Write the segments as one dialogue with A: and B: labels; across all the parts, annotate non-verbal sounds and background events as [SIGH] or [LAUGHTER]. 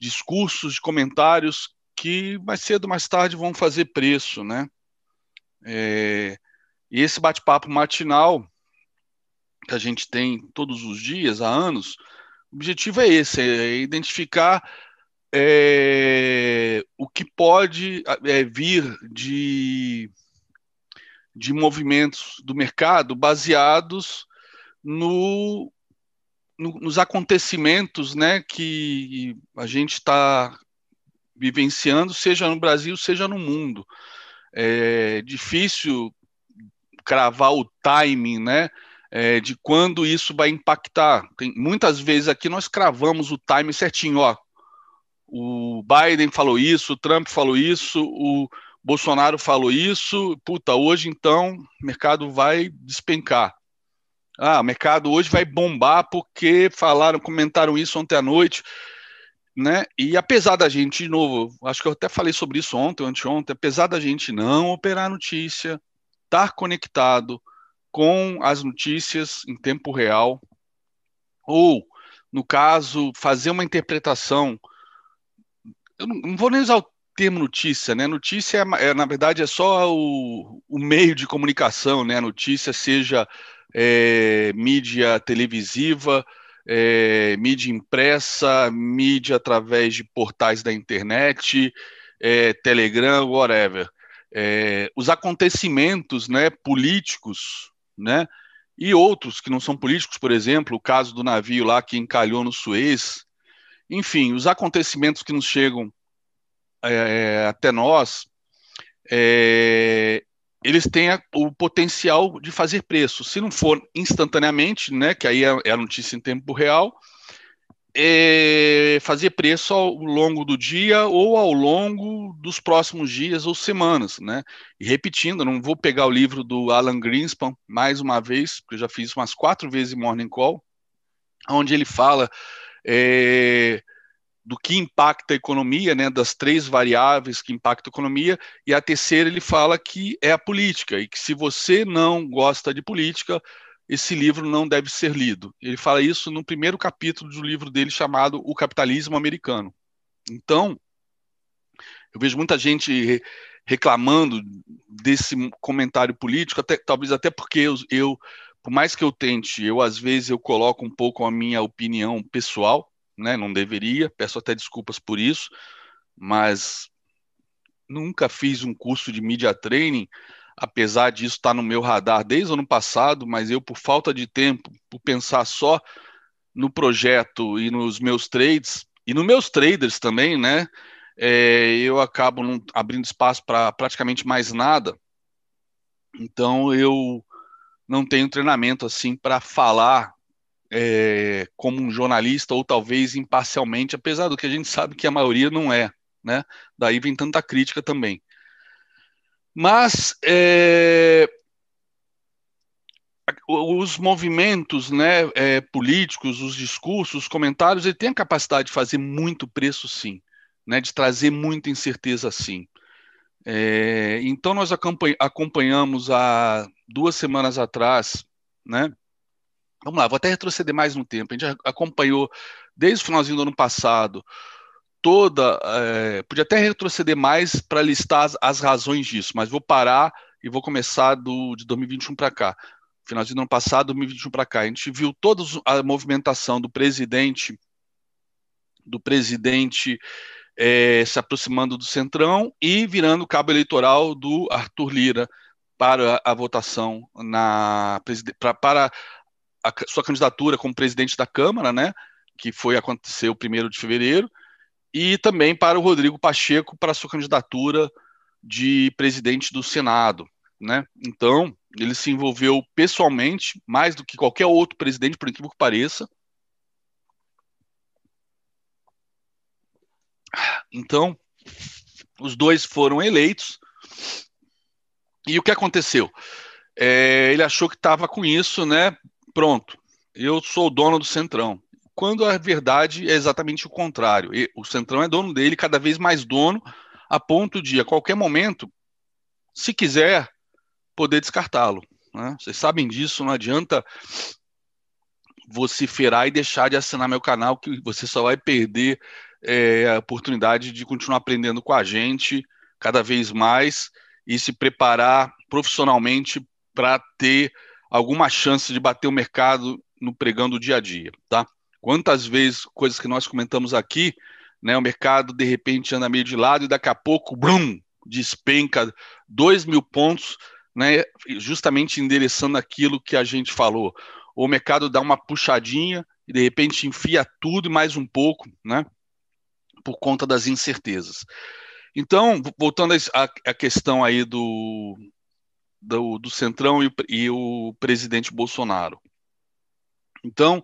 A: discursos, de comentários que mais cedo mais tarde vão fazer preço, né? É, e esse bate-papo matinal que a gente tem todos os dias, há anos, o objetivo é esse, é identificar é, o que pode é, vir de, de movimentos do mercado baseados no, no, nos acontecimentos né, que a gente está vivenciando, seja no Brasil, seja no mundo. É difícil cravar o timing, né? É, de quando isso vai impactar. Tem, muitas vezes aqui nós cravamos o time certinho, ó. O Biden falou isso, o Trump falou isso, o Bolsonaro falou isso. Puta, hoje então o mercado vai despencar. Ah, o mercado hoje vai bombar porque falaram, comentaram isso ontem à noite né? E apesar da gente, de novo, acho que eu até falei sobre isso ontem, anteontem, apesar da gente não operar notícia, estar conectado com as notícias em tempo real, ou, no caso, fazer uma interpretação. Eu não, não vou nem usar o termo notícia, né? Notícia, é, é, na verdade, é só o, o, meio de comunicação, né? A notícia seja é, mídia televisiva, é, mídia impressa, mídia através de portais da internet, é, Telegram, whatever. É, os acontecimentos né, políticos, né, e outros que não são políticos, por exemplo, o caso do navio lá que encalhou no Suez, enfim, os acontecimentos que nos chegam é, até nós, é, eles têm a, o potencial de fazer preço. Se não for instantaneamente, né, que aí é, é a notícia em tempo real, é fazer preço ao longo do dia ou ao longo dos próximos dias ou semanas, né? E repetindo, não vou pegar o livro do Alan Greenspan mais uma vez, porque eu já fiz umas quatro vezes em Morning Call, onde ele fala é, do que impacta a economia, né, das três variáveis que impactam a economia, e a terceira ele fala que é a política, e que se você não gosta de política, esse livro não deve ser lido. Ele fala isso no primeiro capítulo do livro dele chamado O Capitalismo Americano. Então, eu vejo muita gente reclamando desse comentário político, até, talvez até porque eu, eu, por mais que eu tente, eu às vezes eu coloco um pouco a minha opinião pessoal, né? Não deveria, peço até desculpas por isso, mas nunca fiz um curso de media training, apesar disso estar no meu radar desde o ano passado, mas eu, por falta de tempo, por pensar só no projeto e nos meus trades, e nos meus traders também, né? É, eu acabo não abrindo espaço para praticamente mais nada. Então eu não tenho treinamento assim para falar é, como um jornalista ou talvez imparcialmente, apesar do que a gente sabe que a maioria não é, né? Daí vem tanta crítica também. Mas é, os movimentos né, é, políticos, os discursos, os comentários, ele tem a capacidade de fazer muito preço, sim, né, de trazer muita incerteza, sim. É, então, nós acompanhamos há duas semanas atrás, né, Vamos lá, vou até retroceder mais no tempo. A gente acompanhou desde o finalzinho do ano passado toda. É, podia até retroceder mais para listar as, as, razões disso, mas vou parar e vou começar do, de 2021 para cá. Finalzinho do ano passado, 2021 para cá. A gente viu toda a movimentação do presidente, do presidente é, se aproximando do Centrão e virando cabo eleitoral do Arthur Lira para a votação na para, para a sua candidatura como presidente da Câmara, né, que foi acontecer o primeiro de fevereiro, e também para o Rodrigo Pacheco para a sua candidatura de presidente do Senado, né? Então, ele se envolveu pessoalmente, mais do que qualquer outro presidente, por incrível que pareça. Então, os dois foram eleitos. E o que aconteceu? É, ele achou que estava com isso, né? Pronto, eu sou o dono do Centrão. Quando a verdade é exatamente o contrário. O Centrão é dono dele, cada vez mais dono, a ponto de, a qualquer momento, se quiser, poder descartá-lo. Né? Vocês sabem disso, não adianta vociferar e deixar de assinar meu canal, que você só vai perder é, a oportunidade de continuar aprendendo com a gente cada vez mais e se preparar profissionalmente para ter alguma chance de bater o mercado no pregando o dia a dia, tá? Quantas vezes coisas que nós comentamos aqui, né? O mercado de repente anda meio de lado e daqui a pouco, brum, despenca dois mil pontos, né? Justamente endereçando aquilo que a gente falou. O mercado dá uma puxadinha e de repente enfia tudo e mais um pouco, né? Por conta das incertezas. Então, voltando à questão aí do, do, do Centrão e, e, o presidente Bolsonaro. Então,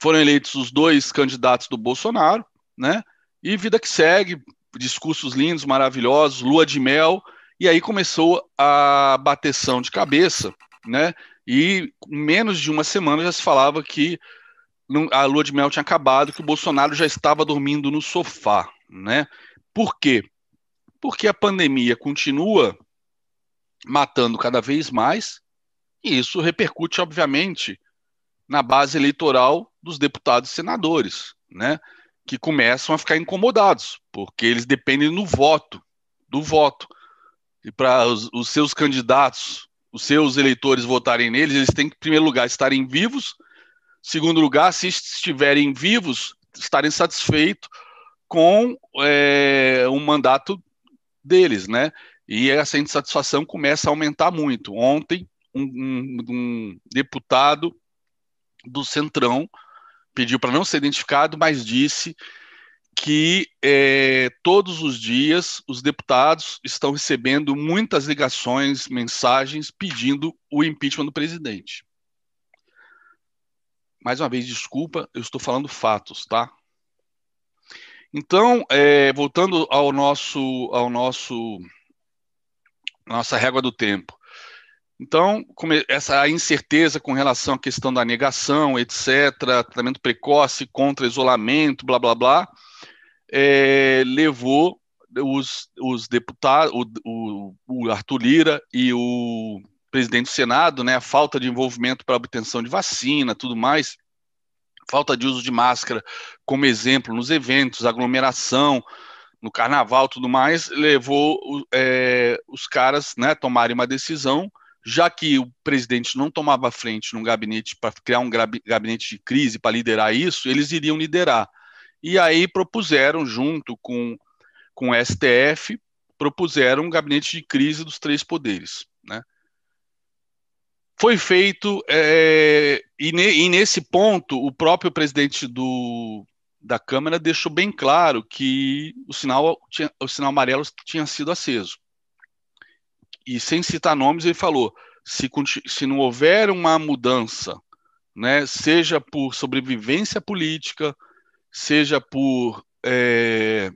A: foram eleitos os dois candidatos do Bolsonaro, né? E vida que segue, discursos lindos, maravilhosos, lua de mel, e aí começou a bateção de cabeça, né? E menos de uma semana já se falava que a lua de mel tinha acabado, que o Bolsonaro já estava dormindo no sofá, né? Por quê? Porque a pandemia continua matando cada vez mais, e isso repercute, obviamente, na base eleitoral dos deputados e senadores, né? Que começam a ficar incomodados, porque eles dependem do voto, do voto. E para os, os seus candidatos, os seus eleitores votarem neles, eles têm que, em primeiro lugar, estarem vivos, segundo lugar, se estiverem vivos, estarem satisfeitos com é, o mandato deles, né? E essa insatisfação começa a aumentar muito. Ontem, um, um, um deputado do Centrão pediu para não ser identificado, mas disse que é, todos os dias os deputados estão recebendo muitas ligações, mensagens pedindo o impeachment do presidente. Mais uma vez, desculpa, eu estou falando fatos, tá? Então, é, voltando ao nosso, ao nosso nossa régua do tempo. Então, essa incerteza com relação à questão da negação, etc., tratamento precoce contra isolamento, blá, blá, blá, é, levou os, os deputados, o, o, o, Arthur Lira e o presidente do Senado, né, a falta de envolvimento para obtenção de vacina, tudo mais, falta de uso de máscara como exemplo nos eventos, aglomeração, no carnaval tudo mais, levou é, os caras né, tomarem uma decisão, já que o presidente não tomava frente num gabinete para criar um gabinete de crise para liderar isso, eles iriam liderar. E aí propuseram, junto com, com o STF, propuseram um gabinete de crise dos três poderes. Né? Foi feito, é, e, ne, e nesse ponto, o próprio presidente do, da Câmara deixou bem claro que o sinal, o sinal amarelo tinha sido aceso. E sem citar nomes, ele falou: se, se não houver uma mudança, né, seja por sobrevivência política, seja por. É,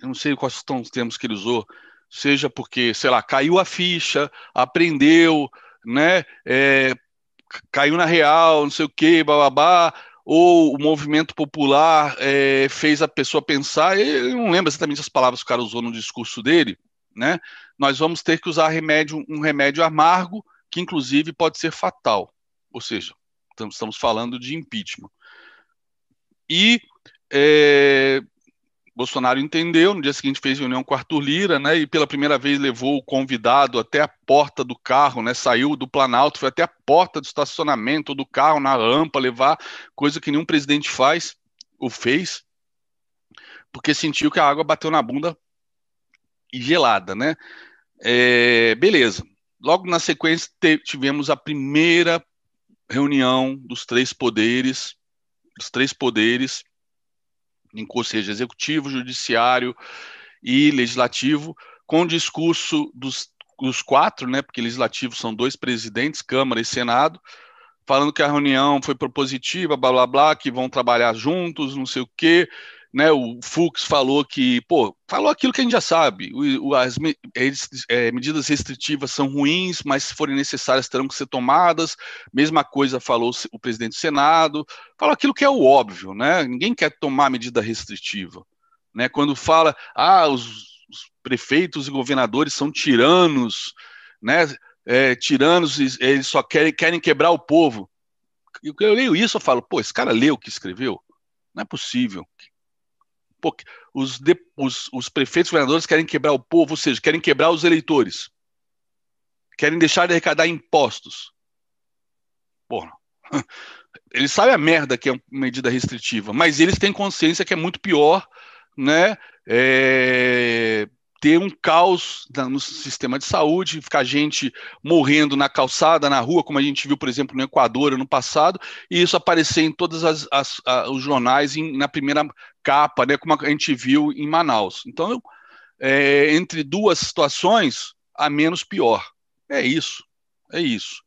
A: eu não sei quais são os termos que ele usou, seja porque, sei lá, caiu a ficha, aprendeu, né, é, caiu na real, não sei o que, bababá, ou o movimento popular é, fez a pessoa pensar, eu não lembro exatamente as palavras que o cara usou no discurso dele, né? Nós vamos ter que usar remédio, um remédio amargo, que inclusive pode ser fatal. Ou seja, estamos falando de impeachment. E é, Bolsonaro entendeu, no dia seguinte fez reunião com Arthur Lira, né, e pela primeira vez levou o convidado até a porta do carro, né, saiu do Planalto, foi até a porta do estacionamento do carro, na rampa, levar, coisa que nenhum presidente faz, ou fez, porque sentiu que a água bateu na bunda e gelada, né. É, beleza. Logo na sequência tivemos a primeira reunião dos três poderes, dos três poderes, ou seja, executivo, judiciário e legislativo, com o discurso dos, dos quatro, né, porque legislativo são dois presidentes, Câmara e Senado, falando que a reunião foi propositiva, blá blá blá, que vão trabalhar juntos, não sei o quê, né, o Fux falou que, pô, falou aquilo que a gente já sabe, o, o, as me, é, medidas restritivas são ruins, mas se forem necessárias terão que ser tomadas, mesma coisa falou o presidente do Senado, falou aquilo que é o óbvio, né, ninguém quer tomar medida restritiva, né, quando fala, ah, os, os prefeitos e governadores são tiranos, né, é, tiranos, eles só querem, querem quebrar o povo, eu, eu leio isso, eu falo, pô, esse cara leu o que escreveu, não é possível Porque os, de, os, os prefeitos e governadores querem quebrar o povo, ou seja, querem quebrar os eleitores. Querem deixar de arrecadar impostos. Porra. [LAUGHS] Eles sabem a merda que é uma medida restritiva, mas eles têm consciência que é muito pior, né? É, ter um caos no sistema de saúde, ficar gente morrendo na calçada, na rua, como a gente viu, por exemplo, no Equador no passado, e isso aparecer em todos os jornais em, na primeira capa, né, como a gente viu em Manaus. Então, é, entre duas situações, a menos pior. É isso, é isso.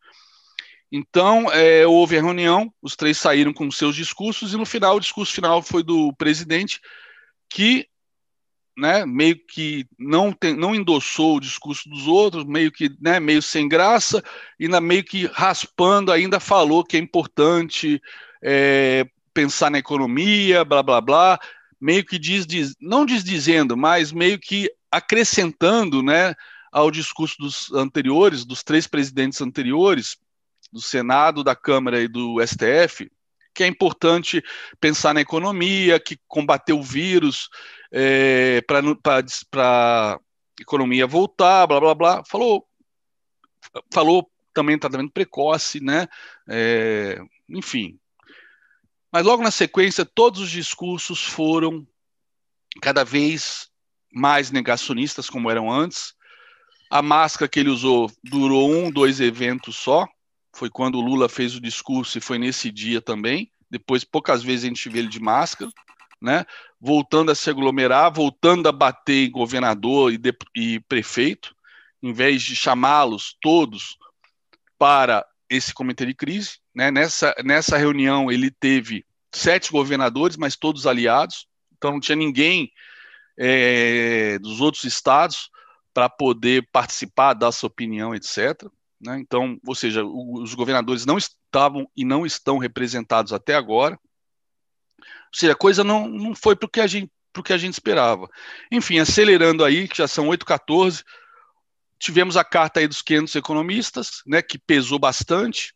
A: Então, é, houve a reunião, os três saíram com seus discursos, e no final, o discurso final foi do presidente, que né, meio que não, tem, não endossou o discurso dos outros, meio que né, meio sem graça, e na, meio que raspando ainda falou que é importante é, pensar na economia, blá blá blá, meio que diz, diz não desdizendo, mas meio que acrescentando né, ao discurso dos anteriores, dos três presidentes anteriores, do Senado, da Câmara e do STF, que é importante pensar na economia, que combater o vírus é, para economia voltar, blá blá blá. Falou, falou também tratamento precoce, né? É, enfim. Mas logo na sequência, todos os discursos foram cada vez mais negacionistas, como eram antes. A máscara que ele usou durou um, dois eventos só foi quando o Lula fez o discurso e foi nesse dia também. Depois, poucas vezes a gente vê ele de máscara, né? Voltando a se aglomerar, voltando a bater em governador e, de, e prefeito, em vez de chamá-los todos para esse comitê de crise. Né? Nessa, nessa reunião ele teve sete governadores, mas todos aliados, então não tinha ninguém é, dos outros estados para poder participar, dar sua opinião, etc. Né? Então, ou seja, os governadores não estavam e não estão representados até agora. Ou seja, a coisa não, não foi para o que, a gente, que a gente esperava. Enfim, acelerando aí, que já são 8h14, tivemos a carta aí dos 500 economistas, né, que pesou bastante.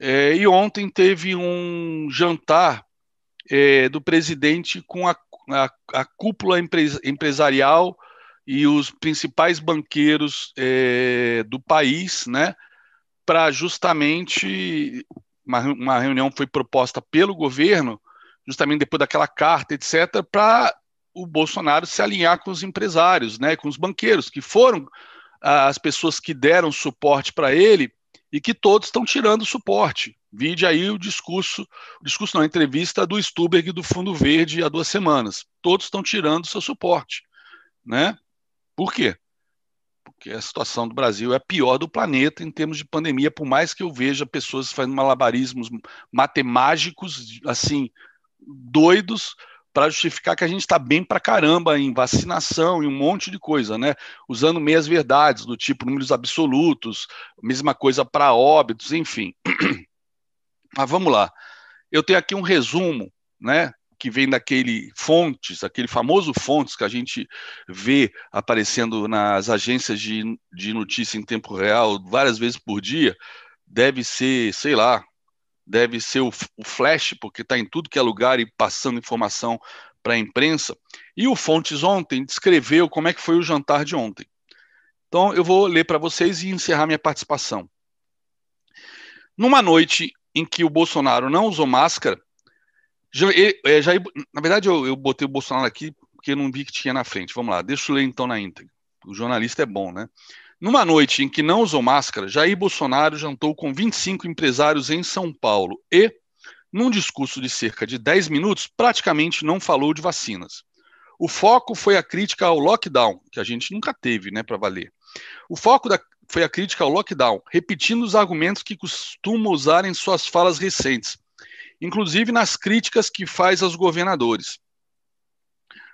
A: É, e ontem teve um jantar é, do presidente com a, a, a cúpula empresarial e os principais banqueiros é, do país, né, para justamente uma, uma reunião foi proposta pelo governo, justamente depois daquela carta, etc., para o Bolsonaro se alinhar com os empresários, né, com os banqueiros, que foram as pessoas que deram suporte para ele e que todos estão tirando suporte. Vide aí o discurso, o discurso não, a entrevista do Stuberg do Fundo Verde há duas semanas. Todos estão tirando seu suporte, né? Por quê? Porque a situação do Brasil é a pior do planeta em termos de pandemia, por mais que eu veja pessoas fazendo malabarismos matemáticos, assim, doidos, para justificar que a gente está bem para caramba em vacinação e um monte de coisa, né? Usando meias verdades, do tipo números absolutos, mesma coisa para óbitos, enfim. [CLEARS THROAT] Mas vamos lá. Eu tenho aqui um resumo, né, que vem daquele fontes, aquele famoso fontes que a gente vê aparecendo nas agências de, de notícia em tempo real várias vezes por dia, deve ser, sei lá, deve ser o, o flash, porque está em tudo que é lugar e passando informação para a imprensa. E o Fontes ontem descreveu como é que foi o jantar de ontem. Então eu vou ler para vocês e encerrar minha participação. Numa noite em que o Bolsonaro não usou máscara, é, Jair, na verdade, eu, eu botei o Bolsonaro aqui porque não vi que tinha na frente. Vamos lá, deixa eu ler então na íntegra. O jornalista é bom, né? Numa noite em que não usou máscara, Jair Bolsonaro jantou com 25 empresários em São Paulo e, num discurso de cerca de 10 minutos, praticamente não falou de vacinas. O foco foi a crítica ao lockdown, que a gente nunca teve, né, para valer. O foco da, foi a crítica ao lockdown, repetindo os argumentos que costuma usar em suas falas recentes, inclusive nas críticas que faz aos governadores.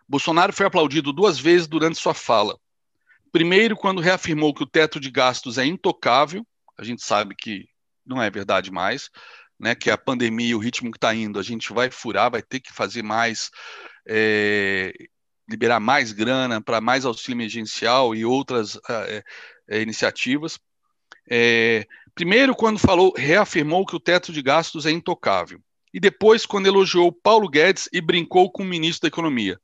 A: Bolsonaro foi aplaudido duas vezes durante sua fala. Primeiro, quando reafirmou que o teto de gastos é intocável, a gente sabe que não é verdade mais, né, que a pandemia, o ritmo que está indo, a gente vai furar, vai ter que fazer mais, é, liberar mais grana para mais auxílio emergencial e outras é, é, iniciativas. É, primeiro, quando falou, reafirmou que o teto de gastos é intocável e depois quando elogiou Paulo Guedes e brincou com o ministro da Economia.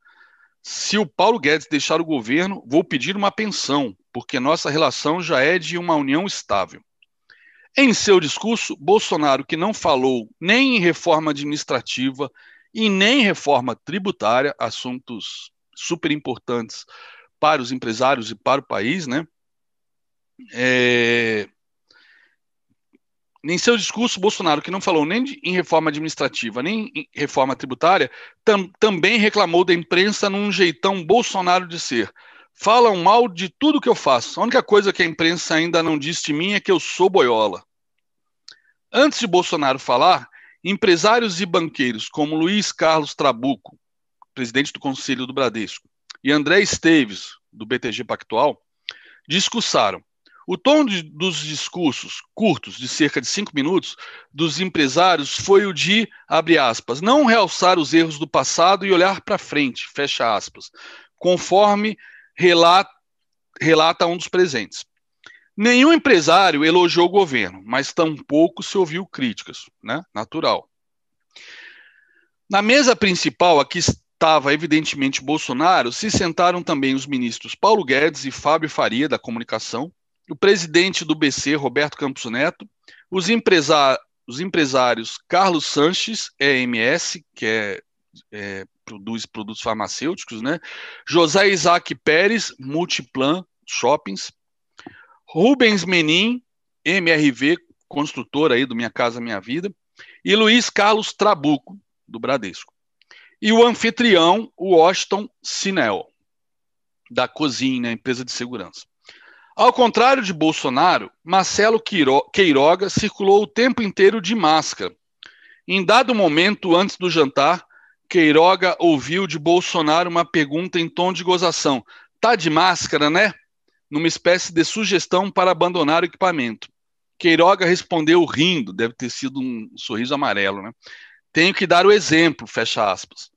A: Se o Paulo Guedes deixar o governo, vou pedir uma pensão, porque nossa relação já é de uma união estável. Em seu discurso, Bolsonaro, que não falou nem em reforma administrativa e nem reforma tributária, assuntos super importantes para os empresários e para o país, né? É, em seu discurso, Bolsonaro, que não falou nem de, em reforma administrativa, nem em reforma tributária, tam, também reclamou da imprensa num jeitão Bolsonaro de ser. Falam mal de tudo que eu faço. A única coisa que a imprensa ainda não disse de mim é que eu sou boiola. Antes de Bolsonaro falar, empresários e banqueiros como Luiz Carlos Trabuco, presidente do Conselho do Bradesco, e André Esteves, do BTG Pactual, discursaram o tom de, dos discursos curtos, de cerca de cinco minutos, dos empresários foi o de, abre aspas, não realçar os erros do passado e olhar para frente, fecha aspas, conforme relata, relata um dos presentes. Nenhum empresário elogiou o governo, mas tampouco se ouviu críticas, né? Natural. Na mesa principal, aqui estava evidentemente Bolsonaro, se sentaram também os ministros Paulo Guedes e Fábio Faria, da comunicação, o presidente do BC, Roberto Campos Neto, os, os empresários Carlos Sanches, EMS, que é, é, produz produtos farmacêuticos, né? José Isaac Pérez, Multiplan Shoppings, Rubens Menin, MRV, construtor aí do Minha Casa Minha Vida, e Luiz Carlos Trabuco, do Bradesco. E o anfitrião, o Washington Sinel, da Cozinha, empresa de segurança. Ao contrário de Bolsonaro, Marcelo Queiroga circulou o tempo inteiro de máscara. Em dado momento, antes do jantar, Queiroga ouviu de Bolsonaro uma pergunta em tom de gozação: Tá de máscara, né? Numa espécie de sugestão para abandonar o equipamento. Queiroga respondeu rindo, deve ter sido um sorriso amarelo, né? Tenho que dar o exemplo, fecha aspas.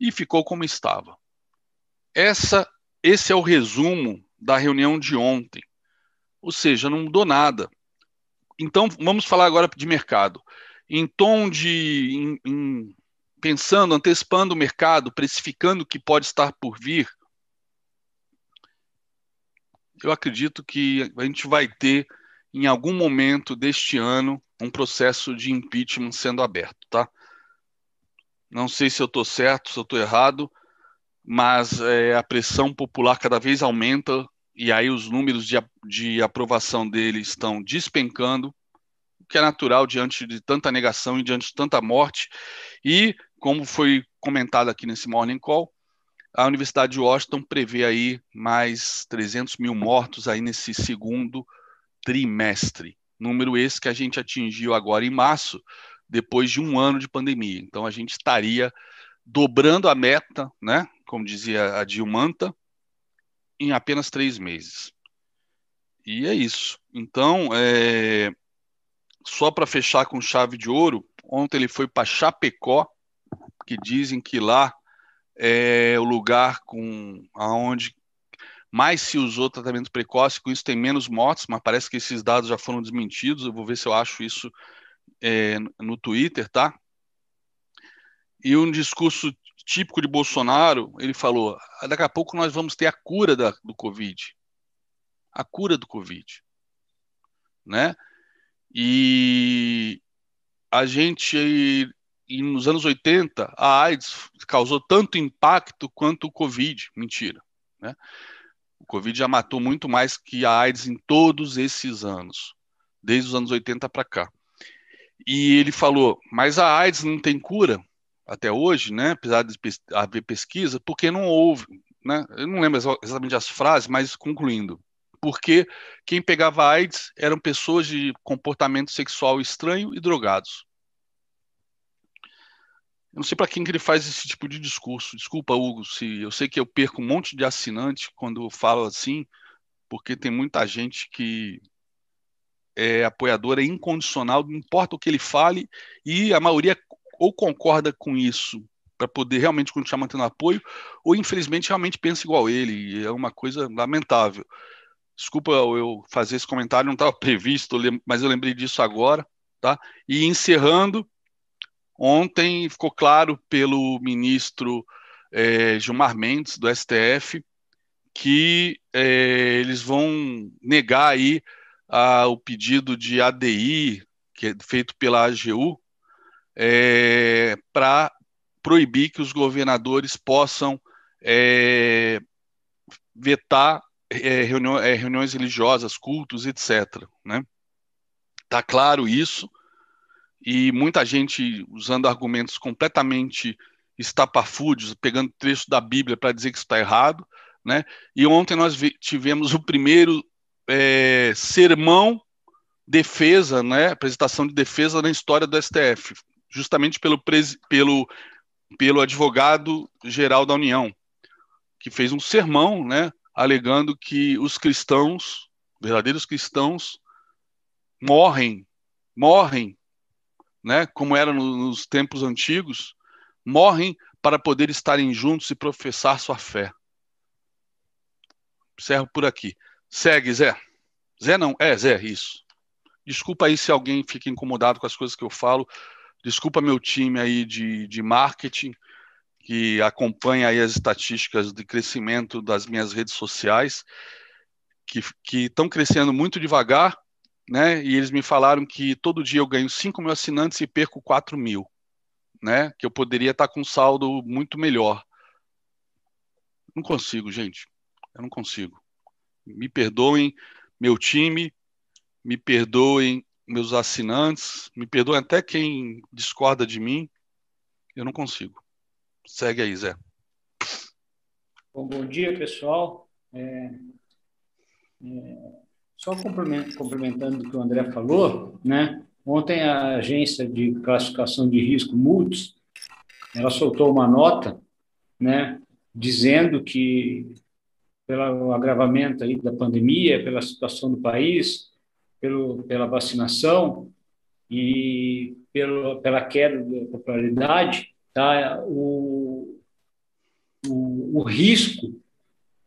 A: E ficou como estava. Essa, esse é o resumo da reunião de ontem. Ou seja, não mudou nada. Então, vamos falar agora de mercado. Em tom de. Em, em, pensando, antecipando o mercado, precificando o que pode estar por vir, eu acredito que a gente vai ter, em algum momento deste ano, um processo de impeachment sendo aberto, tá? Não sei se eu estou certo, se eu estou errado, mas é, a pressão popular cada vez aumenta e aí os números de, de aprovação dele estão despencando, o que é natural diante de tanta negação e diante de tanta morte. E, como foi comentado aqui nesse Morning Call, a Universidade de Washington prevê aí mais 300 mil mortos aí nesse segundo trimestre. Número esse que a gente atingiu agora em março, depois de um ano de pandemia. Então a gente estaria dobrando a meta, né? Como dizia a Dilmanta, em apenas três meses. E é isso. Então, é... só para fechar com chave de ouro, ontem ele foi para Chapecó, que dizem que lá é o lugar com aonde mais se usou tratamento precoce, com isso tem menos mortes, mas parece que esses dados já foram desmentidos. Eu vou ver se eu acho isso é, no Twitter, tá? E um discurso típico de Bolsonaro, ele falou: daqui a pouco nós vamos ter a cura da, do Covid. A cura do Covid. Né? E a gente, nos anos 80, a AIDS causou tanto impacto quanto o Covid. Mentira. Né? O Covid já matou muito mais que a AIDS em todos esses anos, desde os anos 80 para cá. E ele falou: mas a AIDS não tem cura? Até hoje, né, apesar de haver pesquisa, porque não houve, né, eu não lembro exatamente as frases, mas concluindo, porque quem pegava AIDS eram pessoas de comportamento sexual estranho e drogados. Eu não sei para quem que ele faz esse tipo de discurso. Desculpa, Hugo, se eu sei que eu perco um monte de assinante quando eu falo assim, porque tem muita gente que é apoiadora incondicional, não importa o que ele fale, e a maioria ou concorda com isso para poder realmente continuar mantendo apoio, ou infelizmente realmente pensa igual ele, é uma coisa lamentável. Desculpa eu fazer esse comentário, não estava [LAUGHS] previsto, mas eu lembrei disso agora, tá? E encerrando, ontem ficou claro pelo ministro é, Gilmar Mendes, do STF, que é, eles vão negar aí a, o pedido de ADI, que é feito pela AGU, é, para proibir que os governadores possam é, vetar é, reuniões, é, reuniões religiosas, cultos, etc. Né? Tá claro isso, e muita gente usando argumentos completamente estapafúdios, pegando trecho da Bíblia para dizer que está errado, né? E ontem nós tivemos o primeiro é, sermão defesa, né? Apresentação de defesa na história do STF, justamente pelo, pelo, pelo advogado geral da União, que fez um sermão, né? Alegando que os cristãos, verdadeiros cristãos, morrem, morrem, né? Como era nos tempos antigos, morrem para poder estarem juntos e professar sua fé. Encerro por aqui. Segue, Zé. Zé não, é Zé, isso. Desculpa aí se alguém fica incomodado com as coisas que eu falo. Desculpa meu time aí de, de marketing, que acompanha aí as estatísticas de crescimento das minhas redes sociais, que estão crescendo muito devagar, né? E eles me falaram que todo dia eu ganho 5 mil assinantes e perco 4 mil, né? Que eu poderia estar com um saldo muito melhor. Não consigo, gente. Eu não consigo. Me perdoem, meu time, me perdoem meus assinantes, me perdoem até quem discorda de mim. Eu não consigo. Segue aí, Zé.
B: Bom, bom dia, pessoal. É, é, só complementando o que o André falou, né? Ontem a agência de classificação de risco Moody's, ela soltou uma nota, né, dizendo que pelo agravamento aí da pandemia, pela situação do país, pelo, pela vacinação e pelo, pela queda da popularidade, tá? o, o, o risco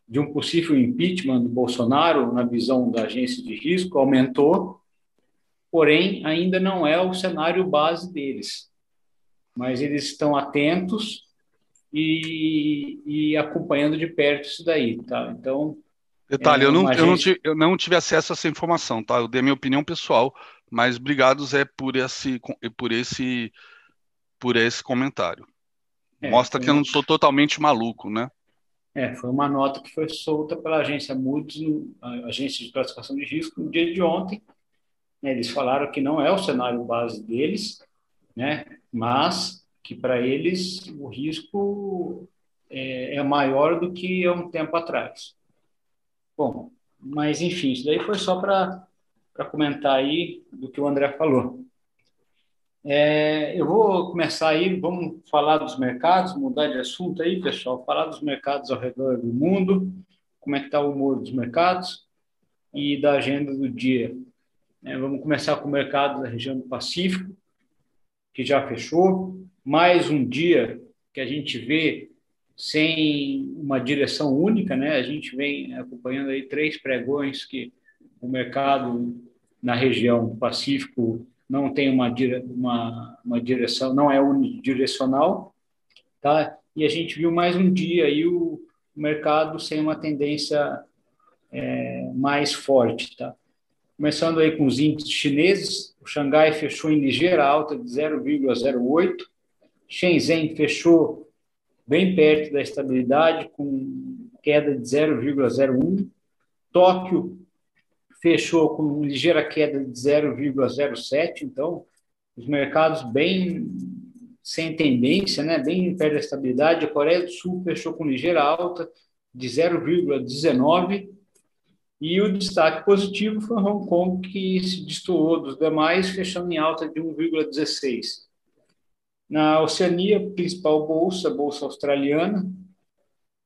B: de um possível impeachment do Bolsonaro, na visão da agência de risco, aumentou, porém, ainda não é o cenário base deles. Mas eles estão atentos e, e acompanhando de perto isso daí, tá? Então.
A: Detalhe, é, eu, não, eu, não tive, eu não tive acesso a essa informação, tá? Eu dei a minha opinião pessoal, mas obrigado, Zé, por esse, por esse, por esse comentário. É, Mostra que eu não sou totalmente maluco, né?
B: É, foi uma nota que foi solta pela agência Moody's, agência de classificação de risco, no dia de ontem. Eles falaram que não é o cenário base deles, né? Mas que para eles o risco é, é, maior do que há um tempo atrás. Bom, mas enfim, isso daí foi só para comentar aí do que o André falou. É, eu vou começar aí, vamos falar dos mercados, mudar de assunto aí, pessoal, falar dos mercados ao redor do mundo, como é que está o humor dos mercados e da agenda do dia. É, vamos começar com o mercado da região do Pacífico, que já fechou mais um dia que a gente vê sem uma direção única, né? A gente vem acompanhando aí três pregões que o mercado na região Pacífico não tem uma, uma, uma direção, não é unidirecional, tá? E a gente viu mais um dia aí o mercado sem uma tendência é, mais forte, tá? Começando aí com os índices chineses, o Xangai fechou em ligeira alta de 0,08, Shenzhen fechou bem perto da estabilidade, com queda de 0,01. Tóquio fechou com ligeira queda de 0,07. Então, os mercados bem sem tendência, né? bem perto da estabilidade. A Coreia do Sul fechou com ligeira alta de 0,19. E o destaque positivo foi Hong Kong, que se destoou dos demais, fechando em alta de 1,16. Na Oceania, principal bolsa, bolsa australiana,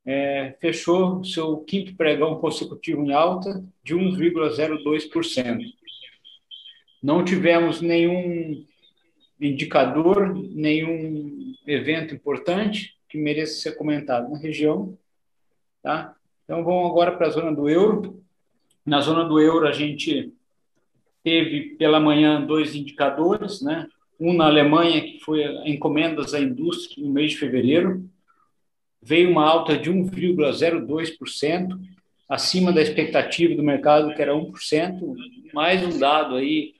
B: é, fechou seu quinto pregão consecutivo em alta de 1,02%. Não tivemos nenhum indicador, nenhum evento importante que mereça ser comentado na região. Tá? Então, vamos agora para a zona do euro. Na zona do euro, a gente teve pela manhã dois indicadores, né? Um na Alemanha, que foi encomendas à indústria no mês de fevereiro, veio uma alta de 1,02%, acima da expectativa do mercado, que era 1%, mais um dado aí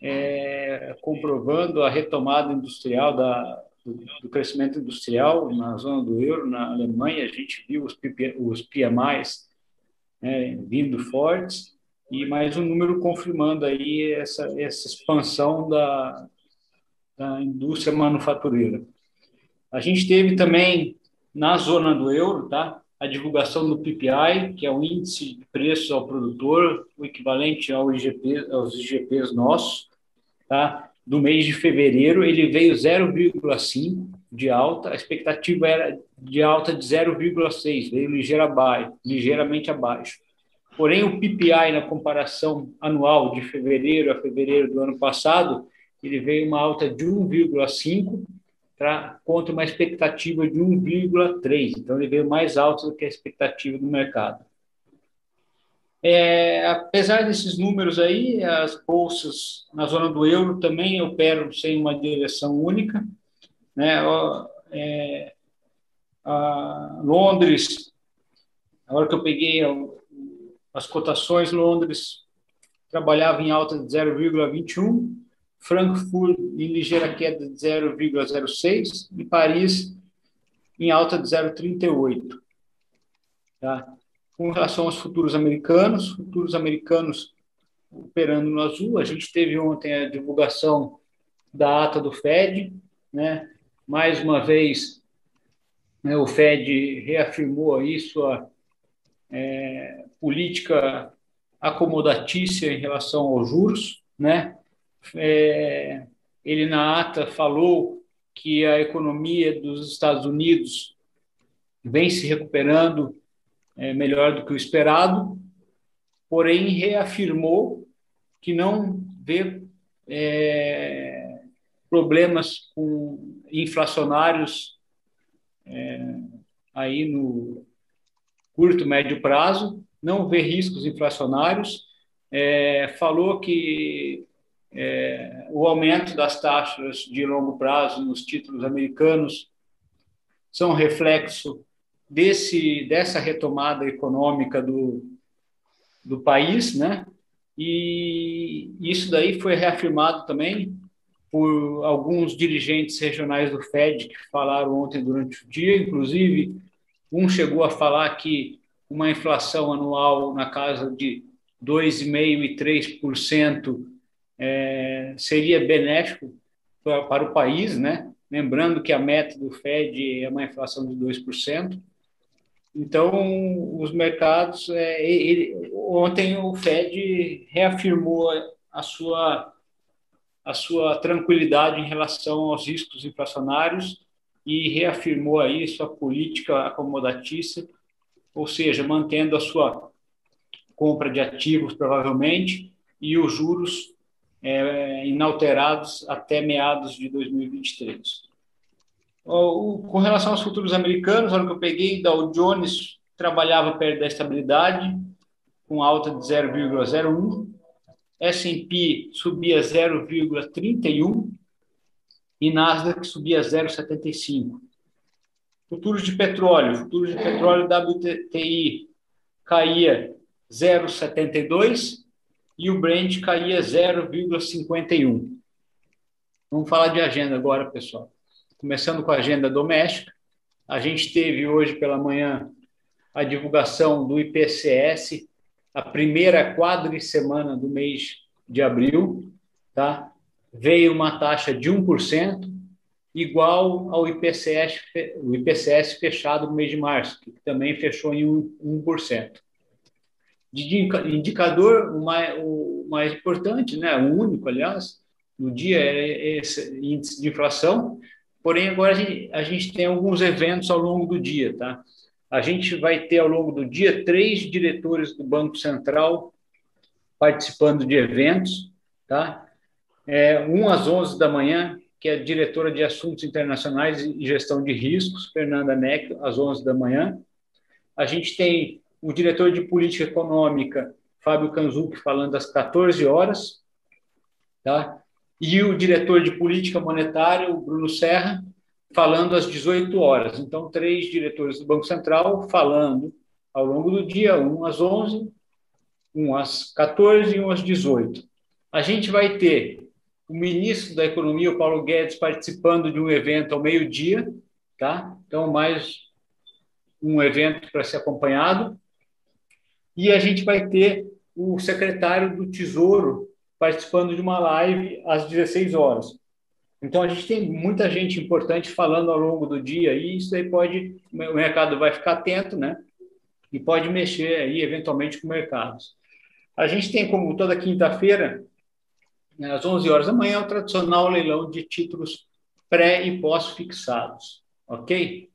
B: é, comprovando a retomada industrial da, do, crescimento industrial na zona do euro, na Alemanha, a gente viu os, os PMIs né, vindo fortes, e mais um número confirmando aí essa, essa expansão da, da indústria manufatureira. A gente teve também na zona do euro, tá? A divulgação do PPI, que é o índice de preços ao produtor, o equivalente ao IGP, aos IGPs nossos, tá? Do mês de fevereiro, ele veio 0,5 de alta, a expectativa era de alta de 0,6, veio ligeira abaixo, ligeiramente abaixo. Porém, o PPI, na comparação anual de fevereiro a fevereiro do ano passado, ele veio uma alta de 1,5 tá? contra uma expectativa de 1,3. Então, ele veio mais alto do que a expectativa do mercado. É, apesar desses números aí, as bolsas na zona do euro também operam sem uma direção única. Né? É, Londres, a hora que eu peguei as cotações, Londres trabalhava em alta de 0,21, Frankfurt em ligeira queda de 0,06 e Paris em alta de 0,38. Tá? Com relação aos futuros americanos, futuros americanos operando no azul, a gente teve ontem a divulgação da ata do Fed, né? Mais uma vez, né, o Fed reafirmou aí sua é, política acomodatícia em relação aos juros, né? É, ele na ata falou que a economia dos Estados Unidos vem se recuperando é, melhor do que o esperado, porém reafirmou que não vê é, problemas com inflacionários é, aí no curto médio prazo, não vê riscos inflacionários, é, falou que é, o aumento das taxas de longo prazo nos títulos americanos são reflexo desse dessa retomada econômica do, do país, né? E isso daí foi reafirmado também por alguns dirigentes regionais do Fed que falaram ontem durante o dia, inclusive um chegou a falar que uma inflação anual na casa de 2,5% e 3% é, seria benéfico para, o país, né? Lembrando que a meta do Fed é uma inflação de 2%. Então, os mercados. É, ele, ontem o Fed reafirmou a sua, a sua tranquilidade em relação aos riscos inflacionários e reafirmou aí sua política acomodatícia, ou seja, mantendo a sua compra de ativos, provavelmente, e os juros é, inalterados até meados de 2023. O, com relação aos futuros americanos, a hora que eu peguei, Dow Jones trabalhava perto da estabilidade, com alta de 0,01, S&P subia 0,31 e Nasdaq subia 0,75. Futuros de petróleo, futuros de petróleo WTI caía 0,72 e o Brent caía 0,51. Vamos falar de agenda agora, pessoal. Começando com a agenda doméstica, a gente teve hoje pela manhã a divulgação do IPCS, a primeira quadricemana do mês de abril, tá? Veio uma taxa de 1%, igual ao IPCS, o IPCS fechado no mês de março, que também fechou em 1% de indicador, o mais, o mais importante, né, o único, aliás, no dia é esse índice de inflação, porém agora a gente, a gente tem alguns eventos ao longo do dia, tá? A gente vai ter ao longo do dia três diretores do Banco Central participando de eventos, tá? É, um às 11 da manhã, que é a diretora de Assuntos Internacionais e Gestão de Riscos, Fernanda Neck, às 11 da manhã. A gente tem o diretor de política econômica, Fábio Kanzuk, falando às 14 horas, tá? e o diretor de política monetária, o Bruno Serra, falando às 18 horas. Então, três diretores do Banco Central falando ao longo do dia, um às 11, um às 14 e um às 18. A gente vai ter o ministro da Economia, o Paulo Guedes, participando de um evento ao meio-dia, tá? Então, mais um evento para ser acompanhado. E a gente vai ter o secretário do Tesouro participando de uma live às 16 horas. Então, a gente tem muita gente importante falando ao longo do dia e isso aí pode, o mercado vai ficar atento, né? E pode mexer aí, eventualmente, com mercados. A gente tem, como toda quinta-feira, às 11 horas da manhã, o tradicional leilão de títulos pré e pós-fixados, ok?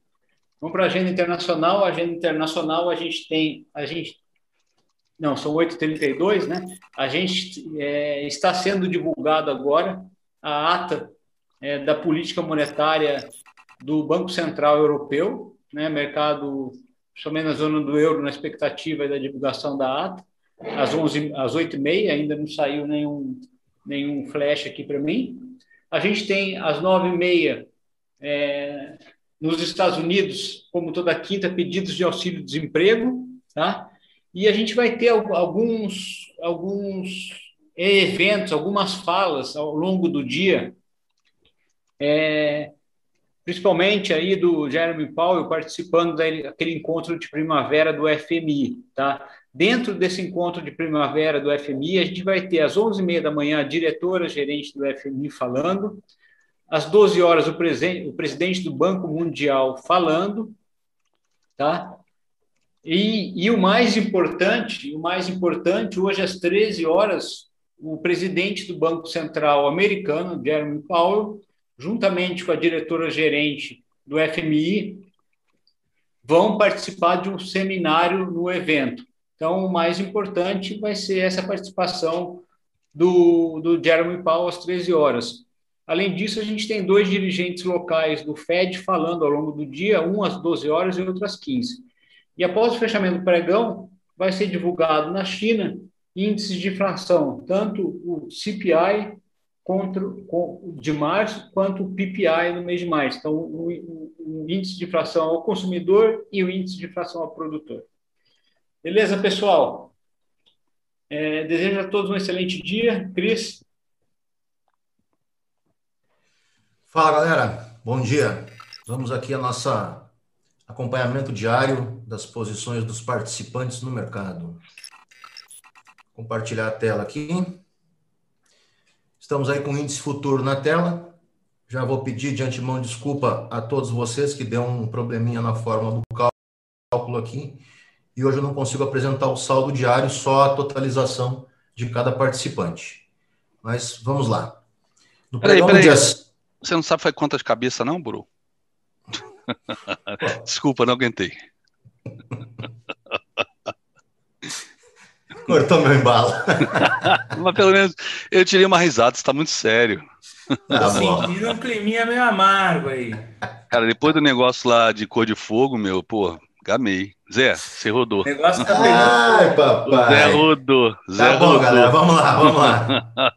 B: Vamos para a agenda internacional. A agenda internacional, a gente tem, a gente não, são 8h32, né? A gente é, está sendo divulgado agora a ata é, da política monetária do Banco Central Europeu, né? Mercado, somente na zona do euro, na expectativa da divulgação da ata, às, 11, às 8h30, ainda não saiu nenhum, nenhum flash aqui para mim. A gente tem às 9h30, é, nos Estados Unidos, como toda quinta, pedidos de auxílio-desemprego, tá? E a gente vai ter alguns, alguns eventos, algumas falas ao longo do dia, é, principalmente aí do Jeremy Powell participando daquele encontro de primavera do FMI, tá? Dentro desse encontro de primavera do FMI, a gente vai ter às 11h30 da manhã a diretora gerente do FMI falando, às 12 horas o, presidente do Banco Mundial falando, tá? E, e, o mais importante, o mais importante, hoje às 13 horas, o presidente do Banco Central americano, Jeremy Powell, juntamente com a diretora gerente do FMI, vão participar de um seminário no evento. Então, o mais importante vai ser essa participação do, do Jeremy Powell às 13 horas. Além disso, a gente tem dois dirigentes locais do FED falando ao longo do dia, um às 12 horas e outro às 15. E após o fechamento do pregão, vai ser divulgado na China índices de inflação, tanto o CPI contra, de março quanto o PPI no mês de março. Então, o, o, o índice de inflação ao consumidor e o índice de inflação ao produtor. Beleza, pessoal? É, desejo a todos um excelente dia. Cris?
C: Fala, galera. Bom dia. Vamos aqui a nossa acompanhamento diário das posições dos participantes no mercado. Compartilhar a tela aqui. Estamos aí com o índice futuro na tela. Já vou pedir de antemão desculpa a todos vocês que deu um probleminha na forma do cálculo aqui. E hoje eu não consigo apresentar o saldo diário, só a totalização de cada participante. Mas vamos lá.
A: No peraí, peraí. Dia... Você não sabe foi quantas cabeças, não, Buru? Desculpa, não aguentei.
C: Cortou meu embalo. [LAUGHS]
A: Mas pelo menos eu tirei uma risada, está muito sério.
D: Tá sentindo um climinha meio amargo aí.
A: Cara, depois do negócio lá de cor de fogo, meu, pô, gamei. Zé, você rodou. O negócio tá
C: Ai, papai.
A: Zé rodou. Zé
C: tá bom, rodou. galera, vamos lá, vamos lá.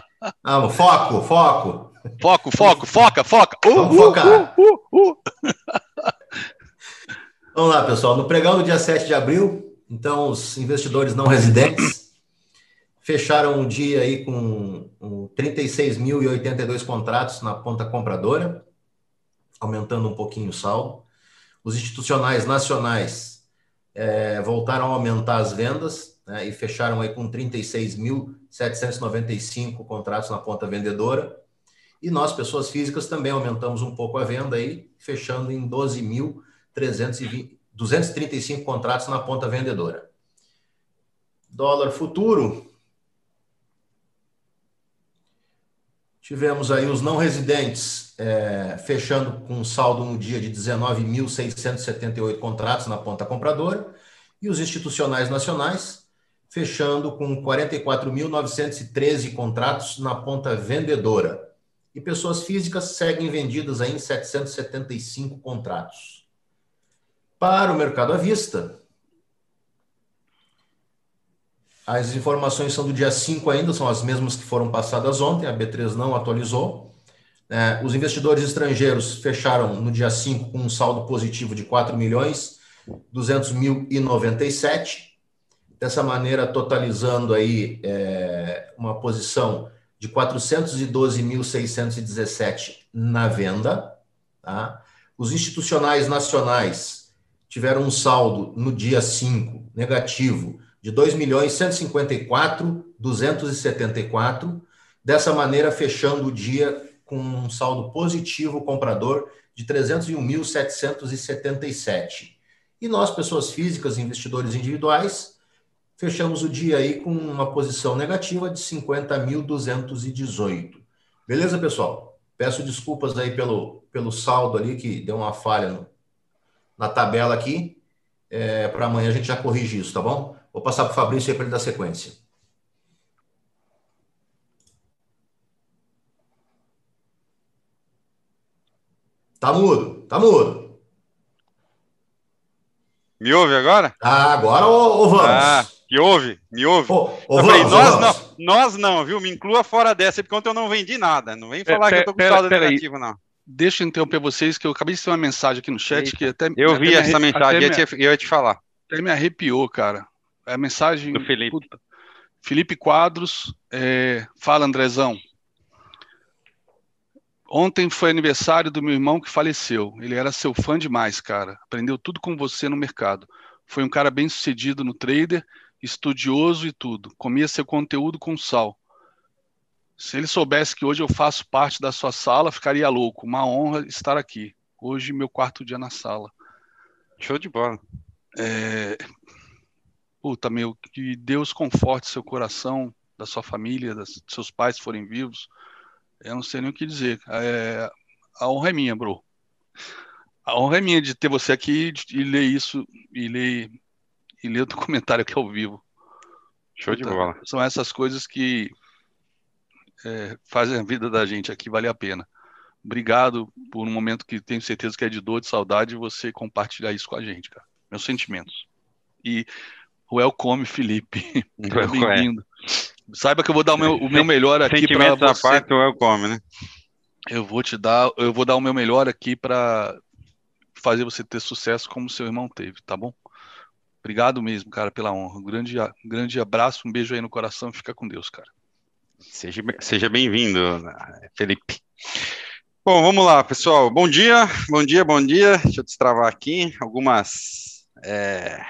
C: [LAUGHS] Vamos, foco, foco.
A: Foco, foco, foca, foca.
C: Uh, Vamos uh, focar. Uh, uh, uh, [LAUGHS] Vamos lá, pessoal. No pregão do dia 7 de abril, então, os investidores não residentes fecharam o dia aí com 36.082 contratos na ponta compradora, aumentando um pouquinho o saldo. Os institucionais nacionais é, voltaram a aumentar as vendas né, e fecharam aí com 36.795 contratos na ponta vendedora. E nós, pessoas físicas, também aumentamos um pouco a venda aí, fechando em 12.235 contratos na ponta vendedora. Dólar futuro. Tivemos aí os não residentes é, fechando com um saldo no dia de 19.678 contratos na ponta compradora e os institucionais nacionais fechando com 44.913 contratos na ponta vendedora e pessoas físicas seguem vendidas em 775 contratos. Para o mercado à vista, as informações são do dia 5 ainda, são as mesmas que foram passadas ontem, a B3 não atualizou. É, os investidores estrangeiros fecharam no dia 5 com um saldo positivo de 4 milhões 200 mil e 97. Dessa maneira, totalizando aí é, uma posição de 412.617 na venda. Tá? Os institucionais nacionais tiveram um saldo no dia 5 negativo de 2 milhões 154 274. Dessa maneira, fechando o dia com um saldo positivo comprador de 301.777. E nós, pessoas físicas, investidores individuais, fechamos o dia aí com uma posição negativa de 50.218. Beleza, pessoal? Peço desculpas aí pelo, pelo saldo ali, que deu uma falha no, na tabela aqui. É, para amanhã a gente já corrige isso, tá bom? Vou passar para o Fabrício aí para ele dar sequência. Tá mudo, tá mudo.
E: Me ouve agora?
C: Ah, agora ou, vamos? Ah,
E: me ouve, me ouve.
C: Ô, ô, falei,
E: vamos, nós, vamos. Não, nós não, viu? Me inclua fora dessa, porque ontem eu não vendi nada. Não vem falar que eu tô com saldo negativo, não.
A: Deixa eu interromper vocês, que eu acabei de ter uma mensagem aqui no chat Eita. que até.
E: Eu vi essa mensagem, eu, te, eu ia te falar.
A: Até me arrepiou, cara. É a mensagem.
E: Do Felipe.
A: Puta. Felipe Quadros, é, fala Andrezão. Ontem foi aniversário do meu irmão que faleceu. Ele era seu fã demais, cara. Aprendeu tudo com você no mercado. Foi um cara bem sucedido no trader, estudioso e tudo. Comia seu conteúdo com sal. Se ele soubesse que hoje eu faço parte da sua sala, ficaria louco. Uma honra estar aqui. Hoje, meu quarto dia na sala.
E: Show de bola.
A: É... Puta, meu, que Deus conforte seu coração, da sua família, dos seus pais forem vivos eu não sei nem o que dizer. É, a honra é minha, bro. A honra é minha de ter você aqui e ler isso e ler e ler o documentário aqui ao vivo.
E: Show de então, bola.
A: São essas coisas que é, fazem a vida da gente aqui valer a pena. Obrigado por um momento que tenho certeza que é de dor, de saudade, você compartilhar isso com a gente, cara. Meus sentimentos. E welcome, Felipe. [LAUGHS] Bem-vindo. Saiba que eu vou dar o meu, o meu melhor aqui para você.
E: parte é o come, né?
A: Eu vou te dar, eu vou dar o meu melhor aqui para fazer você ter sucesso como seu irmão teve, tá bom? Obrigado mesmo, cara, pela honra. Um grande, grande abraço, um beijo aí no coração, fica com Deus, cara.
E: Seja, seja bem-vindo, Felipe. Bom, vamos lá, pessoal. Bom dia, bom dia, bom dia. Deixa eu destravar aqui algumas é,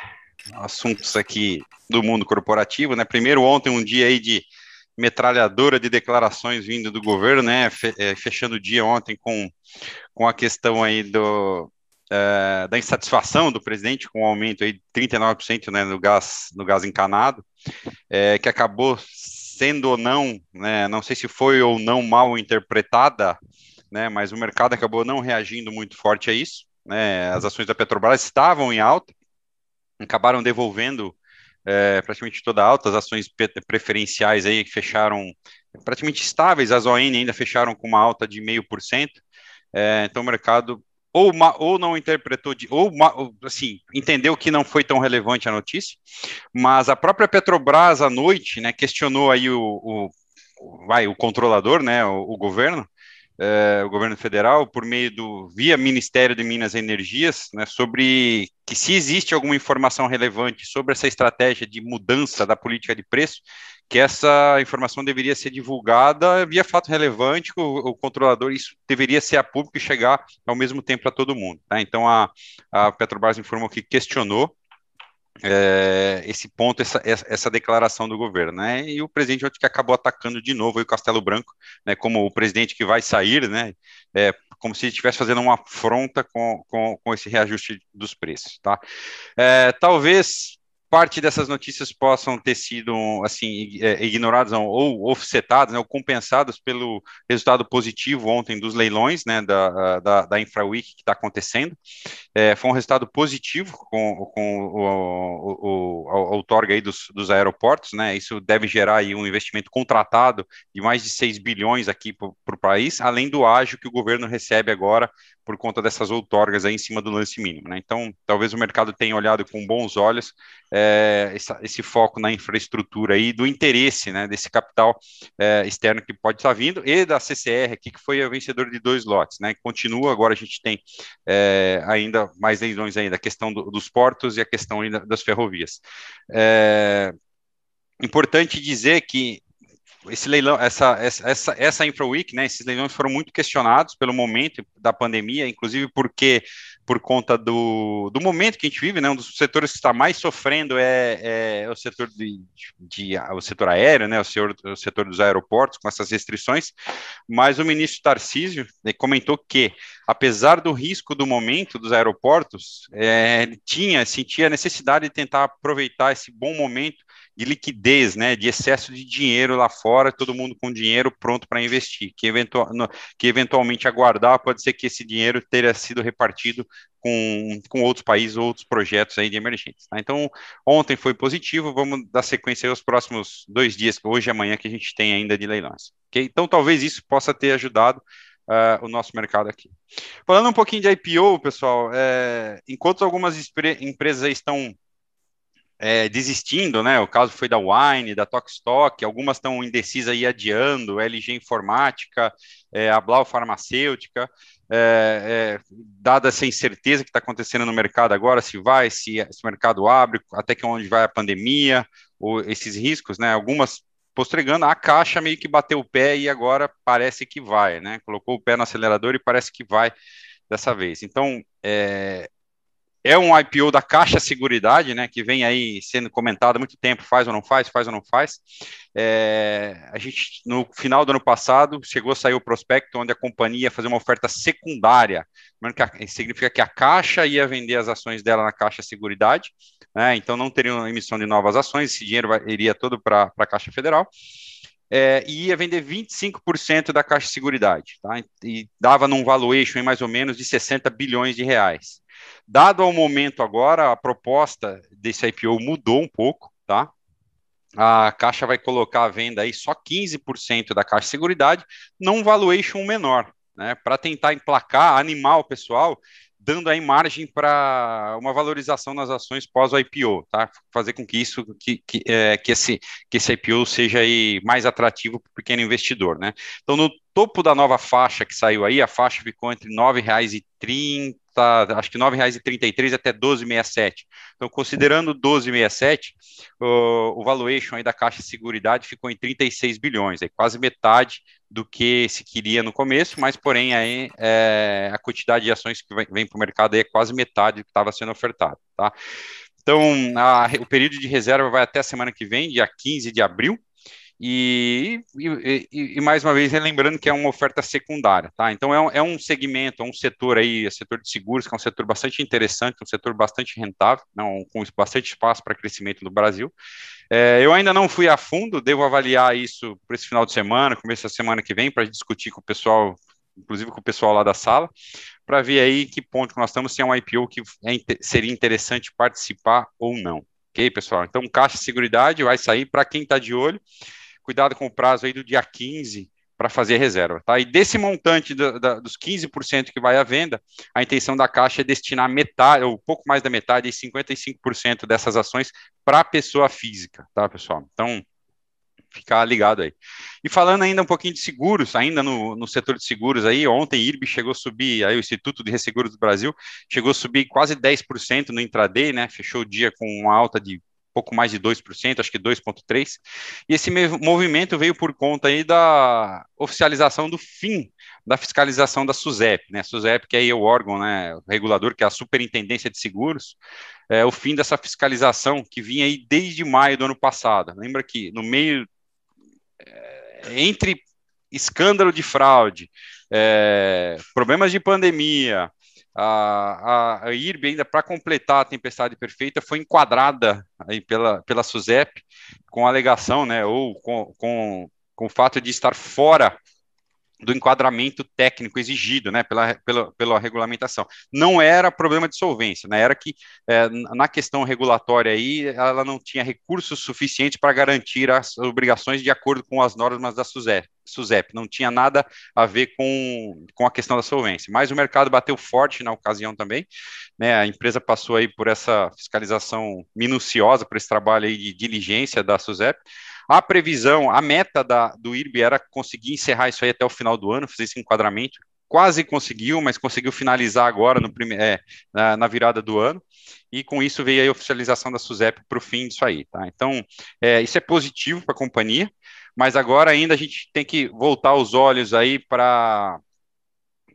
E: assuntos aqui do mundo corporativo, né? Primeiro, ontem, um dia aí de metralhadora de declarações vindo do governo, né? É, fechando o dia ontem com, com a questão aí do, é, da insatisfação do presidente com o um aumento aí de 39% né, no, gás, no gás encanado, é, que acabou sendo ou não, né, não sei se foi ou não mal interpretada, né, mas o mercado acabou não reagindo muito forte a isso. Né, as ações da Petrobras estavam em alta, acabaram devolvendo é, praticamente toda alta, as ações preferenciais aí que fecharam praticamente estáveis, as ON ainda fecharam com uma alta de meio por cento, é, então o mercado ou, ou não interpretou, de, ou assim, entendeu que não foi tão relevante a notícia, mas a própria Petrobras à noite, né, questionou aí o, o vai, o controlador, né, o, o governo, eh, o governo federal, por meio do via Ministério de Minas e Energias, né, sobre que se existe alguma informação relevante sobre essa estratégia de mudança da política de preço, que essa informação deveria ser divulgada via fato relevante, o, o controlador, isso deveria ser a público e chegar ao mesmo tempo para todo mundo. Tá? Então a, a Petrobras informou que questionou é, esse ponto, essa, essa declaração do governo, né? E o presidente ontem que acabou atacando de novo o Castelo Branco, né? Como o presidente que vai sair, né? É, como se estivesse fazendo uma afronta com, com, com esse reajuste dos preços, tá? É, talvez parte dessas notícias possam ter sido assim é, ignoradas ou offsetadas, né, ou compensadas pelo resultado positivo ontem dos leilões, né, da, da, da InfraWeek que está acontecendo. É, foi um resultado positivo com, com o, o, o, o outorga aí dos, dos aeroportos, né, isso deve gerar aí um investimento contratado de mais de 6 bilhões aqui para o país, além do ágio que o governo recebe agora por conta dessas outorgas aí em cima do lance mínimo. Né? Então, talvez o mercado tenha olhado com bons olhos é, esse, esse, foco na infraestrutura e do interesse né, desse capital é, externo que pode estar vindo e da CCR aqui, que foi a vencedora de dois lotes, né? Continua, agora a gente tem é, ainda mais leilões ainda, a questão do, dos portos e a questão ainda das ferrovias. É, importante dizer que esse leilão, essa, essa, essa Infra Week, né, esses leilões foram muito questionados pelo momento da pandemia, inclusive porque por conta do, do momento que a gente vive, né, um dos setores que está mais sofrendo é, é o setor de, de, o setor aéreo, né, o, senhor, o setor dos aeroportos com essas restrições, mas o ministro Tarcísio né, comentou que, apesar do risco do momento dos aeroportos, é, ele tinha, sentia a necessidade de tentar aproveitar esse bom momento de liquidez, né, de excesso de dinheiro lá fora, todo mundo com dinheiro pronto para investir, que, eventual, que eventualmente aguardar, pode ser que esse dinheiro teria sido repartido com, com outros países, outros projetos aí de emergentes. Tá? Então, ontem foi positivo, vamos dar sequência aos próximos dois dias, hoje e amanhã, que a gente tem ainda de leilões. Okay? Então, talvez isso possa ter ajudado Uh, o nosso mercado aqui. Falando um pouquinho de IPO, pessoal, é, enquanto algumas empresas estão é, desistindo, né? O caso foi da Wine, da Tokstok, algumas estão indecisas e adiando, LG Informática, é, a Blau Farmacêutica, é, é, dada essa incerteza que está acontecendo no mercado agora, se vai, se, o mercado abre, até que onde vai a pandemia, ou esses riscos, né? Algumas postregando, a caixa meio que bateu o pé e agora parece que vai, né? Colocou o pé no acelerador e parece que vai dessa vez. Então, é, é um IPO da Caixa Seguridade, né, que vem aí sendo comentado há muito tempo, faz ou não faz, faz ou não faz. É, a gente, no final do ano passado, chegou a sair o prospecto onde a companhia ia fazer uma oferta secundária, que significa que a Caixa ia vender as ações dela na Caixa Seguridade, né, então não teria uma emissão de novas ações, esse dinheiro vai, iria todo para a Caixa Federal. É, e ia vender 25% da Caixa Seguridade, tá? e dava num valuation em mais ou menos de 60 bilhões de reais. Dado ao momento agora, a proposta desse IPO mudou um pouco, tá? A Caixa vai colocar à venda aí só 15% da Caixa de Seguridade, num valuation menor, né? Para tentar emplacar, animar o pessoal, dando aí margem para uma valorização nas ações pós o IPO, tá? Fazer com que isso, que, que, é, que, esse, que esse IPO seja aí mais atrativo para o pequeno investidor, né? Então, no topo da nova faixa que saiu aí, a faixa ficou entre R$ 9,30 está, acho que R$ 9,33 até R$ 12,67. Então, considerando 12,67, o, o valuation aí da Caixa de Seguridade ficou em 36 bilhões, aí quase metade do que se queria no começo, mas porém aí é, a quantidade de ações que vem, vem para o mercado é quase metade do que estava sendo ofertado, tá? Então, a, o período de reserva vai até a semana que vem, dia 15 de abril, e, e, e, mais uma vez, lembrando que é uma oferta secundária, tá? Então, é um, é um segmento, é um setor aí, é setor de seguros, que é um setor bastante interessante, um setor bastante rentável, não, com bastante espaço para crescimento no Brasil. É, eu ainda não fui a fundo, devo avaliar isso para esse final de semana, começo da semana que vem, para discutir com o pessoal, inclusive com o pessoal lá da sala, para ver aí que ponto que nós estamos, se é um IPO que é, seria interessante participar ou não. Ok, pessoal? Então, Caixa de Seguridade vai sair para quem está de olho cuidado com o prazo aí do dia 15 para fazer reserva, tá? E desse montante do, da, dos 15% que vai à venda, a intenção da Caixa é destinar metade, ou pouco mais da metade, 55% dessas ações para a pessoa física, tá, pessoal? Então, ficar ligado aí. E falando ainda um pouquinho de seguros, ainda no, no setor de seguros aí, ontem IRB chegou a subir, aí o Instituto de Resseguros do Brasil chegou a subir quase 10% no intraday, né? Fechou o dia com uma alta de pouco mais de 2%, acho que 2,3%. E esse movimento veio por conta aí da oficialização do fim da fiscalização da SUSEP, né? SUSEP, que é o órgão né, o regulador, que é a Superintendência de Seguros, é, o fim dessa fiscalização que vinha aí desde maio do ano passado. Lembra que no meio, é, entre escândalo de fraude, é, problemas de pandemia, a, a, a IRB, ainda para completar a tempestade perfeita, foi enquadrada aí pela, pela SUSEP com alegação, né, ou com, com, com o fato de estar fora do enquadramento técnico exigido, né, pela, pela, pela regulamentação. Não era problema de solvência, né, era que é, na questão regulatória aí, ela não tinha recursos suficientes para garantir as obrigações de acordo com as normas da SUSEP, SUSEP, não tinha nada a ver com, com a questão da solvência, mas o mercado bateu forte na ocasião também, né, a empresa passou aí por essa fiscalização minuciosa, por esse trabalho aí de diligência da SUSEP, a previsão, a meta da, do IRB era conseguir encerrar isso aí até o final do ano, fazer esse enquadramento. Quase conseguiu, mas conseguiu finalizar agora no prime, é, na, na, virada do ano. E com isso veio a oficialização da SUSEP para o fim disso aí. Tá? Então, é, isso é positivo para a companhia, mas agora ainda a gente tem que voltar os olhos aí para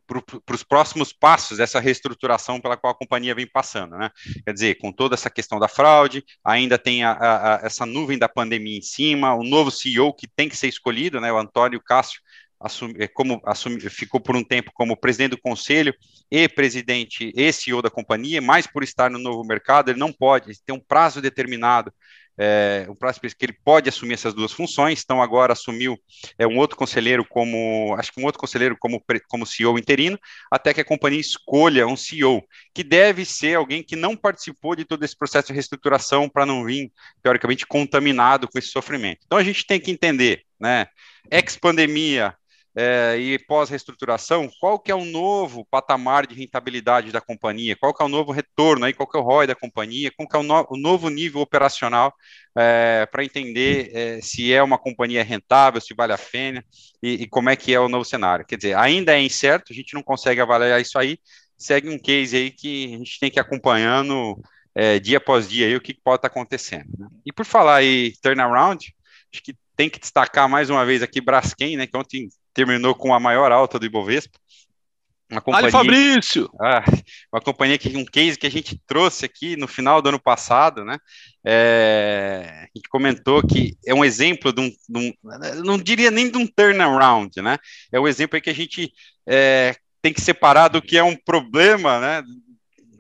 E: para os próximos passos dessa reestruturação pela qual a companhia vem passando, né? Quer dizer, com toda essa questão da fraude, ainda tem a, a, a, essa nuvem da pandemia em cima, o novo CEO que tem que ser escolhido, né? O Antônio Cássio assumi, é, como assumi, ficou por um tempo como presidente do conselho e presidente e CEO da companhia, mas por estar no novo mercado, ele não pode, tem um prazo determinado é, o próximo que ele pode assumir essas duas funções, então agora assumiu é, um outro conselheiro como, acho que um outro conselheiro como, como CEO interino, até que a companhia escolha um CEO, que deve ser alguém que não participou de todo esse processo de reestruturação para não vir, teoricamente, contaminado com esse sofrimento. Então a gente tem que entender, né, ex-pandemia, é, e pós-reestruturação, qual que é o novo patamar de rentabilidade da companhia, qual que é o novo retorno, aí, qual que é o ROI da companhia, qual que é o, no, o novo nível operacional é, para entender é, se é uma companhia rentável, se vale a pena e, e, como é que é o novo cenário. Quer dizer, ainda é incerto, a gente não consegue avaliar isso aí, segue um case aí que a gente tem que ir acompanhando é, dia após dia aí, o que pode estar tá acontecendo. Né? E por falar aí turnaround, acho que tem que destacar mais uma vez aqui Braskem, né, que ontem terminou com a maior alta do Ibovespa.
A: Uma companhia, Fabrício!
E: Ah, uma companhia que um case que a gente trouxe aqui no final do ano passado, né? É, a gente comentou que é um exemplo de um, de um, não diria nem de um turnaround, né? É um exemplo aí que a gente é, tem que separar do que é um problema, né?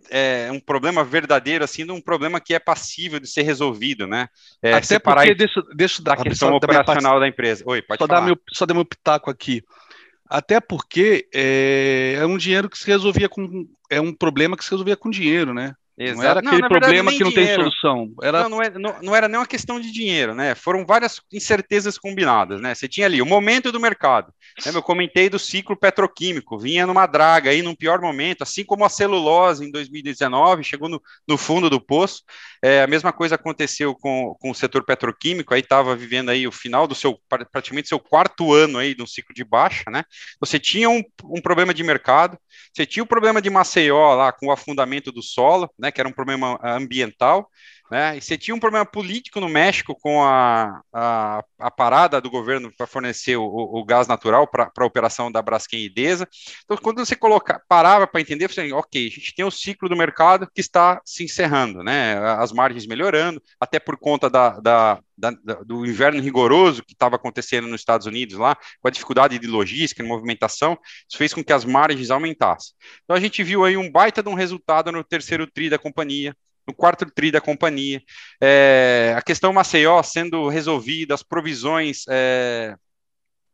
E: É um problema verdadeiro, assim, de um problema que é passível de ser resolvido, né? É,
A: Até separar porque, deixa, deixa eu dar
E: a questão operacional da empresa. Oi, pode
A: só
E: falar.
A: Dar meu, só dar meu pitaco aqui. Até porque é, é um dinheiro que se resolvia com. É um problema que se resolvia com dinheiro, né? Exato. Não era aquele não, problema verdade, que não dinheiro. tem solução. Era...
E: Não, não, é, não, não, era nem uma questão de dinheiro, né? Foram várias incertezas combinadas, né? Você tinha ali o momento do mercado. Né? Eu comentei do ciclo petroquímico, vinha numa draga aí num pior momento, assim como a celulose em 2019 chegou no, no fundo do poço. É, a mesma coisa aconteceu com, com o setor petroquímico, aí estava vivendo aí o final do seu, praticamente seu quarto ano aí no ciclo de baixa, né? Você tinha um, um problema de mercado, você tinha o problema de Maceió lá com o afundamento do solo, né? Né, que era um problema ambiental, né, e você tinha um problema político no México com a, a, a parada do governo para fornecer o, o, gás natural para a operação da Braskem e Idesa. Então, quando você coloca, parava para entender, você, ok, a gente tem o ciclo do mercado que está se encerrando, né, as margens melhorando, até por conta da, da, da, do inverno rigoroso que estava acontecendo nos Estados Unidos lá, com a dificuldade de logística, de movimentação, isso fez com que as margens aumentassem. Então a gente viu aí um baita de um resultado no terceiro tri da companhia, no quarto tri da companhia. É, a questão Maceió sendo resolvida, as provisões é,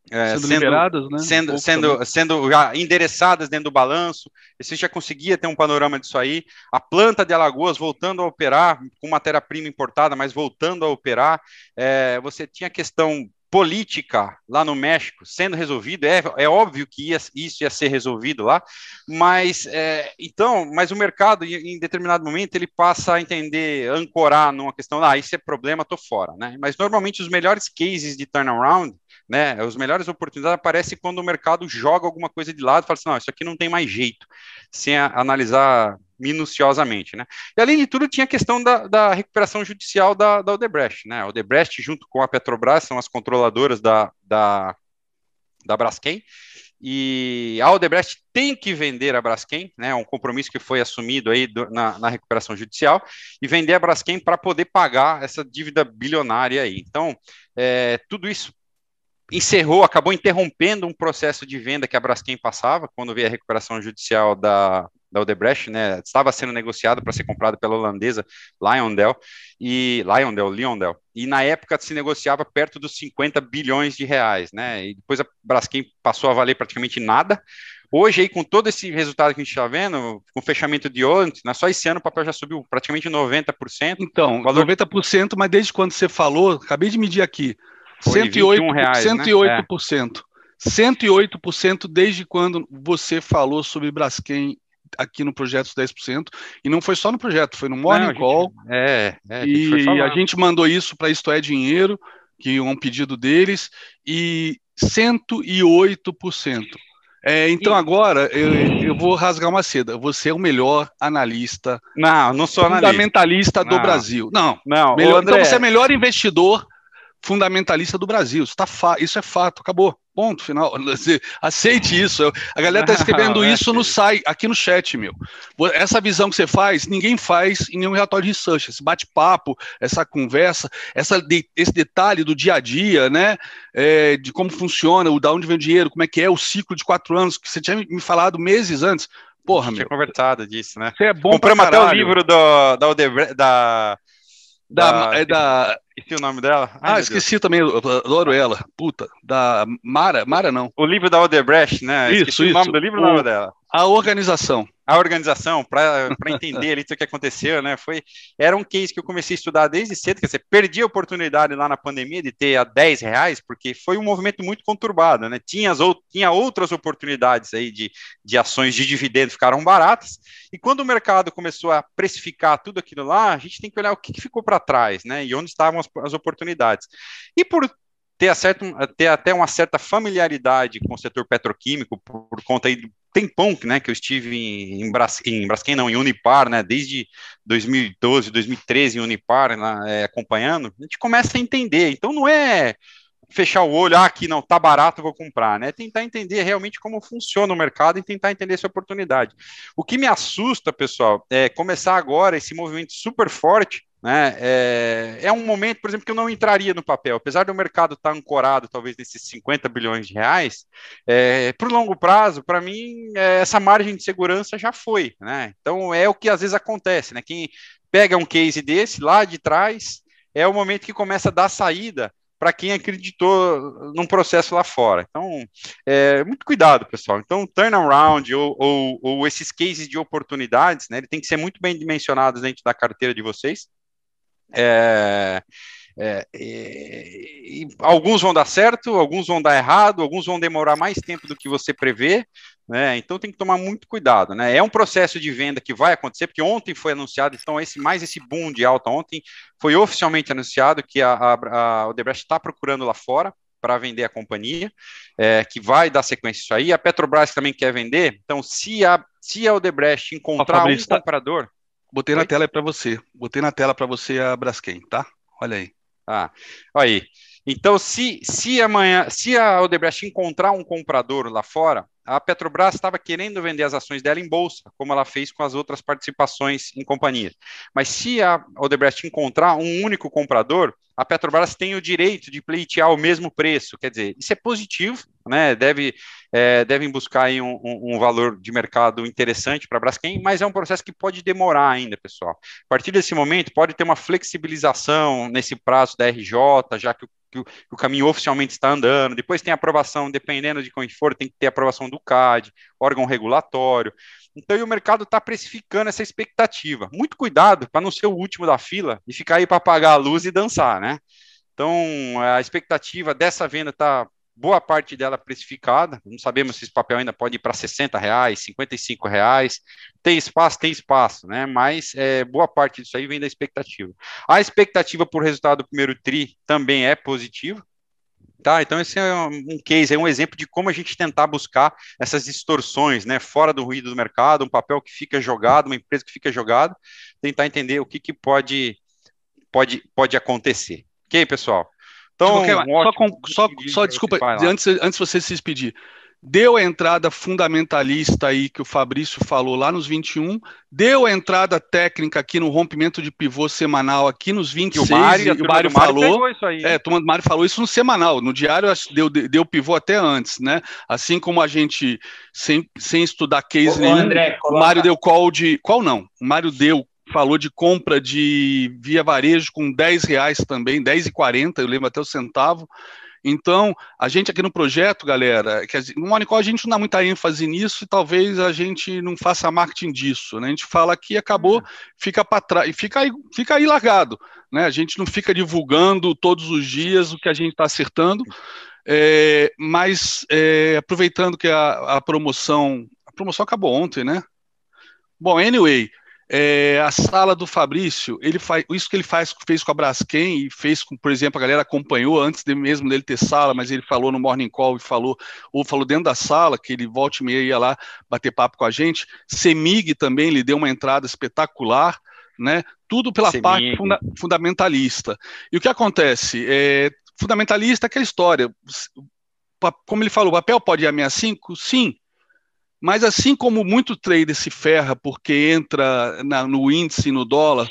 A: é, sendo, sendo, liberadas, né?
E: Sendo, um sendo, sendo endereçadas dentro do balanço, você já conseguia ter um panorama disso aí. A planta de Alagoas voltando a operar, com matéria-prima importada, mas voltando a operar. É, você tinha a questão política lá no México sendo resolvido, é, é óbvio que ia, isso ia ser resolvido lá, mas é, então, mas o mercado em determinado momento ele passa a entender, ancorar numa questão, ah, isso é problema, tô fora, né? Mas normalmente os melhores cases de turnaround, né, as melhores oportunidades aparecem quando o mercado joga alguma coisa de lado fala assim, não, isso aqui não tem mais jeito, sem a, analisar minuciosamente, né? E além de tudo, tinha a questão da, da recuperação judicial da, da Odebrecht, né? A Odebrecht, junto com a Petrobras, são as controladoras da, da, da Braskem, e a Odebrecht tem que vender a Braskem, né, um compromisso que foi assumido aí do, na, na, recuperação judicial, e vender a Braskem para poder pagar essa dívida bilionária aí. Então, é, tudo isso encerrou, acabou interrompendo um processo de venda que a Braskem passava, quando veio a recuperação judicial da, da Odebrecht, né? Estava sendo negociado para ser comprado pela holandesa Lyondell e Lyondell, Lyondell. E na época se negociava perto dos 50 bilhões de reais, né? E depois a Braskem passou a valer praticamente nada. Hoje, aí, com todo esse resultado que a gente está vendo, com o fechamento de ontem, né, só esse ano o papel já subiu praticamente 90%.
A: Então, valor... 90%, mas desde quando você falou, acabei de medir aqui,
E: Foi
A: 108%.
E: reais,
A: 108%. Né? 108% desde quando você falou sobre Braskem aqui no projeto 10%, e não foi só no projeto, foi no Morning
E: Não,
A: Call,
E: gente- é, é,
A: e a gente mandou isso para Isto é Dinheiro, que é um pedido deles, e 108%. É, então
E: E-
A: agora eu, eu vou rasgar uma seda. Você é o melhor analista,
E: Não, não sou analista.
A: fundamentalista do
E: Não.
A: Brasil. Não,
E: Não,
A: melhor-
E: ô, André,
A: então você é o melhor investidor fundamentalista do Brasil. Isso, tá fa- isso é fato, acabou. Ponto final. Aceite isso. Eu- A galera está [LAUGHS] escrevendo
E: é
A: isso no site, aqui no chat, meu. Essa visão que você faz, ninguém faz em nenhum relatório de research. Esse bate-papo, essa conversa, essa esse detalhe do dia a dia, né? é, de como funciona, o da onde vem o dinheiro, como é que é o ciclo de quatro anos, que você tinha me falado meses antes. Porra, meu.
E: tinha conversado disso, né?
A: Você é bom
E: Compramos
A: pra
E: até o livro do, da Odebrecht, da...
A: da, é da
E: Esqueci o nome dela. Ai,
A: Ah,
E: meu Deus.
A: esqueci também, adoro ela. Puta, da Mara, Mara não.
E: O livro da Odebrecht, né?
A: Isso,
E: Esqueci o nome
A: isso.
E: do livro
A: O-
E: ou o nome dela?
A: A organização.
E: a organização para entender ali o que aconteceu, né? Foi era um case que eu comecei a estudar desde cedo, quer dizer, perdi a oportunidade lá na pandemia de ter a 10 reais, porque foi um movimento muito conturbado, né? Tinha, as, tinha outras oportunidades aí de, de ações de dividendo ficaram baratas, e quando o mercado começou a precificar tudo aquilo lá, a gente tem que olhar o que, ficou para trás, né? E onde estavam as, as oportunidades. E por ter, acerto, ter até uma certa familiaridade com o setor petroquímico, por, por conta aí do tempão né, que eu estive em, em, Bras, em Braskem, não, em Unipar, né, desde 2012, 2013 em Unipar, lá, é, acompanhando, a gente começa a entender. Então não é fechar o olho, ah, aqui não, tá barato, vou comprar, né? Tentar entender realmente como funciona o mercado e tentar entender essa oportunidade. O que me assusta, pessoal, é começar agora esse movimento super forte né? É, é, um momento, por exemplo, que eu não entraria no papel, apesar do mercado estar ancorado talvez nesses 50 bilhões de reais, é, para o longo prazo, para mim, é, essa margem de segurança já foi. Né? Então é o que às vezes acontece. Né? Quem pega um case desse lá de trás é o momento que começa a dar saída para quem acreditou num processo lá fora. Então, é, muito cuidado, pessoal. Então, turnaround ou, ou, ou esses cases de oportunidades, né, ele tem que ser muito bem dimensionados dentro da carteira de vocês. É, é, e, e alguns vão dar certo, alguns vão dar errado, alguns vão demorar mais tempo do que você prevê, né? Então tem que tomar muito cuidado, né? É um processo de venda que vai acontecer, porque ontem foi anunciado, então esse mais esse boom de alta ontem foi oficialmente anunciado que a, a, a Odebrecht está procurando lá fora para vender a companhia, é, que vai dar sequência isso aí. A Petrobras também quer vender, então se a se a Odebrecht encontrar um comprador
A: Botei Oi? na tela para você. Botei na tela para você a Braskem, tá? Olha aí.
E: Ah, aí. Então, se, se amanhã, se a Odebrecht encontrar um comprador lá fora, a Petrobras estava querendo vender as ações dela em bolsa, como ela fez com as outras participações em companhias. Mas se a Odebrecht encontrar um único comprador, a Petrobras tem o direito de pleitear o mesmo preço. Quer dizer, isso é positivo, né? Deve, é, devem buscar aí um, um, um, valor de mercado interessante para a Braskem, mas é um processo que pode demorar ainda, pessoal. A partir desse momento, pode ter uma flexibilização nesse prazo da RJ, já que o que o, que o, caminho oficialmente está andando, depois tem aprovação, dependendo de como for, tem que ter aprovação do CAD, órgão regulatório. Então, o mercado está precificando essa expectativa. Muito cuidado para não ser o último da fila e ficar aí para apagar a luz e dançar, né? Então, a expectativa dessa venda está boa parte dela precificada. Não sabemos se esse papel ainda pode ir para 60 reais, 55 reais. Tem espaço, tem espaço, né? Mas é, boa parte disso aí vem da expectativa. A expectativa por resultado do primeiro TRI também é positiva. Tá, então esse é um case, é um exemplo de como a gente tentar buscar essas distorções, né, fora do ruído do mercado, um papel que fica jogado, uma empresa que fica jogada, tentar entender o que, que pode, pode, pode acontecer. Ok, pessoal?
A: Então, um só, com, só, só desculpa, antes, antes de você se despedir, deu a entrada fundamentalista aí que o Fabrício falou lá nos 21, deu a entrada técnica aqui no rompimento de pivô semanal aqui nos 26,
E: E o Mário,
A: e o Mário falou,
E: isso aí.
A: é, do Mário falou isso no semanal, no diário deu, deu pivô até antes, né? Assim como a gente, sem, sem estudar case
B: Ô,
A: nenhum,
B: André,
A: o Mário deu call de, qual não? O Mário deu, falou de compra de via varejo com 10 reais também, 10,40, eu lembro até o centavo, então, a gente aqui no projeto, galera, que no Monicol a gente não dá muita ênfase nisso e talvez a gente não faça marketing disso, né? A gente fala aqui, acabou, fica para trás, e fica aí, fica aí largado, né? A gente não fica divulgando todos os dias o que a gente está acertando, é, mas é, aproveitando que a, a promoção, a promoção acabou ontem, né? Bom, anyway, é, a sala do Fabrício, ele faz isso que ele faz, fez com a Braskem e fez com, por exemplo, a galera acompanhou antes de mesmo dele ter sala, mas ele falou no Morning Call e falou, ou falou dentro da sala, que ele volta e meia ia lá bater papo com a gente. Semig também lhe deu uma entrada espetacular, né? Tudo pela
E: Semig.
A: parte funda- fundamentalista. E o que acontece? É, fundamentalista é aquela história. Como ele falou, o papel pode ir a 65? Sim. Mas assim como muito trader se ferra porque entra na- no índice no dólar,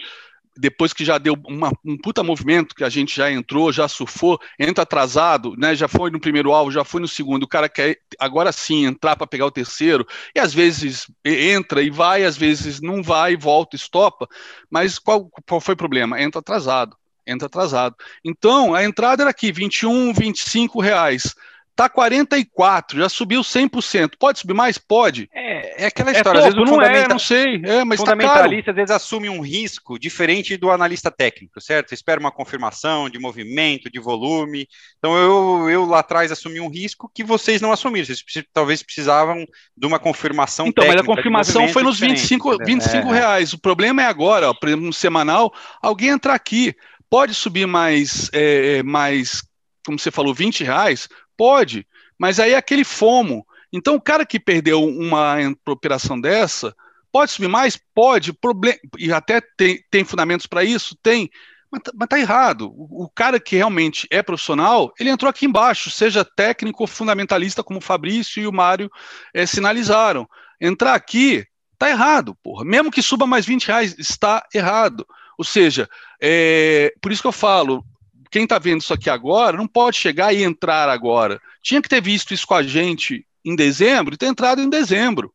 A: depois que já deu uma- um puta movimento, que a gente já entrou, já surfou, entra atrasado, né? Já foi no primeiro alvo, já foi no segundo, o cara quer agora sim entrar para pegar o terceiro, e às vezes entra e vai, às vezes não vai, volta, estopa. Mas qual, qual foi o problema? Entra atrasado. Entra atrasado. Então, a entrada era aqui, 21, 25 reais. Tá 44, já subiu 100%. Pode subir mais? Pode.
E: É, é aquela
A: É
E: história.
A: pouco,
E: às vezes o
A: não é,
E: fundamenta-
A: não sei. É, mas tá caro.
E: fundamentalista às vezes assume um risco diferente do analista técnico, certo? Espera uma confirmação de movimento, de volume. Então eu, eu lá atrás assumi um risco que vocês não assumiram. Vocês talvez precisavam de uma confirmação
A: Então, mas a
E: técnica de
A: confirmação foi nos
E: diferente,
A: 25,
E: entendeu?
A: 25
E: É,
A: reais. O problema é agora, ó, por exemplo, no semanal, alguém entrar aqui. Pode subir mais, é, mais, como você falou, 20 reais? Pode, mas aí é aquele FOMO. Então, o cara que perdeu uma operação dessa, pode subir mais? Pode. Proble e até tem, tem fundamentos para isso? Tem. Mas tá, mas tá errado. O, o cara que realmente é profissional, ele entrou aqui embaixo, seja técnico ou fundamentalista, como o Fabrício e o Mário eh, sinalizaram. Entrar aqui tá errado, porra. Mesmo que suba mais 20 reais, está errado. Ou seja, é, por isso que eu falo, quem está vendo isso aqui agora não pode chegar e entrar agora. Tinha que ter visto isso com a gente em dezembro e ter entrado em dezembro.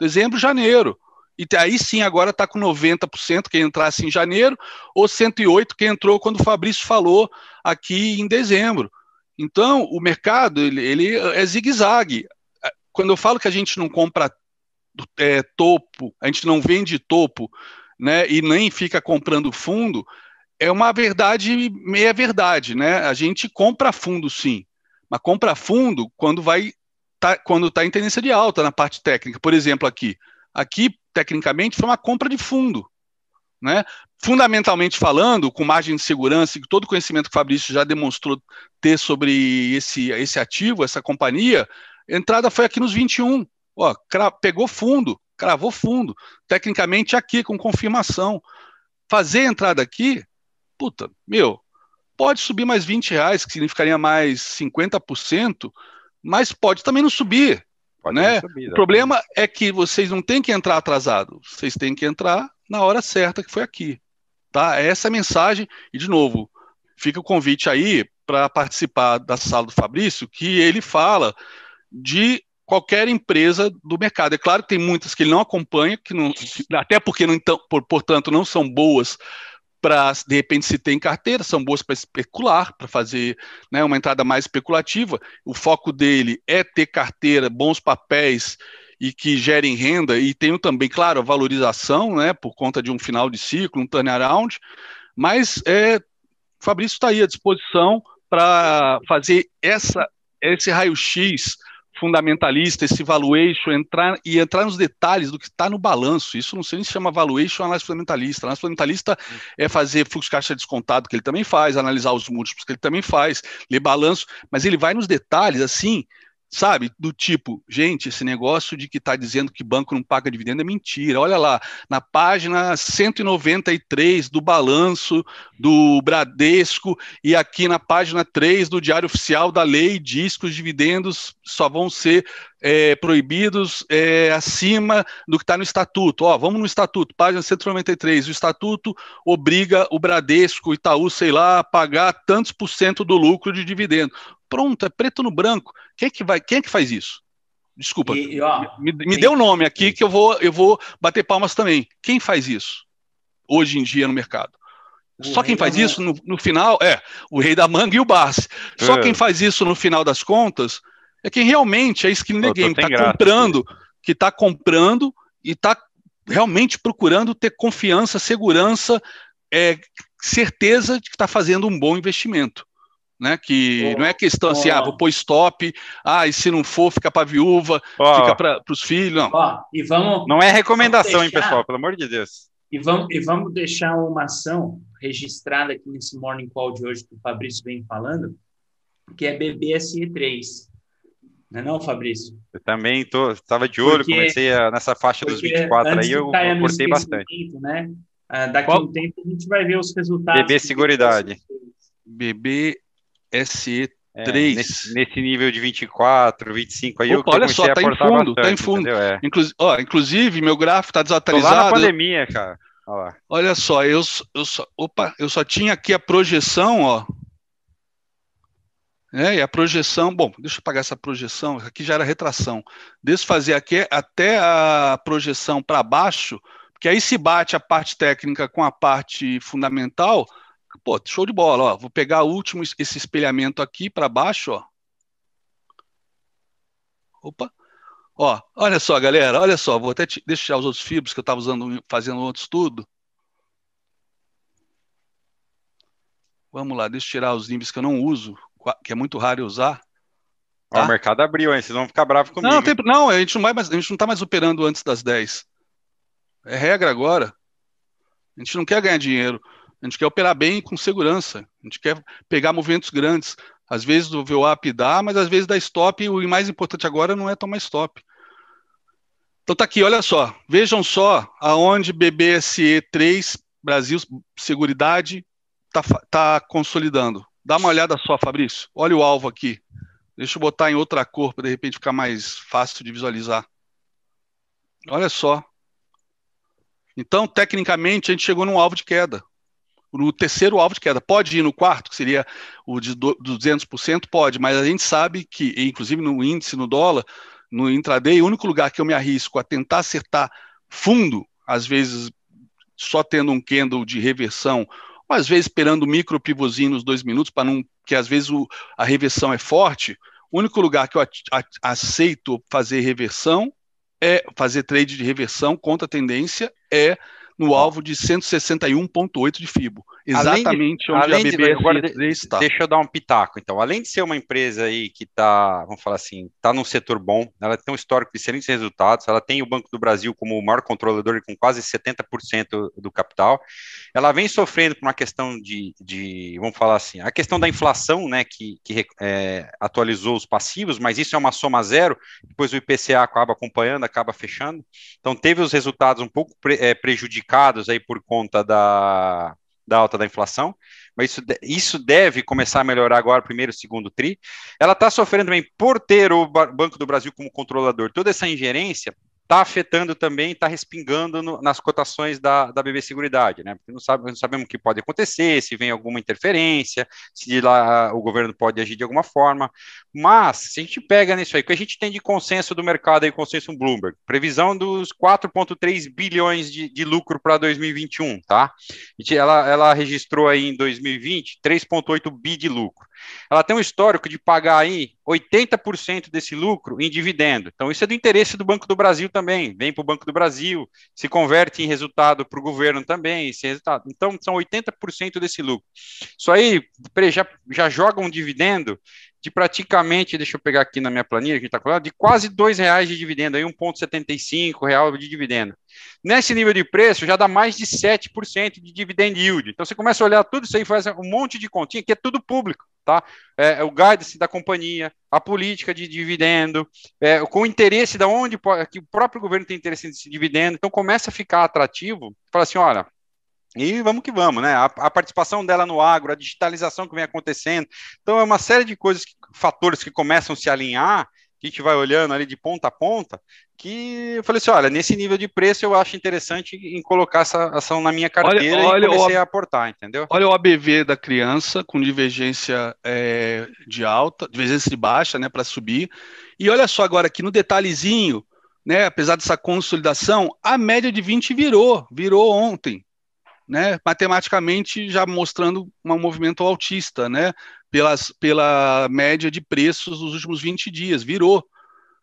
A: Dezembro, janeiro. E aí sim, agora está com 90% quem entrasse em janeiro, ou 108% quem entrou quando o Fabrício falou aqui em dezembro. Então, o mercado ele, ele é zigue-zague. Quando eu falo que a gente não compra é, topo, a gente não vende topo, né, e nem fica comprando fundo, é uma verdade meia verdade, né? A gente compra fundo sim, mas compra fundo quando vai tá, quando está em tendência de alta na parte técnica. Por exemplo, aqui, aqui tecnicamente foi uma compra de fundo, né? Fundamentalmente falando, com margem de segurança e todo o conhecimento que o Fabrício já demonstrou ter sobre esse esse ativo, essa companhia, a entrada foi aqui nos 21. Ó, pegou fundo, cravou fundo, tecnicamente aqui com confirmação. Fazer a entrada aqui puta, meu, pode subir mais 20 reais, que significaria mais 50%, mas pode também não subir.
E: Pode
A: né?
E: subir,
A: o problema é que vocês não têm que entrar atrasado, vocês têm que entrar na hora certa, que foi aqui. Tá? Essa é a mensagem, e de novo, fica o convite aí para participar da sala do Fabrício, que ele fala de qualquer empresa do mercado. É claro que tem muitas que ele não acompanha, que não, até porque, não, então, por, portanto, não são boas para, de repente, se ter em carteira, são boas para especular, para fazer né, uma entrada mais especulativa. O foco dele é ter carteira, bons papéis e que gerem renda, e tem também, claro, a valorização, né, por conta de um final de ciclo, um turnaround, mas é, Fabrício está aí à disposição para fazer essa, esse raio-x fundamentalista, esse valuation, entrar e entrar nos detalhes do que está no balanço. Isso não sei se chama valuation análise fundamentalista. Análise fundamentalista é fazer fluxo de caixa descontado, que ele também faz, analisar os múltiplos, que ele também faz, ler balanço, mas ele vai nos detalhes, assim, sabe? Do tipo, gente, esse negócio de que está dizendo que banco não paga dividendo é mentira. Olha lá, na página 193 do balanço do Bradesco e aqui na página 3 do Diário Oficial da Lei diz que os dividendos só vão ser é, proibidos é, acima do que está no estatuto. Ó, vamos no estatuto, página 193. O estatuto obriga o Bradesco, o Itaú, sei lá, a pagar tantos por cento do lucro de dividendo. Pronto, é preto no branco. Quem é que vai? Quem é que faz isso? Desculpa.
B: E, ó,
A: me, me dê um nome aqui que eu vou, eu vou bater palmas também. Quem faz isso hoje em dia no mercado? Só quem faz isso no, no, final é o rei da manga e o Barsi. Só é. quem faz isso no final das contas é quem realmente é skin the game, está comprando, que está comprando e está realmente procurando ter confiança, segurança, é, certeza de que está fazendo um bom investimento. Né, que oh, não é questão assim, oh. ah, vou pôr stop, ah, e se não for, fica para viúva, oh. fica para os filhos. Não.
B: e vamos,
E: não é recomendação, hein, pessoal, pelo amor de Deus.
B: E vamos, e vamos deixar uma ação registrada aqui nesse Morning Call de hoje que o Fabrício vem falando, que é BBSE3. Não é não, Fabrício?
E: Eu também estava de olho, porque, comecei a, nessa faixa dos 24 aí, eu, cortei bastante.
B: Né? Ah, daqui Qual? a um tempo a gente vai ver os resultados.
E: BB Seguridade.
A: BB SE 3.
E: É, nesse, nesse, nível de 24, 25 aí,
A: Opa, eu olha só, tá em fundo, bastante, tá em fundo. É. Inclu ó, inclusive, meu gráfico tá desatualizado. Tô lá
E: na pandemia, cara.
A: Olha, olha só, eu, eu só, opa, eu só tinha aqui a projeção, ó, é, e a projeção, bom, deixa eu apagar essa projeção, aqui já era retração. Desfazer aqui até a projeção para baixo, porque aí se bate a parte técnica com a parte fundamental, pô, show de bola, ó. Vou pegar o último, esse espelhamento aqui para baixo, ó. Opa. Ó, olha só, galera, olha só, vou até deixar os outros fibros que eu estava usando, fazendo outro estudo. Vamos lá, deixa eu tirar os níveis que eu não uso, que é muito raro usar.
E: Tá? o mercado abriu, hein? Vocês vão ficar bravos comigo.
A: Não, tem, não a gente não vai mais, a gente não está mais operando antes das 10. É regra agora. A gente não quer ganhar dinheiro. A gente quer operar bem com segurança. A gente quer pegar movimentos grandes. Às vezes o VWAP dá, mas às vezes dá stop. E o mais importante agora não é tomar stop. Então tá aqui, olha só. Vejam só aonde BBSE 3 Brasil Seguridade está tá consolidando. Dá uma olhada só, Fabrício. Olha o alvo aqui. Deixa eu botar em outra cor para de repente ficar mais fácil de visualizar. Olha só. Então, tecnicamente, a gente chegou num alvo de queda. No terceiro alvo de queda. Pode ir no quarto, que seria o de 200%? Pode, mas a gente sabe que, inclusive no índice, no dólar, no intraday, o único lugar que eu me arrisco a tentar acertar fundo, às vezes só tendo um candle de reversão às vezes esperando o micro pivôzinho nos dois minutos, para não. que às vezes o, a reversão é forte. O único lugar que eu a, a, aceito fazer reversão é fazer trade de reversão contra tendência é no alvo de 161,8 de FIBO. Exatamente
E: de, onde a BBS está. Deixa eu dar um pitaco. Então, além de ser uma empresa aí que está, vamos falar assim, está num setor bom, ela tem um histórico de excelentes resultados, ela tem o Banco do Brasil como o maior controlador com quase 70% do capital. Ela vem sofrendo por uma questão de, de vamos falar assim, a questão da inflação, né, que, que é, atualizou os passivos, mas isso é uma soma zero, depois o IPCA acaba acompanhando, acaba fechando. Então, teve os resultados um pouco pre, é, prejudicados prejudicados aí por conta da, da alta da inflação, mas isso, isso deve começar a melhorar agora, primeiro segundo TRI. Ela está sofrendo também por ter o Banco do Brasil como controlador, toda essa ingerência está afetando também, está respingando no, nas cotações da, da BB Seguridade, né? Porque não, sabe, não sabemos o que pode acontecer, se vem alguma interferência, se lá o governo pode agir de alguma forma. Mas, se a gente pega nisso aí, o que a gente tem de consenso do mercado aí, consenso Bloomberg, previsão dos 4,3 bilhões de, de lucro para 2021, tá? Ela, ela registrou aí em 2020 3,8 bi de lucro ela tem um histórico de pagar aí 80% desse lucro em dividendo. Então, isso é do interesse do Banco do Brasil também. Vem para o Banco do Brasil, se converte em resultado para o governo também. Esse resultado. Então, são 80% desse lucro. Isso aí já, já joga um dividendo de praticamente, deixa eu pegar aqui na minha planilha, a gente está falando, de quase R$ reais de dividendo, aí 1,75 real de dividendo. Nesse nível de preço, já dá mais de 7% de dividend yield. Então, você começa a olhar tudo isso aí, faz um monte de continha, que é tudo público, tá? É, é o guidance da companhia, a política de dividendo, é, com o interesse da onde que o próprio governo tem interesse nesse dividendo. Então, começa a ficar atrativo, fala assim, olha, e vamos que vamos, né? A, a, participação dela no agro, a digitalização que vem acontecendo. Então, é uma série de coisas, fatores que começam a se alinhar que a gente vai olhando ali de ponta a ponta, que eu falei assim, olha, nesse nível de preço eu acho interessante em colocar essa ação na minha carteira olha, e comecei a aportar, entendeu?
A: Olha o ABV da criança com divergência é, de alta, divergência de baixa, né, para subir. E olha só agora aqui no detalhezinho, né, apesar dessa consolidação, a média de 20 virou, virou ontem, né, matematicamente já mostrando um movimento altista, né, pelas, pela média de preços dos últimos 20 dias, virou.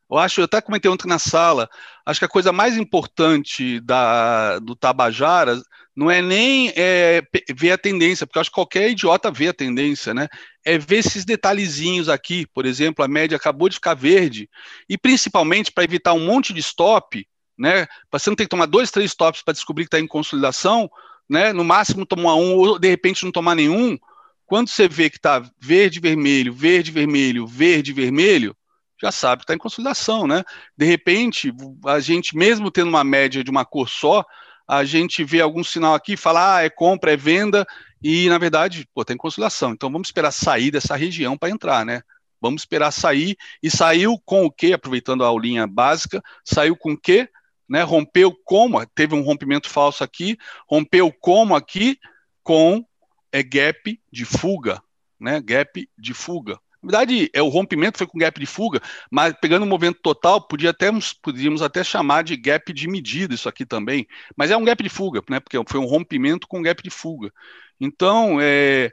A: Eu acho, eu até comentei ontem na sala, acho que a coisa mais importante da, do Tabajara não é nem é, ver a tendência, porque acho que qualquer idiota vê a tendência, né? É ver esses detalhezinhos aqui, por exemplo, a média acabou de ficar verde, e principalmente para evitar um monte de stop, né? Você não tem que tomar dois, três stops para descobrir que está em consolidação, né? No máximo tomar um, ou de repente não tomar nenhum. Quando você vê que está verde, vermelho, verde, vermelho, verde, vermelho, já sabe que está em consolidação, né? De repente, a gente, mesmo tendo uma média de uma cor só, a gente vê algum sinal aqui fala, ah, é compra, é venda, e na verdade, pô, tem consolidação. Então vamos esperar sair dessa região para entrar, né? Vamos esperar sair, e saiu com o quê? Aproveitando a aulinha básica, saiu com o quê? Né, rompeu como, teve um rompimento falso aqui, rompeu como aqui com é gap de fuga, né? Gap de fuga. Na verdade, é o rompimento foi com gap de fuga, mas pegando o movimento total, podia até, podíamos até chamar de gap de medida isso aqui também, mas é um gap de fuga, né? Porque foi um rompimento com gap de fuga. Então, é,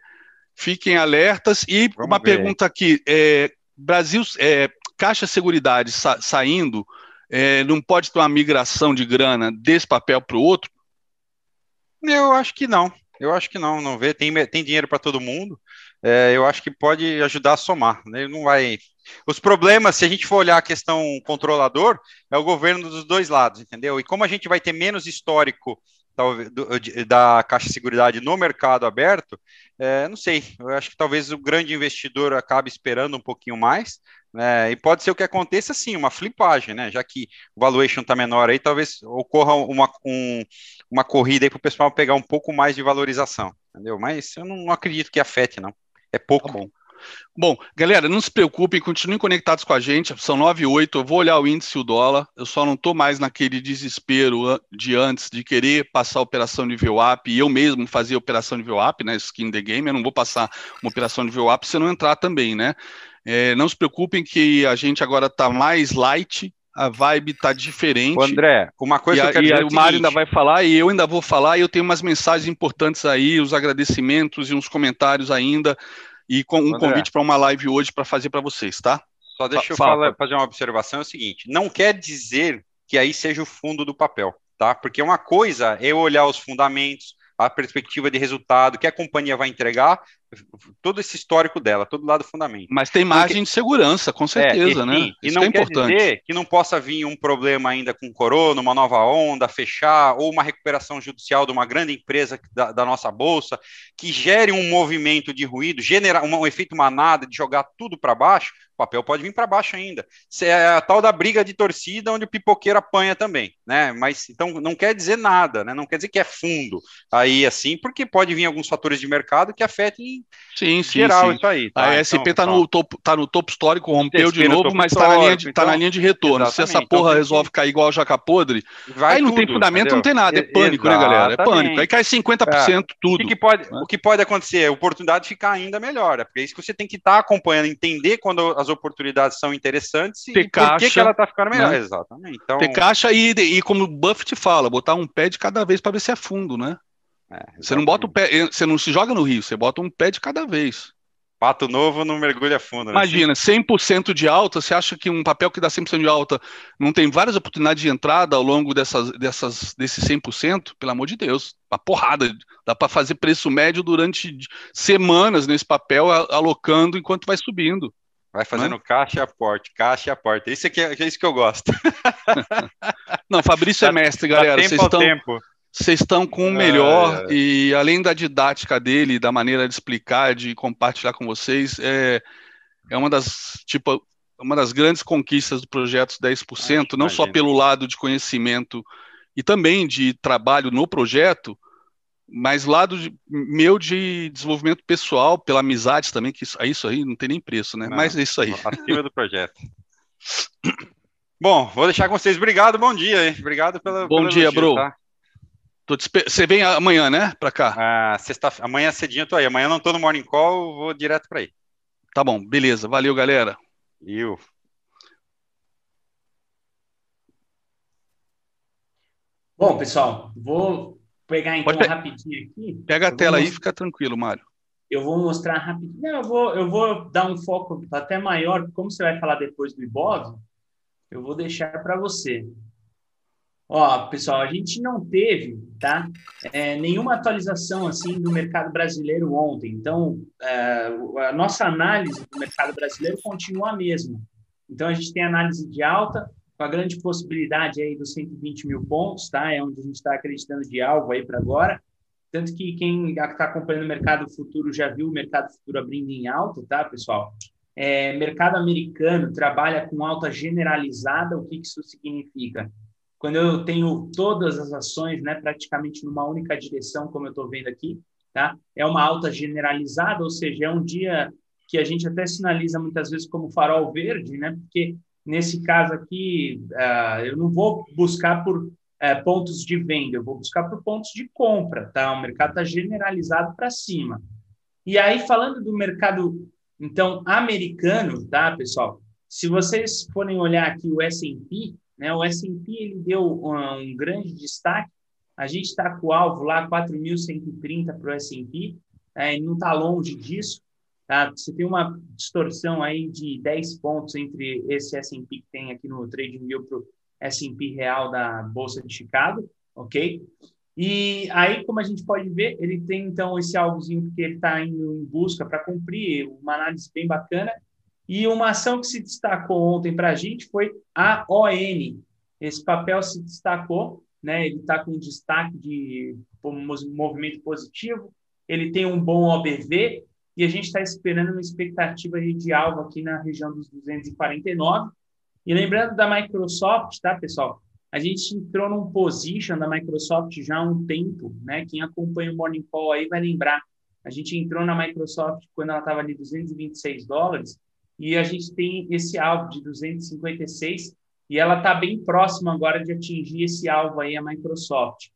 A: fiquem alertas. E Vamos uma ver. pergunta aqui: é, Brasil, é, Caixa Seguridade sa saindo, é, não pode ter uma migração de grana desse papel para o outro?
E: Eu acho que não. Eu acho que não, não vê. Tem, tem dinheiro para todo mundo. É, eu acho que pode ajudar a somar. Né? Não vai. Os problemas, se a gente for olhar a questão controlador, é o governo dos dois lados, entendeu? E como a gente vai ter menos histórico da Caixa de Seguridade no mercado aberto, é, não sei, eu acho que talvez o grande investidor acabe esperando um pouquinho mais, né, e pode ser o que aconteça sim, uma flipagem, né, já que o valuation está menor aí, talvez ocorra uma, um, uma corrida aí para o pessoal pegar um pouco mais de valorização, entendeu? Mas eu não, não acredito que afete, não, é pouco. Tá bom.
A: Bom, galera, não se preocupem, continuem conectados com a gente. São 9 e 8. Eu vou olhar o índice e o dólar. Eu só não estou mais naquele desespero de antes de querer passar a operação de VWAP e eu mesmo fazer a operação de VWAP, né? Skin the game. Eu não vou passar uma operação de VWAP se eu não entrar também, né? É, não se preocupem que a gente agora está mais light, a vibe tá diferente.
E: Ô André, uma coisa
A: e,
E: que eu quero
A: e dizer é o Mário ainda vai falar e eu ainda vou falar e eu tenho umas mensagens importantes aí, os agradecimentos e uns comentários ainda e com um André. convite para uma live hoje para fazer para vocês, tá?
E: Só deixa eu falar, fazer uma observação, é o seguinte, não quer dizer que aí seja o fundo do papel, tá? Porque uma coisa é eu olhar os fundamentos, a perspectiva de resultado que a companhia vai entregar, todo esse histórico dela, todo lado fundamento.
A: Mas tem margem Porque, de segurança, com certeza, é, e, né?
E: E, não é quer importante. dizer que não possa vir um problema ainda com corona, uma nova onda, fechar, ou uma recuperação judicial de uma grande empresa da, da nossa bolsa, que gere um movimento de ruído, genera um, um efeito manada de jogar tudo para baixo, o papel pode vir para baixo ainda. Isso é a tal da briga de torcida onde o pipoqueiro apanha também, né? Mas então não quer dizer nada, né? Não quer dizer que é fundo aí assim, porque pode vir alguns fatores de mercado que afetem
A: sim, sim, geral
E: sim. isso aí.
A: Tá? A SP está então, no, topo, tá no topo histórico, rompeu de novo, mas está na, linha de, então, tá na linha de retorno. Se essa porra então, resolve cair igual a jaca podre, aí não tudo, tem fundamento, entendeu? não tem nada. É pânico, Exatamente. né, galera? É pânico. Aí cai 50% é. tudo. O
E: que, pode, né? o que pode acontecer? É a oportunidade de ficar ainda melhor. É porque é isso que você tem que estar tá acompanhando, entender quando as oportunidades são interessantes
A: ter e caixa, por que,
E: que ela está ficando melhor.
A: Né? Exatamente. Então... Ter caixa e, e, como o Buffett fala, botar um pé de cada vez para ver se é fundo, né? É, você não bota o pé, você não se joga no rio, você bota um pé de cada vez.
E: Pato novo não mergulha fundo. Né?
A: Imagina, 100% de alta, você acha que um papel que dá 100% de alta não tem várias oportunidades de entrada ao longo dessas, dessas, desses 100%? Pelo amor de Deus, uma porrada. Dá para fazer preço médio durante semanas nesse papel, alocando enquanto vai subindo.
E: Vai fazendo né? caixa e aporte, caixa e aporte. Isso, aqui é, é isso que eu gosto. [LAUGHS]
A: não, Fabrício é [LAUGHS] mestre, galera. Vocês estão, tempo. Vocês estão com o melhor é, é. e além da didática dele, da maneira de explicar, de compartilhar com vocês, é, é uma das tipo uma das grandes conquistas do projeto 10%, ah, não só pelo lado de conhecimento e também de trabalho no projeto, mas lado de, meu de desenvolvimento pessoal, pela amizade também, que isso, isso aí não tem nem preço, né? Não, mas é isso aí.
E: Acima do projeto. [LAUGHS] Bom, vou deixar com vocês. Obrigado, bom dia. Hein? Obrigado pela.
A: Bom
E: pelo
A: dia,
E: elogio,
A: Bro.
E: tá?
A: Esper- Você vem amanhã, né? Pra cá.
E: Ah, sexta... Amanhã cedinho eu tô aí. Amanhã eu não tô no Morning Call, vou direto para aí.
A: Tá bom, beleza. Valeu, galera.
E: Eu.
D: Bom, pessoal, vou pegar então
A: Pode pe-
D: rapidinho aqui.
A: Pega a tela aí
D: mostrar-
A: fica tranquilo, Mário.
D: Eu vou mostrar rapidinho. Não, eu vou, eu vou dar um foco até maior, como você vai falar depois do Ibov, eu vou deixar para você. Ó, pessoal, a gente não teve, tá? é, nenhuma atualização assim do mercado brasileiro ontem. Então, é, a nossa análise do mercado brasileiro continua a mesma. Então, a gente tem análise de alta, com a grande possibilidade aí dos 120 mil pontos, tá? É onde a gente está acreditando de alvo aí para agora. Tanto que quem está acompanhando o mercado futuro já viu o mercado futuro abrindo em alta, tá, pessoal? É, mercado americano trabalha com alta generalizada. O que, que isso significa? Quando eu tenho todas as ações, né, praticamente numa única direção, como eu estou vendo aqui, tá? É uma alta generalizada, ou seja, é um dia que a gente até sinaliza muitas vezes como farol verde, né? Porque nesse caso aqui, uh, eu não vou buscar por uh, pontos de venda, eu vou buscar por pontos de compra, tá? O mercado está generalizado para cima. E aí, falando do mercado, então, americano, tá, pessoal? Se vocês forem olhar aqui o S&P, né, o S&P deu um, um grande destaque, a gente está com o alvo lá, 4.130 para o S&P, é, não está longe disso, Tá? Você tem uma distorção aí de 10 pontos entre esse S&P que tem aqui no TradingView para o S&P real da Bolsa de Chicago, ok? E aí, como a gente pode ver, ele tem então esse alvozinho que ele está indo em busca para cumprir, uma análise bem bacana. E uma ação que se destacou ontem para a gente foi a ON. Esse papel se destacou, né? Ele está com destaque de movimento positivo, ele tem um bom OBV, e a gente está esperando uma expectativa de alvo aqui na região dos 249. E lembrando da Microsoft, tá, pessoal? A gente entrou num position da Microsoft já há um tempo, né? Quem acompanha o Morning Call aí vai lembrar. A gente entrou na Microsoft quando ela estava ali 226 dólares e a gente tem esse alvo de 256 e ela está bem próxima agora de atingir esse alvo aí, a Microsoft.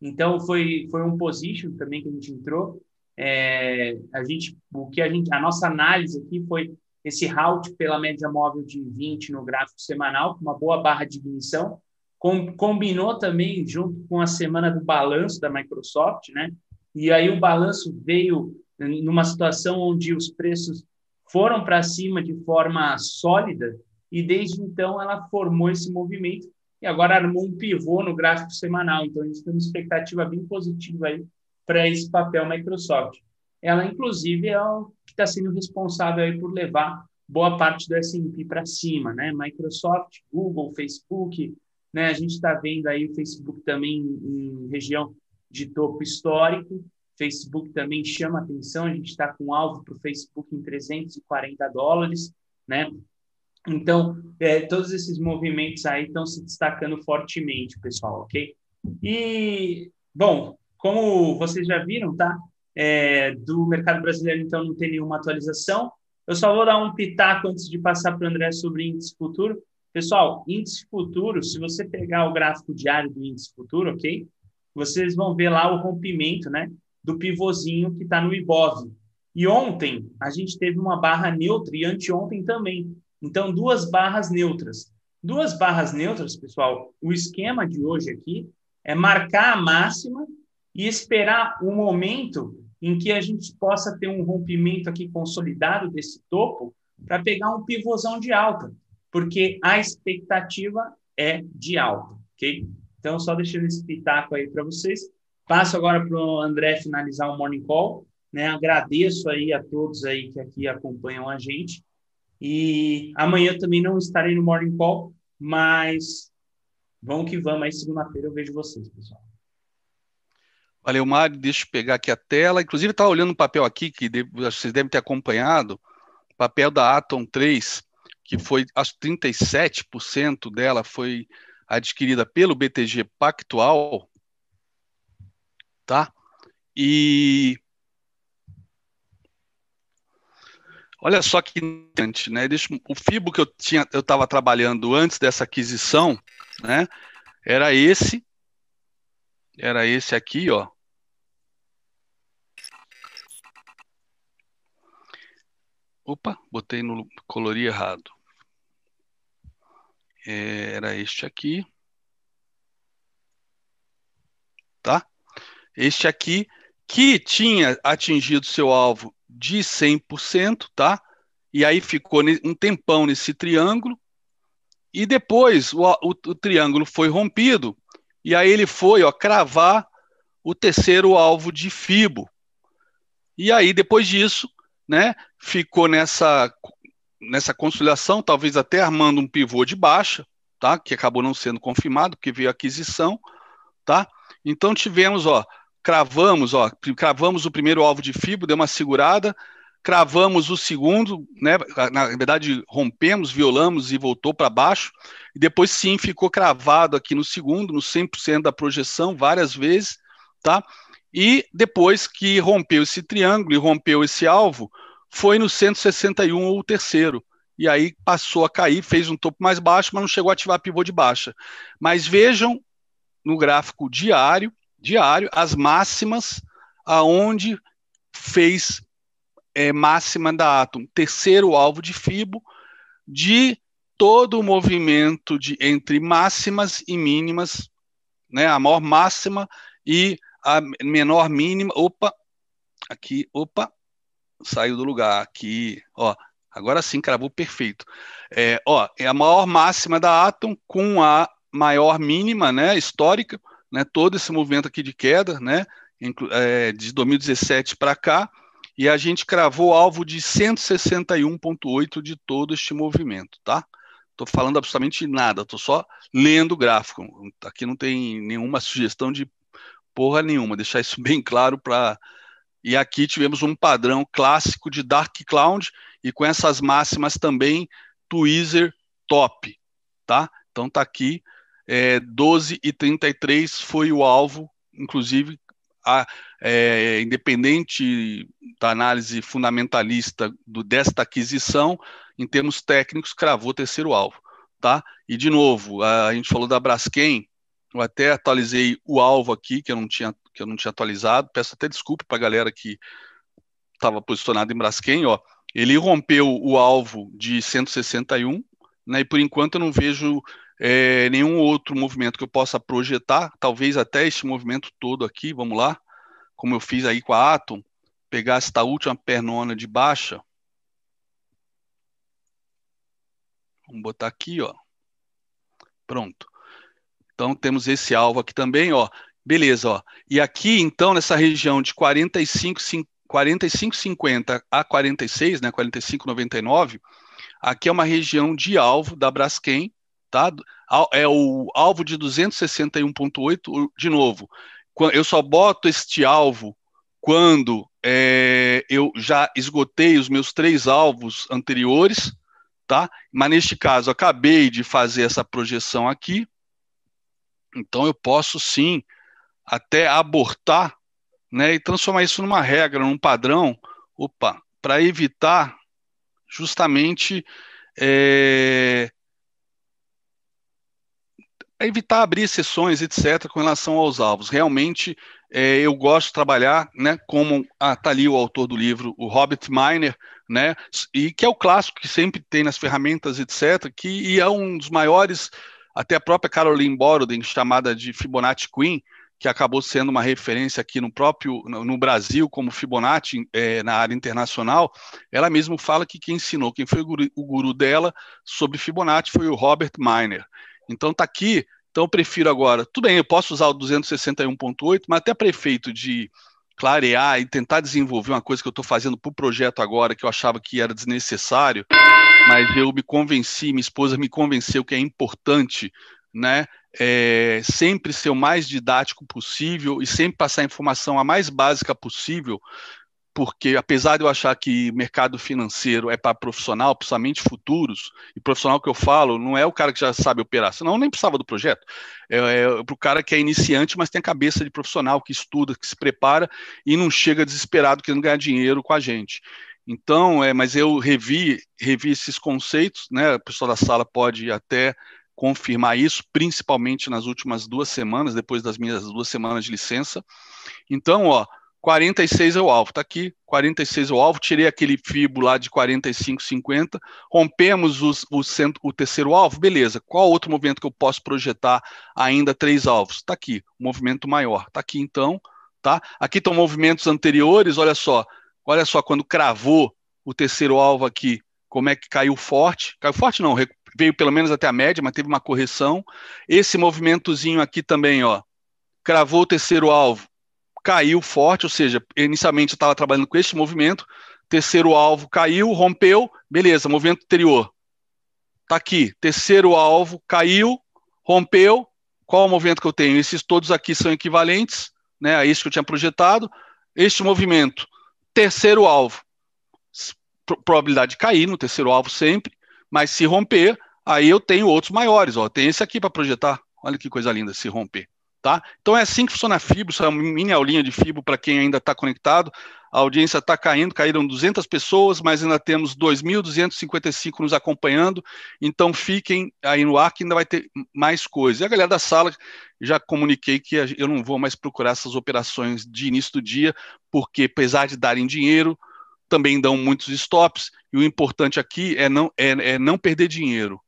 D: Então, foi, foi um position também que a gente entrou. É, a gente, o que a gente, a nossa análise aqui foi esse halt pela média móvel de 20 no gráfico semanal, com uma boa barra de ignição, com, combinou também junto com a semana do balanço da Microsoft, né? E aí o balanço veio numa situação onde os preços foram para cima de forma sólida e desde então ela formou esse movimento e agora armou um pivô no gráfico semanal. Então a gente tem uma expectativa bem positiva aí para esse papel Microsoft. Ela, inclusive, é o que está sendo responsável aí por levar boa parte do S&P para cima, né? Microsoft, Google, Facebook, né? A gente está vendo aí o Facebook também em região de topo histórico. Facebook também chama atenção. A gente está com alvo para o Facebook em 340 dólares, né? Então, é, todos esses movimentos aí estão se destacando fortemente, pessoal, ok? E, bom, como vocês já viram, tá? É, do mercado brasileiro, então, não tem nenhuma atualização. Eu só vou dar um pitaco antes de passar para o André sobre índice futuro. Pessoal, índice futuro, se você pegar o gráfico diário do índice futuro, ok? Vocês vão ver lá o rompimento, né? Do pivôzinho que está no IBOV. E ontem a gente teve uma barra neutra e anteontem também. Então, duas barras neutras. Duas barras neutras, pessoal, o esquema de hoje aqui é marcar a máxima e esperar o um momento em que a gente possa ter um rompimento aqui consolidado desse topo para pegar um pivôzão de alta, porque a expectativa é de alta, ok? Então, só deixando esse pitaco aí para vocês. Passo agora para o André finalizar o Morning Call. Né? Agradeço aí a todos aí que aqui acompanham a gente. E amanhã também não estarei no Morning Call, mas vamos que vamos. Aí segunda-feira eu vejo vocês, pessoal.
A: Valeu, Mário. Deixa eu pegar aqui a tela. Inclusive, estava olhando um papel aqui que vocês devem ter acompanhado. O papel da Atom 3, que foi, acho 37% dela foi adquirida pelo BTG Pactual. Tá? E Olha só que interessante, né? O FIBO que eu tinha, eu estava trabalhando antes dessa aquisição, né? Era esse, era esse aqui, ó. Opa, botei no colori errado. Era este aqui. Tá? Este aqui que tinha atingido seu alvo de 100%, tá? E aí ficou um tempão nesse triângulo. E depois o, o, o triângulo foi rompido. E aí ele foi ó, cravar o terceiro alvo de Fibo. E aí, depois disso, né, ficou nessa, nessa conciliação, talvez até armando um pivô de baixa, tá? Que acabou não sendo confirmado, porque veio a aquisição, tá? Então tivemos, ó, cravamos, ó, cravamos o primeiro alvo de fibra, deu uma segurada, cravamos o segundo, né? Na verdade, rompemos, violamos e voltou para baixo, e depois sim ficou cravado aqui no segundo, no 100% da projeção, várias vezes, tá? E depois que rompeu esse triângulo e rompeu esse alvo, foi no 161 ou o terceiro. E aí passou a cair, fez um topo mais baixo, mas não chegou a ativar pivô de baixa. Mas vejam no gráfico diário, diário, as máximas aonde fez é, máxima da Atom, terceiro alvo de Fibo, de todo o movimento de entre máximas e mínimas, né, a maior máxima e a menor mínima, opa, aqui, opa, saiu do lugar, aqui, ó, agora sim, cravou perfeito. É, ó, é a maior máxima da Atom com a maior mínima, né, histórica, né, todo esse movimento aqui de queda, né, é, de 2017 para cá, e a gente cravou alvo de 161,8 de todo este movimento, tá? Estou falando absolutamente nada, estou só lendo o gráfico. Aqui não tem nenhuma sugestão de porra nenhuma, deixar isso bem claro para. E aqui tivemos um padrão clássico de Dark Cloud e com essas máximas também Tweezer top, tá? Então tá aqui, é, 12 e 33 foi o alvo, inclusive a, é, independente da análise fundamentalista do, desta aquisição, em termos técnicos, cravou terceiro alvo, tá? E de novo, a, a gente falou da Braskem, eu até atualizei o alvo aqui, que eu não tinha, que eu não tinha atualizado. Peço até desculpa para a galera que estava posicionada em Braskem. Ó. Ele rompeu o alvo de 161, né, e por enquanto eu não vejo é, nenhum outro movimento que eu possa projetar, talvez até este movimento todo aqui, vamos lá, como eu fiz aí com a Atom, pegar esta última pernona de baixa, vamos botar aqui, ó, pronto. Então temos esse alvo aqui também, ó. Beleza, ó. E aqui, então, nessa região de 45, 45,50 a 46, né, 45,99, aqui é uma região de alvo da Braskem, tá? É o alvo de 261,8, de novo. Eu só boto este alvo quando é, eu já esgotei os meus três alvos anteriores, tá? Mas neste caso, acabei de fazer essa projeção aqui, então eu posso sim até abortar né, e transformar isso numa regra, num padrão, opa, para evitar justamente é, evitar abrir sessões, etc., com relação aos alvos. Realmente, é, eu gosto de trabalhar, né, como ah, tá ali o autor do livro, o Robert Miner, né, e que é o clássico que sempre tem nas ferramentas, etc., que e é um dos maiores até a própria Caroline Boroden, chamada de Fibonacci Queen, que acabou sendo uma referência aqui no próprio no Brasil como Fibonacci é, na área internacional, ela mesma fala que quem ensinou, quem foi o guru, o guru dela sobre Fibonacci foi o Robert Miner. Então tá aqui, então eu prefiro agora, tudo bem, eu posso usar o 261.8, mas até prefeito de clarear e tentar desenvolver uma coisa que eu estou fazendo para o projeto agora, que eu achava que era desnecessário, mas eu me convenci, minha esposa me convenceu que é importante, né? É, sempre ser o mais didático possível e sempre passar a informação a mais básica possível, porque apesar de eu achar que mercado financeiro é para profissional, principalmente futuros, e profissional que eu falo não é o cara que já sabe operar, senão eu nem precisava do projeto. É, é para o cara que é iniciante, mas tem a cabeça de profissional, que estuda, que se prepara e não chega desesperado querendo ganhar dinheiro com a gente. Então, é, mas eu revi, revi esses conceitos, né? A pessoa da sala pode até confirmar isso, principalmente nas últimas duas semanas, depois das minhas duas semanas de licença. Então, ó, 46 é o alvo, tá aqui, 46 é o alvo, tirei aquele fibo lá de 45,50, rompemos os, o, centro, o terceiro alvo, beleza, qual outro movimento que eu posso projetar ainda três alvos? Tá aqui, um movimento maior, tá aqui então, tá? Aqui estão movimentos anteriores, olha só, olha só, quando cravou o terceiro alvo aqui, como é que caiu forte, caiu forte não, veio pelo menos até a média, mas teve uma correção, esse movimentozinho aqui também, ó, cravou o terceiro alvo, caiu forte, ou seja, inicialmente eu estava trabalhando com esse movimento, terceiro alvo caiu, rompeu, beleza, movimento anterior. Está aqui, terceiro alvo caiu, rompeu, qual o movimento que eu tenho? Esses todos aqui são equivalentes, né, a esse que eu tinha projetado. Este movimento, terceiro alvo, probabilidade de cair no terceiro alvo sempre, mas se romper, aí eu tenho outros maiores, ó, tem esse aqui para projetar. Olha que coisa linda se romper. Tá? Então é assim que funciona a isso é uma mini aulinha de Fibro para quem ainda está conectado. A audiência está caindo, caíram 200 pessoas, mas ainda temos 2.255 nos acompanhando. Então fiquem aí no ar que ainda vai ter mais coisas. E a galera da sala, já comuniquei que eu não vou mais procurar essas operações de início do dia, porque apesar de darem dinheiro, também dão muitos stops. E o importante aqui é não, é, é não perder dinheiro,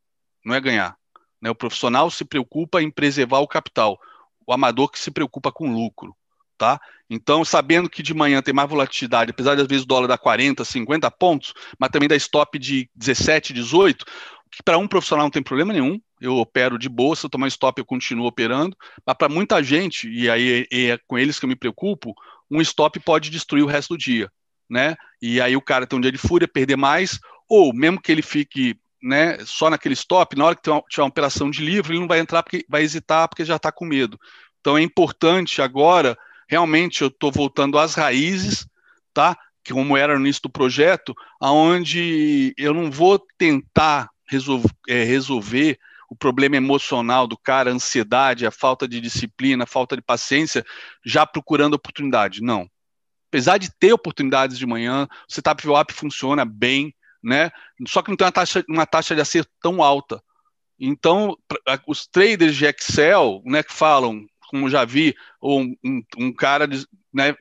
A: não é ganhar. Né? O profissional se preocupa em preservar o capital o amador que se preocupa com lucro, tá? Então, sabendo que de manhã tem mais volatilidade, apesar de às vezes o dólar dar 40, 50 pontos, mas também dá stop de 17, 18, que para um profissional não tem problema nenhum, eu opero de eu tomar stop eu continuo operando, mas para muita gente, e aí é com eles que eu me preocupo, um stop pode destruir o resto do dia, né? E aí o cara tem um dia de fúria, perder mais, ou mesmo que ele fique né, só naquele stop, na hora que tiver uma operação de livro, ele não vai entrar porque vai hesitar porque já está com medo. Então é importante agora, realmente eu estou voltando às raízes, tá? Como era no início do projeto, aonde eu não vou tentar resolver, é, resolver o problema emocional do cara, a ansiedade, a falta de disciplina, a falta de paciência, já procurando oportunidade. Não. Apesar de ter oportunidades de manhã, o setup VWAP funciona bem, né? Só que não tem uma taxa, uma taxa de acerto tão alta. Então, os traders de Excel, né, que falam, como já vi, um, um, um cara né,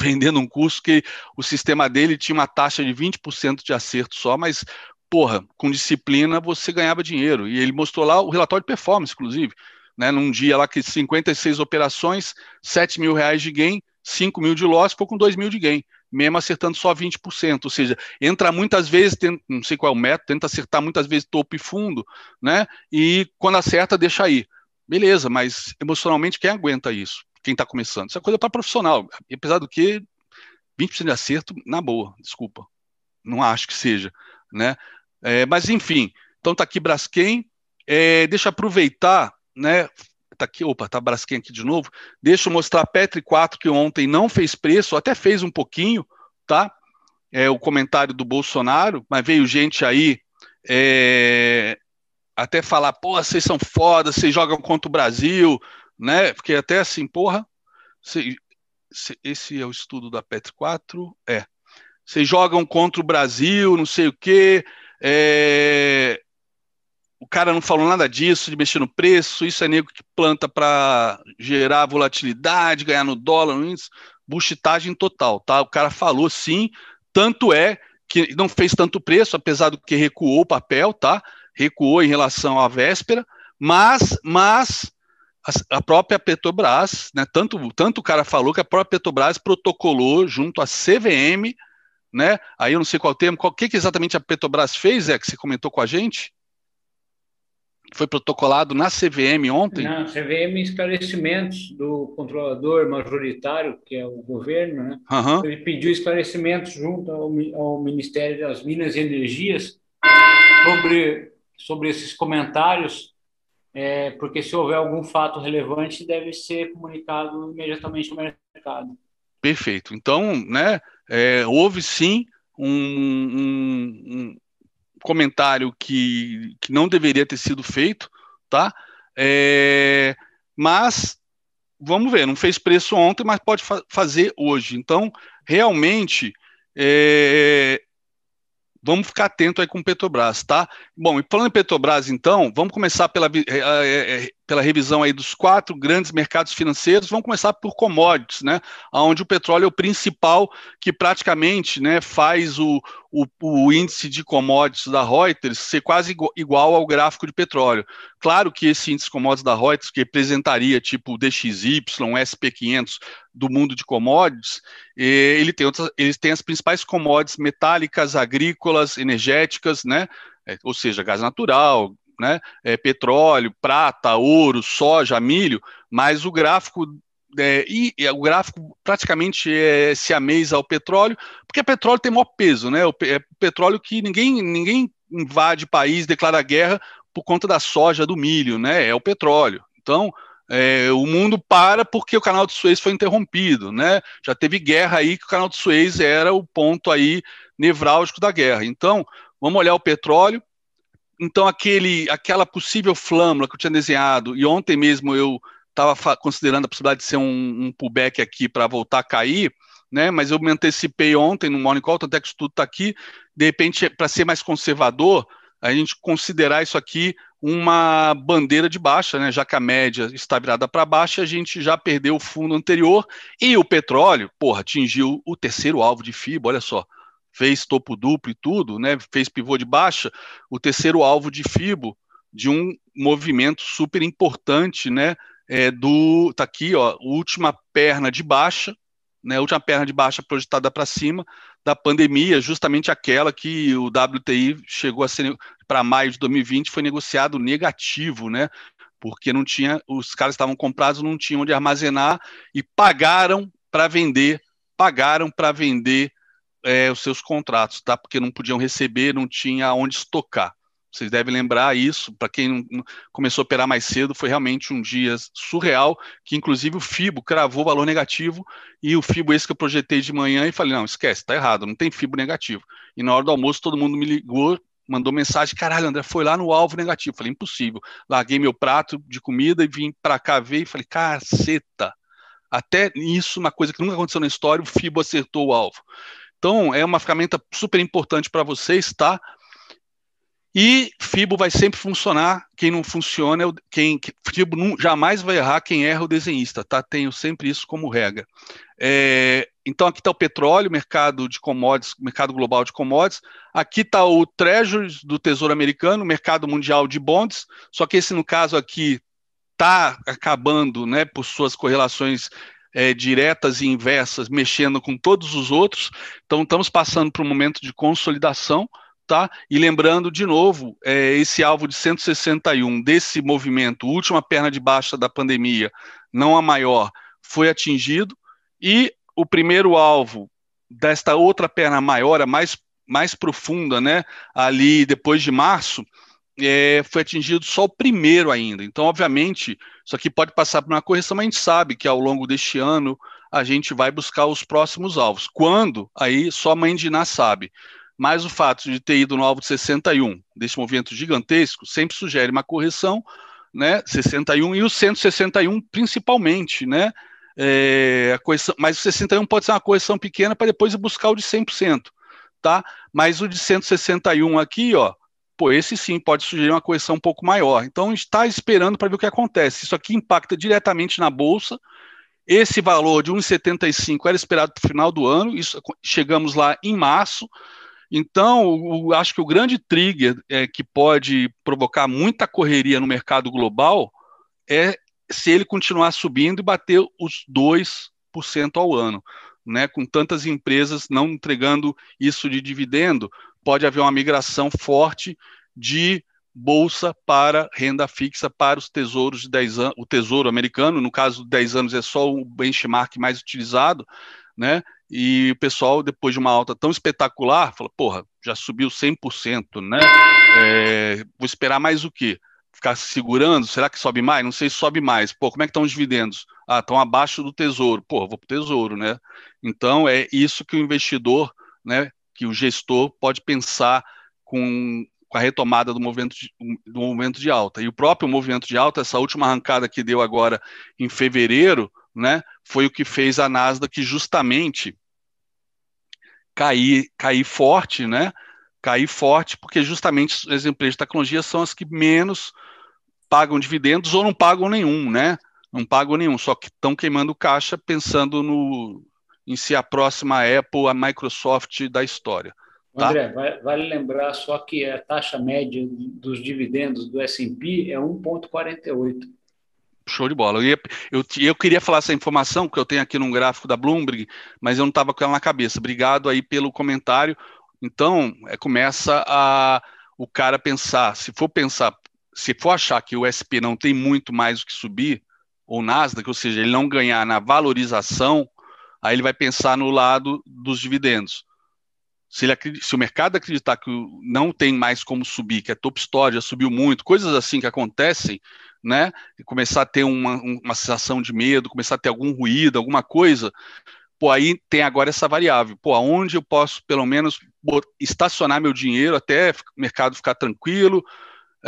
A: vendendo um curso que o sistema dele tinha uma taxa de 20% de acerto só, mas, porra, com disciplina você ganhava dinheiro. E ele mostrou lá o relatório de performance, inclusive. Né, num dia lá que 56 operações, 7 mil reais de gain, 5 mil de loss, ficou com 2 mil de gain mesmo acertando só 20%, ou seja, entra muitas vezes, tenta, não sei qual é o método, tenta acertar muitas vezes topo e fundo, né? E quando acerta, deixa aí. Beleza, mas emocionalmente quem aguenta isso? Quem está começando? Isso é coisa para profissional. Apesar do que 20% de acerto, na boa, desculpa. Não acho que seja, né? É, mas enfim, então tá aqui Braskem. É, deixa eu aproveitar, né? Tá aqui, opa, tá Braskem aqui de novo. Deixa eu mostrar a Petri 4 que ontem não fez preço, até fez um pouquinho, tá? É o comentário do Bolsonaro, mas veio gente aí é, até falar, pô, vocês são foda, vocês jogam contra o Brasil, né? Porque até assim, porra, cê, cê, esse é o estudo da Petri 4, é. Vocês jogam contra o Brasil, não sei o quê, é, o cara não falou nada disso, de mexer no preço, isso é nego que planta para gerar volatilidade, ganhar no dólar, no índice, buchitagem total, tá? O cara falou sim, tanto é que não fez tanto preço, apesar do que recuou o papel, tá? Recuou em relação à véspera, mas, mas a, própria Petrobras, né? Tanto, tanto o cara falou que a própria Petrobras protocolou junto à CVM, né? Aí eu não sei qual termo, o que, que exatamente a Petrobras fez, é que você comentou com a gente? Foi protocolado na CVM ontem?
B: Na CVM, esclarecimentos do controlador majoritário, que é o governo, né? Uhum. Ele pediu esclarecimentos junto ao, ao, Ministério das Minas e Energias sobre, sobre esses comentários, é, porque se houver algum fato relevante, deve ser comunicado imediatamente ao mercado.
A: Perfeito. Então, né, é, houve sim um, um, comentário que, que não deveria ter sido feito, tá? É, mas vamos ver, não fez preço ontem, mas pode fa fazer hoje. Então, realmente, É, vamos ficar atento aí com Petrobras, tá? Bom, e falando em Petrobras, então, vamos começar pela, é, é, pela revisão aí dos quatro grandes mercados financeiros. Vamos começar por commodities, né? Onde o petróleo é o principal que praticamente, né, faz o, o, o índice de commodities da Reuters ser quase igual ao gráfico de petróleo. Claro que esse índice de commodities da Reuters, que representaria tipo DXY, SP500 do mundo de commodities, ele tem outras, eles têm as principais commodities metálicas, agrícolas, energéticas, né? É, ou seja, gás natural, né, é, petróleo, prata, ouro, soja, milho, mas o gráfico é, e, e, o gráfico praticamente é siamês ao petróleo, porque o petróleo tem maior peso, né? O, é petróleo que ninguém, ninguém invade país, declara guerra por conta da soja, do milho, né? É o petróleo. Então, é, o mundo para porque o canal de Suez foi interrompido, né? Já teve guerra aí que o canal de Suez era o ponto aí nevrálgico da guerra. Então, vamos olhar o petróleo, então aquele, aquela possível flâmula que eu tinha desenhado, e ontem mesmo eu estava considerando a possibilidade de ser um, um pullback aqui para voltar a cair, né? Mas eu me antecipei ontem no Morning Call, tanto é que isso tudo está aqui. De repente, para ser mais conservador, a gente considerar isso aqui uma bandeira de baixa, né? Já que a média está virada para baixo, a gente já perdeu o fundo anterior e o petróleo, porra, atingiu o terceiro alvo de FIBA, olha só fez topo duplo e tudo, né, fez pivô de baixa, o terceiro alvo de FIBO de um movimento super importante, né, é, do, tá aqui, ó, última perna de baixa, né, última perna de baixa projetada para cima da pandemia, justamente aquela que o WTI chegou a ser para maio de 2020 foi negociado negativo, né, porque não tinha, os caras estavam comprados, não tinham onde armazenar e pagaram para vender, pagaram para vender é, os seus contratos, tá? Porque não podiam receber, não tinha onde estocar. Vocês devem lembrar isso, para quem não, começou a operar mais cedo, foi realmente um dia surreal, que inclusive o FIBO cravou valor negativo, e o FIBO esse que eu projetei de manhã e falei, não, esquece, está errado, não tem FIBO negativo. E na hora do almoço todo mundo me ligou, mandou mensagem, caralho, André, foi lá no alvo negativo. Falei, impossível. Larguei meu prato de comida e vim para cá ver e falei, caceta. Até isso, uma coisa que nunca aconteceu na história, o FIBO acertou o alvo. Então, é uma ferramenta super importante para vocês, tá? E Fibo vai sempre funcionar. Quem não funciona, é quem Fibo não, jamais vai errar. Quem erra o desenhista, tá? Tenho sempre isso como regra. É, então aqui está o petróleo, mercado de commodities, mercado global de commodities. Aqui está o Treasuries do Tesouro Americano, mercado mundial de bonds. Só que esse no caso aqui está acabando, né, por suas correlações é, diretas e inversas, mexendo com todos os outros. Então, estamos passando por um momento de consolidação. Tá? E lembrando de novo, é, esse alvo de 161 desse movimento, última perna de baixa da pandemia, não a maior, foi atingido, e o primeiro alvo desta outra perna maior, a mais, mais profunda, né, ali depois de março, é, foi atingido só o primeiro ainda. Então, obviamente, isso aqui pode passar por uma correção, mas a gente sabe que ao longo deste ano a gente vai buscar os próximos alvos. Quando? Aí só a mãe de Iná sabe. Mas o fato de ter ido no alvo de 61, desse movimento gigantesco, sempre sugere uma correção, né? 61 e o 161 principalmente, né? É, a correção, mas o 61 pode ser uma correção pequena para depois buscar o de 100%, tá? Mas o de 161 aqui, ó, pô, esse sim pode sugerir uma correção um pouco maior. Então, está esperando para ver o que acontece. Isso aqui impacta diretamente na bolsa. Esse valor de 1,75 era esperado para o final do ano, isso, chegamos lá em março. Então, acho que o grande trigger é, que pode provocar muita correria no mercado global é se ele continuar subindo e bater os 2% ao ano. Né, com tantas empresas não entregando isso de dividendo, pode haver uma migração forte de bolsa para renda fixa para os tesouros de 10 anos, o tesouro americano, no caso de 10 anos é só o benchmark mais utilizado, né? E o pessoal, depois de uma alta tão espetacular, fala, porra, já subiu 100%, né? É, vou esperar mais o quê? Ficar segurando? Será que sobe mais? Não sei se sobe mais. Pô, como é que estão os dividendos? Ah, estão abaixo do tesouro. Pô, vou para o tesouro, né? Então, é isso que o investidor, né, que o gestor pode pensar com, com a retomada do movimento, de, do movimento de alta. E o próprio movimento de alta, essa última arrancada que deu agora em fevereiro, né, foi o que fez a Nasdaq justamente cair, cair forte, né? Cair forte, porque justamente as empresas de tecnologia são as que menos pagam dividendos ou não pagam nenhum, né? Não pagam nenhum, só que estão queimando caixa pensando no em ser a próxima Apple, a Microsoft da história.
B: Tá? André, vale lembrar só que a taxa média dos dividendos do S&P é 1,48.
A: Show de bola. Eu, ia, eu, eu, queria falar essa informação, que eu tenho aqui num gráfico da Bloomberg, mas eu não estava com ela na cabeça. Obrigado aí pelo comentário. Então, é, começa a o cara pensar, se for pensar, se for achar que o SP não tem muito mais o que subir, ou Nasdaq, ou seja, ele não ganhar na valorização, aí ele vai pensar no lado dos dividendos. Se, ele, se o mercado acreditar que não tem mais como subir, que a top story já subiu muito, coisas assim que acontecem, né? E começar a ter uma, uma sensação de medo, começar a ter algum ruído, alguma coisa, pô, aí tem agora essa variável. Pô, aonde eu posso, pelo menos, estacionar meu dinheiro até o mercado ficar tranquilo,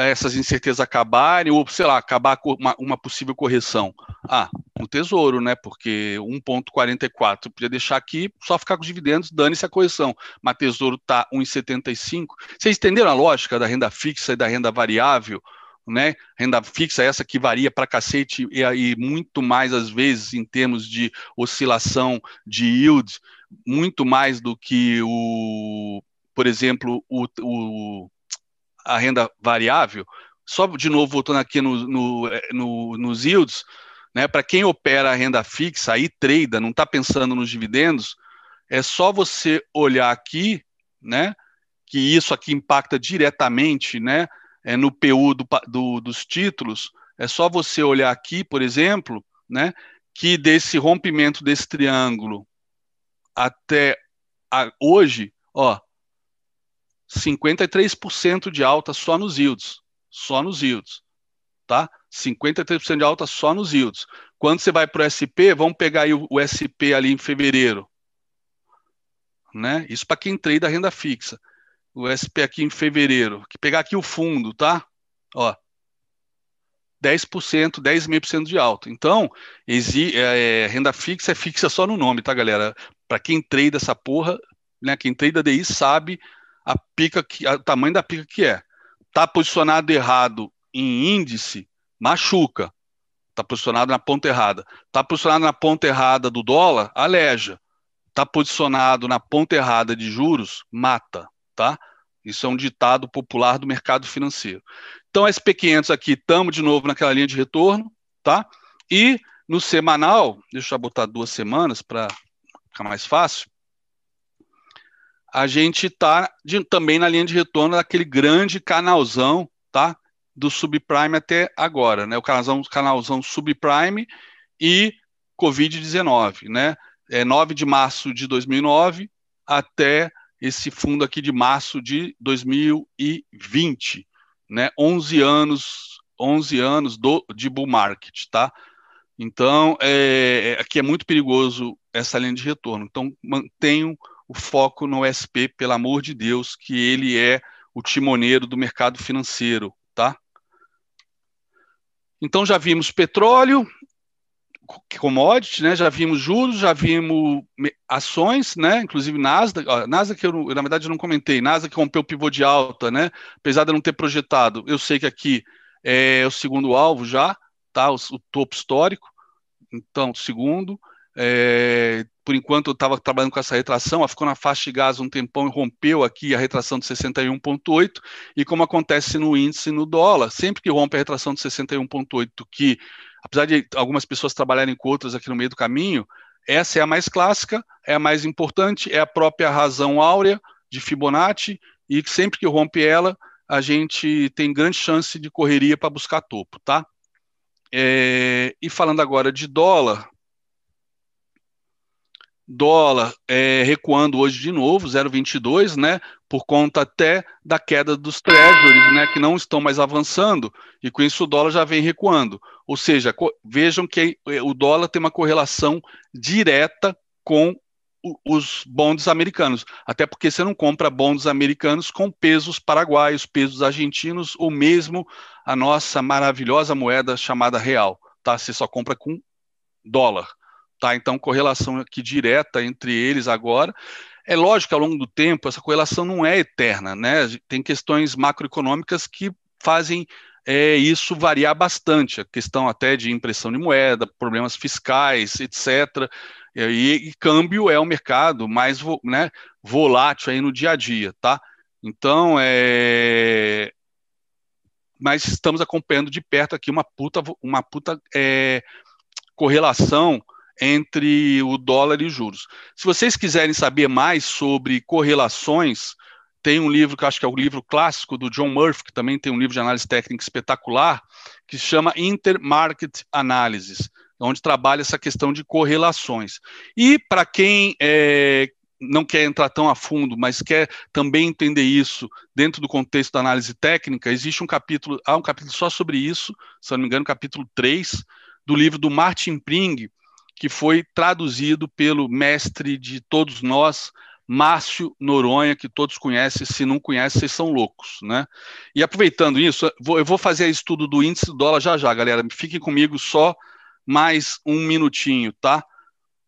A: essas incertezas acabarem, ou, sei lá, acabar uma, uma possível correção? Ah, no tesouro, né? Porque 1,44 podia deixar aqui, só ficar com os dividendos, dane-se a correção. Mas tesouro está 1,75. Vocês entenderam a lógica da renda fixa e da renda variável? né? Renda fixa, essa que varia para cacete e aí muito mais às vezes em termos de oscilação de yield, muito mais do que o, por exemplo, o, o a renda variável. Só de novo voltando aqui no, no, no nos yields, né? Para quem opera a renda fixa, aí trada, não está pensando nos dividendos, é só você olhar aqui, né? Que isso aqui impacta diretamente, né? é, no PU do, do, dos títulos, é só você olhar aqui, por exemplo, né, que desse rompimento desse triângulo até a, hoje, ó, 53% de alta só nos yields, só nos yields, tá? 53% de alta só nos yields. Quando você vai para o SP, vamos pegar aí o, o SP ali em fevereiro, né? Isso para quem trade a renda fixa o SP aqui em fevereiro, que pegar aqui o fundo, tá? Ó, 10%, 10,5% de alta. Então, exi, é, é, renda fixa é fixa só no nome, tá, galera? Para quem trade essa porra, né, quem trade DI sabe a pica que, o tamanho da pica que é. Tá posicionado errado em índice, machuca. Tá posicionado na ponta errada. Tá posicionado na ponta errada do dólar, aleja. Tá posicionado na ponta errada de juros, mata tá? Isso é um ditado popular do mercado financeiro. Então, SP500 aqui, estamos de novo naquela linha de retorno, tá? E no semanal, deixa eu botar duas semanas para ficar mais fácil, a gente está também na linha de retorno daquele grande canalzão, tá? Do subprime até agora, né? O canalzão, canalzão subprime e Covid-19, né? É 9 de março de 2009 até esse fundo aqui de março de 2020, né? 11 anos, 11 anos do, de bull market, tá? Então, é, é aqui é muito perigoso essa linha de retorno. Então, mantenham o foco no SP, pelo amor de Deus, que ele é o timoneiro do mercado financeiro, tá? Então, já vimos petróleo, commodity, né? Já vimos juros, já vimos ações, né? Inclusive Nasdaq, Nasdaq eu, eu, na verdade eu não comentei, Nasdaq rompeu o pivô de alta, né? Apesar de eu não ter projetado, eu sei que aqui é o segundo alvo já, tá? O, o topo histórico. Então, segundo, é, por enquanto eu estava trabalhando com essa retração, ela ficou na faixa de gás um tempão e rompeu aqui a retração de 61,8, e como acontece no índice no dólar, sempre que rompe a retração de 61,8, que apesar de algumas pessoas trabalharem com outras aqui no meio do caminho, essa é a mais clássica, é a mais importante, é a própria razão áurea de Fibonacci, e sempre que rompe ela, a gente tem grande chance de correria para buscar topo, tá? É, e falando agora de dólar, dólar é, recuando hoje de novo, 0,22, né? Por conta até da queda dos treasuries, né? Que não estão mais avançando, e com isso o dólar já vem recuando. Ou seja, vejam que o dólar tem uma correlação direta com os bondes americanos, até porque você não compra bondes americanos com pesos paraguaios, pesos argentinos ou mesmo a nossa maravilhosa moeda chamada real, tá? Você só compra com dólar, tá? Então correlação aqui direta entre eles agora. É lógico que ao longo do tempo essa correlação não é eterna, né? Tem questões macroeconômicas que fazem é, isso variar bastante, a questão até de impressão de moeda, problemas fiscais, etc. E, e câmbio é um mercado mais né, volátil aí no dia a dia, tá? Então, é... mas estamos acompanhando de perto aqui uma puta, uma puta é, correlação entre o dólar e os juros. Se vocês quiserem saber mais sobre correlações, tem um livro que acho que é o livro clássico do John Murphy, que também tem um livro de análise técnica espetacular, que se chama Intermarket Analysis, onde trabalha essa questão de correlações. E para quem é, não quer entrar tão a fundo, mas quer também entender isso dentro do contexto da análise técnica, existe um capítulo, há um capítulo só sobre isso, se não me engano, capítulo 3, do livro do Martin Pring, que foi traduzido pelo mestre de todos nós, Márcio Noronha, que todos conhecem, se não conhecem, vocês são loucos, né? E aproveitando isso, eu vou fazer estudo do índice do dólar já já, galera. Fiquem comigo só mais um minutinho, tá?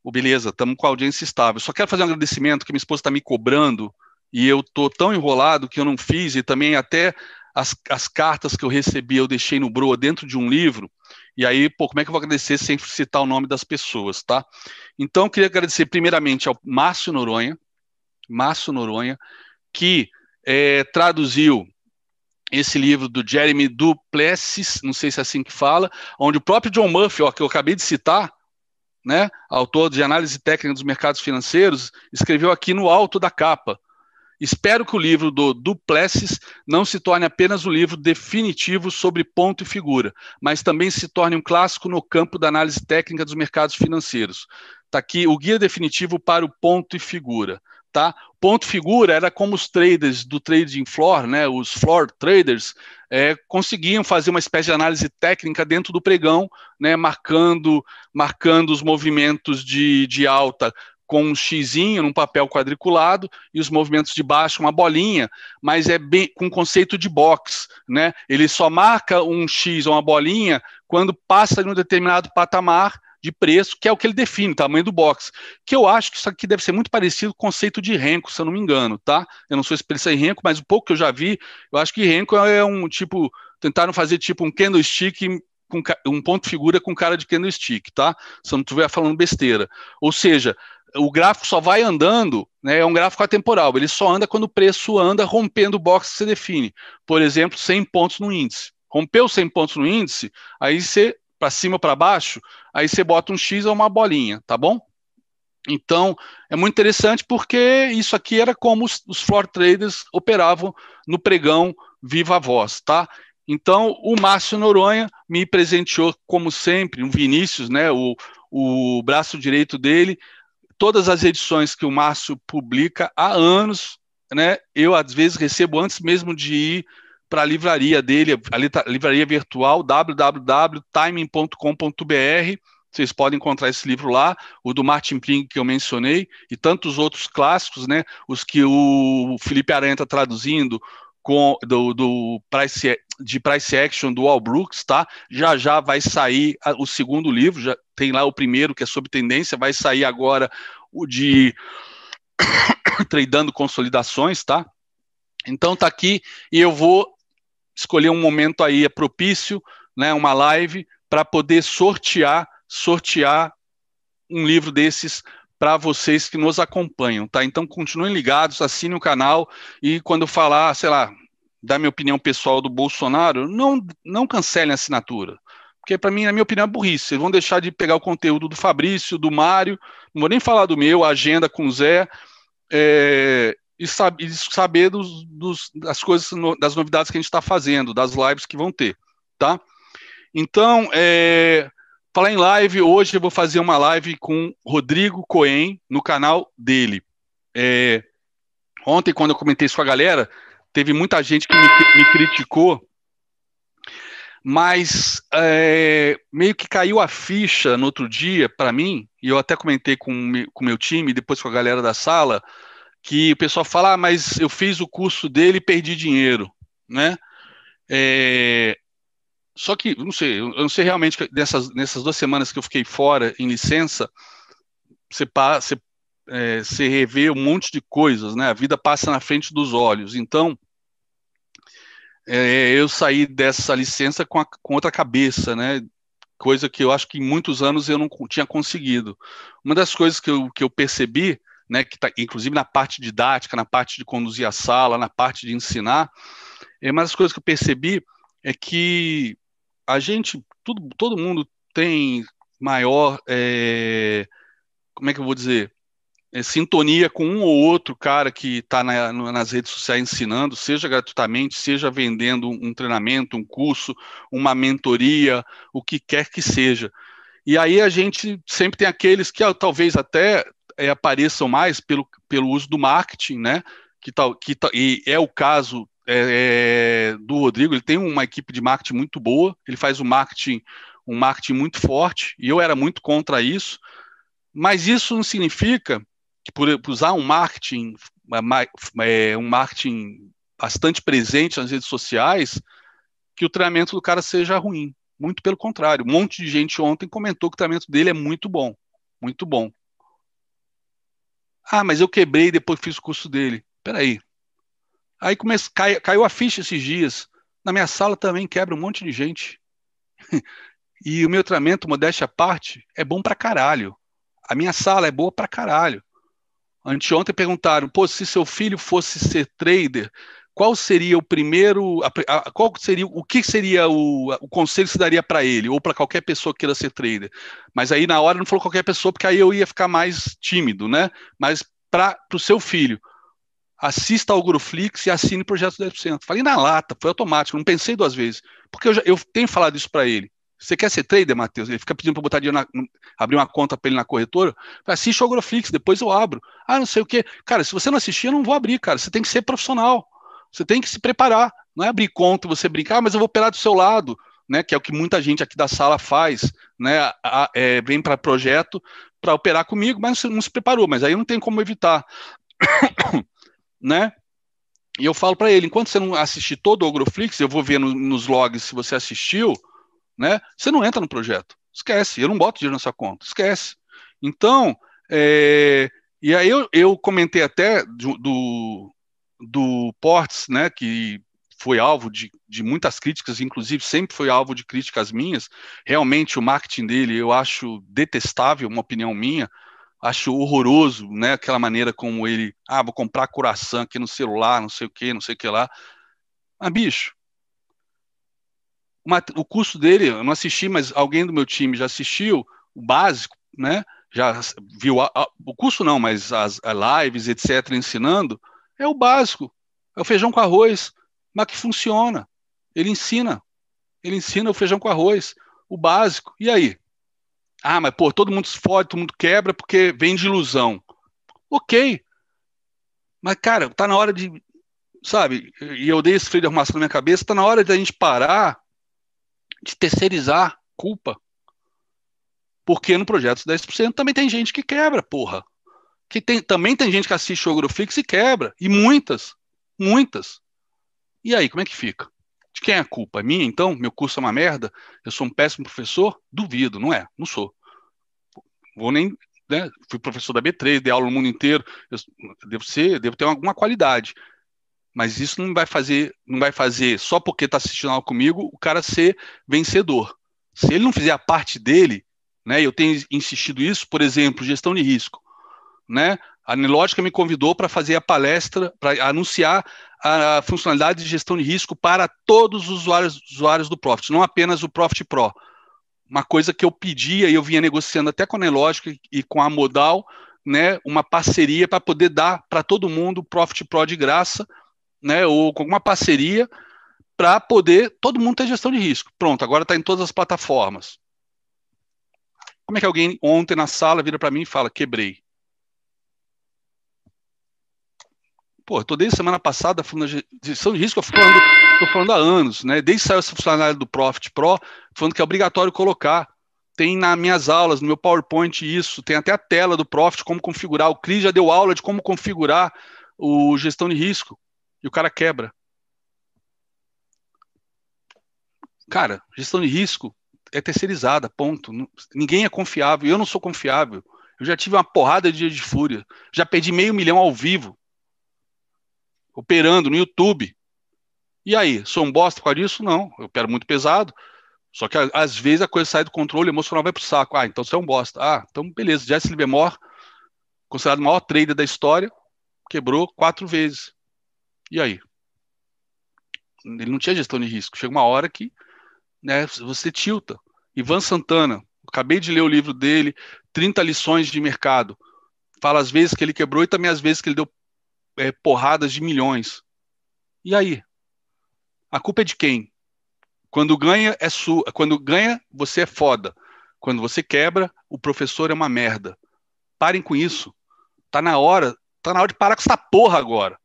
A: Oh, beleza, estamos com a audiência estável. Só quero fazer um agradecimento que minha esposa está me cobrando e eu tô tão enrolado que eu não fiz e também até as, as cartas que eu recebi eu deixei no Broa dentro de um livro e aí, pô, como é que eu vou agradecer sem citar o nome das pessoas, tá? Então, eu queria agradecer primeiramente ao Márcio Noronha, Márcio Noronha, que é, traduziu esse livro do Jeremy Duplessis, não sei se é assim que fala, onde o próprio John Murphy, ó, que eu acabei de citar, né, autor de análise técnica dos mercados financeiros, escreveu aqui no alto da capa. Espero que o livro do Duplessis não se torne apenas um livro definitivo sobre ponto e figura, mas também se torne um clássico no campo da análise técnica dos mercados financeiros. Está aqui o guia definitivo para o ponto e figura. Tá? Ponto e figura era como os traders do trading floor, né, os floor traders, é, conseguiam fazer uma espécie de análise técnica dentro do pregão, né, marcando, marcando os movimentos de, de alta com um xizinho num papel quadriculado e os movimentos de baixo uma bolinha, mas é bem com conceito de box, né? Ele só marca um x ou uma bolinha quando passa de um determinado patamar de preço, que é o que ele define, tamanho do box. Que eu acho que isso aqui deve ser muito parecido com o conceito de renco, se eu não me engano, tá? Eu não sou especialista em renco, mas o pouco que eu já vi, eu acho que renco é um tipo, tentaram fazer tipo um candlestick com um ponto figura com cara de candlestick, tá? Se eu não estiver falando besteira. Ou seja, o gráfico só vai andando, né, é um gráfico atemporal, ele só anda quando o preço anda rompendo o box que você define. Por exemplo, 100 pontos no índice. Rompeu 100 pontos no índice, aí você, para cima para baixo, aí você bota um X ou uma bolinha, tá bom? Então, é muito interessante porque isso aqui era como os, os floor traders operavam no pregão viva voz, tá? Então, o Márcio Noronha me presenteou, como sempre, um Vinícius, né, o, o braço direito dele, todas as edições que o Márcio publica há anos, né? Eu às vezes recebo antes mesmo de ir para a livraria dele, a livraria virtual www.timing.com.br. Vocês podem encontrar esse livro lá, o do Martin Pring que eu mencionei e tantos outros clássicos, né? Os que o Felipe Aranha está traduzindo com do, do price, de price action do Al Brooks, tá? Já já vai sair o segundo livro, já tem lá o primeiro que é sobre tendência, vai sair agora o de [COUGHS] tradando consolidações, tá? Então tá aqui e eu vou escolher um momento aí propício, né, uma live para poder sortear, sortear um livro desses para vocês que nos acompanham, tá? Então continuem ligados, assinem o canal e quando eu falar, sei lá, da minha opinião pessoal do Bolsonaro, não não cancelem a assinatura. Porque para mim, na minha opinião, é burrice. Vocês vão deixar de pegar o conteúdo do Fabrício, do Mário, não vou nem falar do meu, a agenda com o Zé, é, e, e, saber dos, dos, das coisas, das novidades que a gente está fazendo, das lives que vão ter, tá? Então, é, Falar em live, hoje eu vou fazer uma live com Rodrigo Cohen no canal dele. É, ontem, quando eu comentei isso com a galera, teve muita gente que me, me criticou, mas é, meio que caiu a ficha no outro dia para mim, e eu até comentei com o meu time, depois com a galera da sala, que o pessoal fala, ah, mas eu fiz o curso dele e perdi dinheiro, né? É, só que, não sei, eu não sei realmente, nessas, nessas duas semanas que eu fiquei fora, em licença, você, você é, você revê um monte de coisas, né? A vida passa na frente dos olhos. Então, é, eu saí dessa licença com, a, com outra cabeça, né? Coisa que eu acho que em muitos anos eu não tinha conseguido. Uma das coisas que eu, que eu percebi, né, que tá, inclusive na parte didática, na parte de conduzir a sala, na parte de ensinar, é uma das coisas que eu percebi é que a gente, tudo, todo mundo tem maior, é, como é que eu vou dizer, é, sintonia com um ou outro cara que está na, nas redes sociais ensinando, seja gratuitamente, seja vendendo um treinamento, um curso, uma mentoria, o que quer que seja. E aí a gente sempre tem aqueles que talvez até é, apareçam mais pelo, pelo uso do marketing, né? Que, tal, que e é o caso é, é, do Rodrigo, ele tem uma equipe de marketing muito boa, ele faz um marketing, um marketing muito forte, e eu era muito contra isso, mas isso não significa que por, usar um marketing, é, um marketing bastante presente nas redes sociais, que o treinamento do cara seja ruim. Muito pelo contrário. Um monte de gente ontem comentou que o treinamento dele é muito bom. Muito bom. Ah, mas eu quebrei e depois fiz o curso dele. Peraí. Aí comece, cai, caiu a ficha esses dias. Na minha sala também quebra um monte de gente. [LAUGHS] e o meu treinamento, modéstia à parte, é bom pra caralho. A minha sala é boa pra caralho. Anteontem perguntaram, pô, se seu filho fosse ser trader, qual seria o primeiro, a, a, qual seria, o que seria o, o conselho que se daria para ele ou para qualquer pessoa que queira ser trader? Mas aí na hora não falou qualquer pessoa, porque aí eu ia ficar mais tímido, né? Mas para o seu filho, assista ao Groflix e assine o projeto 10%. Falei na lata, foi automático, não pensei duas vezes, porque eu, já, eu tenho falado isso para ele. Você quer ser trader, Matheus? Ele fica pedindo para botar dinheiro, na, abrir uma conta para ele na corretora. Assiste o Agroflix, depois eu abro. Ah, não sei o quê. Cara, se você não assistir, eu não vou abrir, cara. Você tem que ser profissional. Você tem que se preparar. Não é abrir conta e você brincar, ah, mas eu vou operar do seu lado, né? Que é o que muita gente aqui da sala faz, né? A, é, vem para projeto para operar comigo, mas não se, não se preparou. Mas aí não tem como evitar, [COUGHS] né? E eu falo para ele, enquanto você não assistir todo o Agroflix, eu vou ver no, nos logs se você assistiu, né? Você não entra no projeto. Esquece, eu não boto dinheiro na sua conta, esquece. Então, é, e aí eu, eu comentei até do, do, do Ports, né, que foi alvo de, de muitas críticas, inclusive sempre foi alvo de críticas minhas. Realmente o marketing dele eu acho detestável, uma opinião minha. Acho horroroso, né? Aquela maneira como ele, ah, vou comprar coração aqui no celular, não sei o que, não sei o que lá. Ah, bicho, o curso dele, eu não assisti, mas alguém do meu time já assistiu, o básico, né? Já viu a, a, o curso não, mas as, as lives, etc., ensinando, é o básico, é o feijão com arroz, mas que funciona. Ele ensina, ele ensina o feijão com arroz, o básico. E aí? Ah, mas pô, todo mundo se fode, todo mundo quebra porque vem de ilusão. Ok. Mas, cara, tá na hora de. Sabe? E eu dei esse freio de arrumação na minha cabeça, tá na hora da gente parar de terceirizar culpa. Porque no projeto 10% também tem gente que quebra, porra. Que tem, também tem gente que assiste o Agroflix e quebra. E muitas. Muitas. E aí, como é que fica? De quem é a culpa? É minha, então? Meu curso é uma merda? Eu sou um péssimo professor? Duvido, não é? Não sou. Vou nem. Né? Fui professor da B3, dei aula no mundo inteiro. Eu devo ser, devo ter alguma qualidade mas isso não vai fazer, não vai fazer só porque está assistindo aula comigo o cara ser vencedor. Se ele não fizer a parte dele, né? Eu tenho insistido isso, por exemplo, gestão de risco, né? A Nelógica me convidou para fazer a palestra, para anunciar a funcionalidade de gestão de risco para todos os usuários, usuários do Profit, não apenas o Profit Pro. Uma coisa que eu pedia e eu vinha negociando até com a Nelógica e com a Modal, né, uma parceria para poder dar para todo mundo o Profit Pro de graça, né, ou com alguma parceria para poder todo mundo ter gestão de risco. Pronto, agora está em todas as plataformas. Como é que alguém ontem na sala vira para mim e fala quebrei? Pô, tô desde semana passada falando de gestão de risco, eu falando, tô falando há anos, né? Desde que saiu essa funcionalidade do Profit Pro, falando que é obrigatório colocar. Tem nas minhas aulas, no meu PowerPoint isso, tem até a tela do Profit, como configurar. O Cris já deu aula de como configurar o gestão de risco e o cara quebra. Cara, gestão de risco é terceirizada, ponto. Ninguém é confiável. Eu não sou confiável. Eu já tive uma porrada de dia de fúria. Já perdi meio milhão ao vivo. Operando no YouTube. E aí, sou um bosta por causa disso? Não. Eu opero muito pesado. Só que às vezes a coisa sai do controle emocional vai pro saco. Ah, então você é um bosta. Ah, então beleza. Jesse Livermore, considerado o maior trader da história, quebrou quatro vezes. E aí? Ele não tinha gestão de risco. Chega uma hora que né, você tilta. Ivan Santana, acabei de ler o livro dele, 30 lições de mercado. Fala as vezes que ele quebrou e também as vezes que ele deu é, porradas de milhões. E aí? A culpa é de quem? Quando ganha é sua, quando ganha você é foda. Quando você quebra, o professor é uma merda. Parem com isso. Tá na hora, tá na hora de parar com essa porra agora.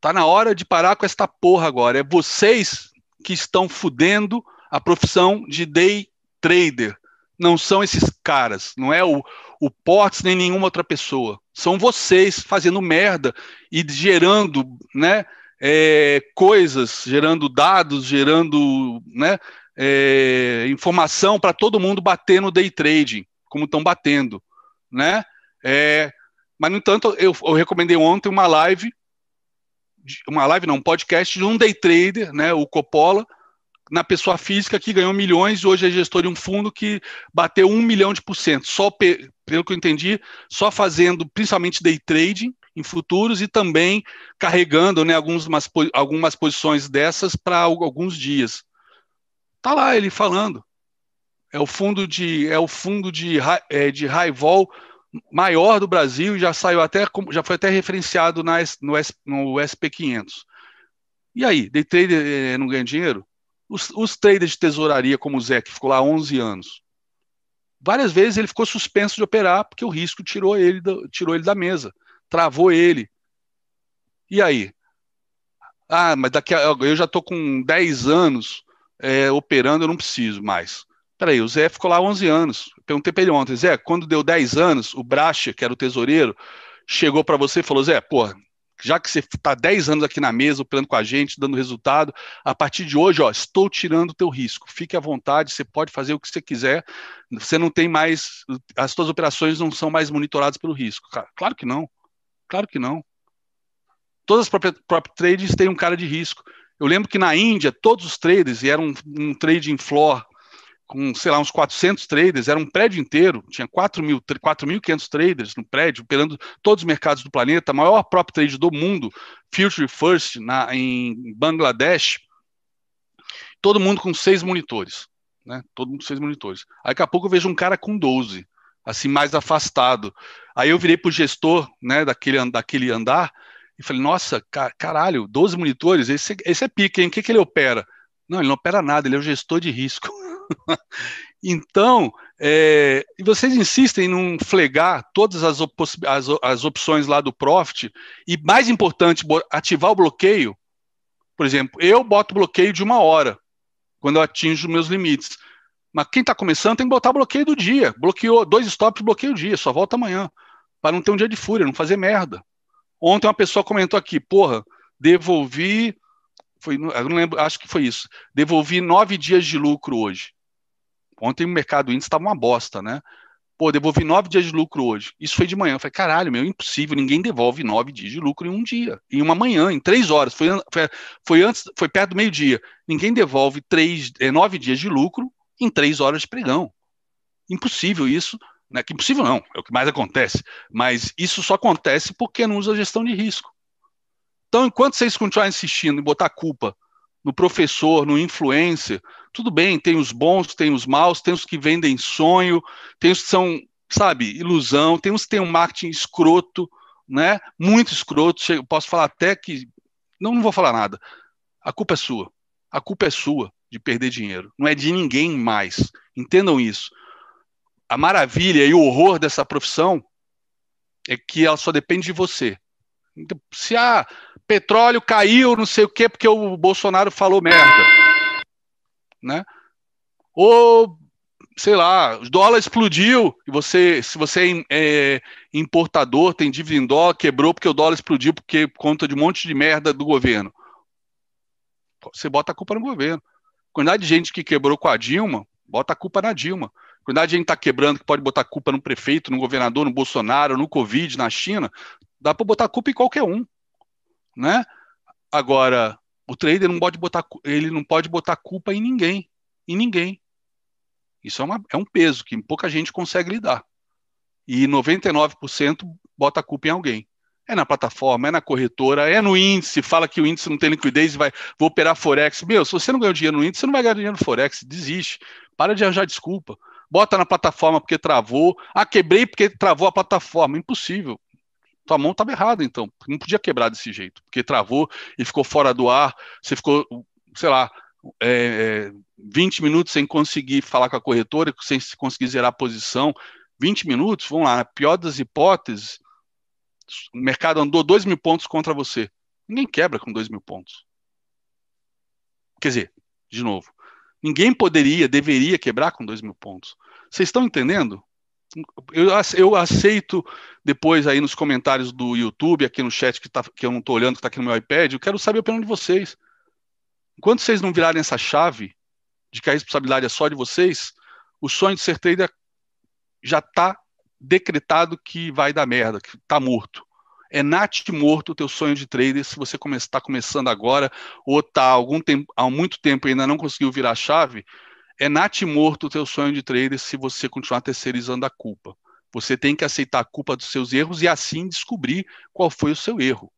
A: Tá na hora de parar com esta porra agora. É vocês que estão fudendo a profissão de day trader. Não são esses caras, não é o, o Portes nem nenhuma outra pessoa. São vocês fazendo merda e gerando, né, é, coisas, gerando dados, gerando, né, é, informação para todo mundo bater no day trading, como estão batendo, né? É, mas no entanto, eu, eu recomendei ontem uma live uma live, não, um podcast de um day trader, né, o Coppola, na pessoa física que ganhou milhões e hoje é gestor de um fundo que bateu um milhão de por cento, só pelo que eu entendi, só fazendo principalmente day trading em futuros e também carregando né, algumas, algumas posições dessas para alguns dias. Tá lá ele falando. É o fundo de é o fundo de, é, de high vol maior do Brasil já saiu até já foi até referenciado na, no, no SP500. E aí, day trader é, não ganha dinheiro? Os, os traders de tesouraria, como o Zé, que ficou lá 11 anos, várias vezes ele ficou suspenso de operar porque o risco tirou ele, do, tirou ele da mesa, travou ele. E aí? Ah, mas daqui a, eu já estou com 10 anos é, operando, eu não preciso mais. Peraí, o Zé ficou lá 11 anos. Perguntei para ele ontem, Zé, quando deu 10 anos, o Bracha, que era o tesoureiro, chegou para você e falou: Zé, pô, já que você está 10 anos aqui na mesa, operando com a gente, dando resultado, a partir de hoje, ó, estou tirando o teu risco. Fique à vontade, você pode fazer o que você quiser. Você não tem mais, as suas operações não são mais monitoradas pelo risco. Claro que não. Claro que não. Todas as próprias, trades têm um cara de risco. Eu lembro que na Índia, todos os traders, e era um, um trading floor com, sei lá, uns 400 traders, era um prédio inteiro, tinha 4.500 traders no prédio, operando todos os mercados do planeta, maior prop trade do mundo, Future First, na, em Bangladesh, todo mundo com seis monitores, né? Todo mundo com seis monitores. Aí daqui a pouco eu vejo um cara com 12, assim, mais afastado. Aí eu virei para o gestor, né, daquele, daquele andar, e falei, nossa, caralho, 12 monitores, esse, esse é pique, hein? O que, que ele opera? Não, ele não opera nada, ele é o gestor de risco. [LAUGHS] [LAUGHS] então, é, vocês insistem em flegar todas as, as, as opções lá do Profit, e mais importante, ativar o bloqueio. Por exemplo, eu boto bloqueio de uma hora, quando eu atinjo os meus limites. Mas quem está começando tem que botar bloqueio do dia. Bloqueou dois stops, bloqueio o dia, só volta amanhã. Para não ter um dia de fúria, não fazer merda. Ontem uma pessoa comentou aqui, porra, devolvi. Foi, eu não lembro, acho que foi isso. Devolvi nove dias de lucro hoje. Ontem o mercado índice estava uma bosta, né? Pô, devolvi nove dias de lucro hoje. Isso foi de manhã. Eu falei, caralho, meu, impossível. Ninguém devolve nove dias de lucro em um dia, em uma manhã, em três horas. Foi, foi, foi antes, foi perto do meio-dia. Ninguém devolve três, é, nove dias de lucro em três horas de pregão. Impossível isso. Né? Que impossível não, é o que mais acontece. Mas isso só acontece porque não usa gestão de risco. Então, enquanto vocês continuarem insistindo em botar culpa no professor, no influencer, tudo bem, tem os bons, tem os maus, tem os que vendem sonho, tem os que são, sabe, ilusão, tem os que têm um marketing escroto, né? Muito escroto. Posso falar até que. Não, não vou falar nada. A culpa é sua. A culpa é sua de perder dinheiro. Não é de ninguém mais. Entendam isso. A maravilha e o horror dessa profissão é que ela só depende de você. Então, se a petróleo caiu, não sei o quê, porque o Bolsonaro falou merda né? Ou, sei lá, o dólar explodiu e você, se você é, é importador, tem dívida em dólar, quebrou porque o dólar explodiu porque conta de um monte de merda do governo. Você bota a culpa no governo. Quantidade de gente que quebrou com a Dilma, bota a culpa na Dilma. quantidade de gente está quebrando que pode botar culpa no prefeito, no governador, no Bolsonaro, no Covid, na China, dá para botar culpa em qualquer um, né? Agora, o trader não pode botar, ele não pode botar culpa em ninguém, em ninguém. Isso é, uma, é um peso que pouca gente consegue lidar. E 99% bota a culpa em alguém. É na plataforma, é na corretora, é no índice, fala que o índice não tem liquidez e vai vou operar Forex. Meu, se você não ganhou dinheiro no índice, você não vai ganhar dinheiro no Forex, desiste. Para de arranjar desculpa. Bota na plataforma porque travou. Ah, quebrei porque travou a plataforma. Impossível. Tua mão estava errada, então. Não podia quebrar desse jeito, porque travou e ficou fora do ar. Você ficou, sei lá, é, 20 minutos sem conseguir falar com a corretora, sem conseguir zerar a posição. 20 minutos, vamos lá, na pior das hipóteses, o mercado andou 2 mil pontos contra você. Ninguém quebra com 2 mil pontos. Quer dizer, de novo, ninguém poderia, deveria quebrar com 2 mil pontos. Vocês estão entendendo? Eu, eu, aceito depois aí nos comentários do YouTube, aqui no chat que, tá, que eu não estou olhando, que está aqui no meu iPad, eu quero saber a opinião de vocês. Enquanto vocês não virarem essa chave de que a responsabilidade é só de vocês, o sonho de ser trader já está decretado que vai dar merda, que está morto. É nat morto o teu sonho de trader se você está começando agora ou está algum tempo, há muito tempo e ainda não conseguiu virar a chave. É nat morto o teu sonho de trader se você continuar terceirizando a culpa. Você tem que aceitar a culpa dos seus erros e assim descobrir qual foi o seu erro.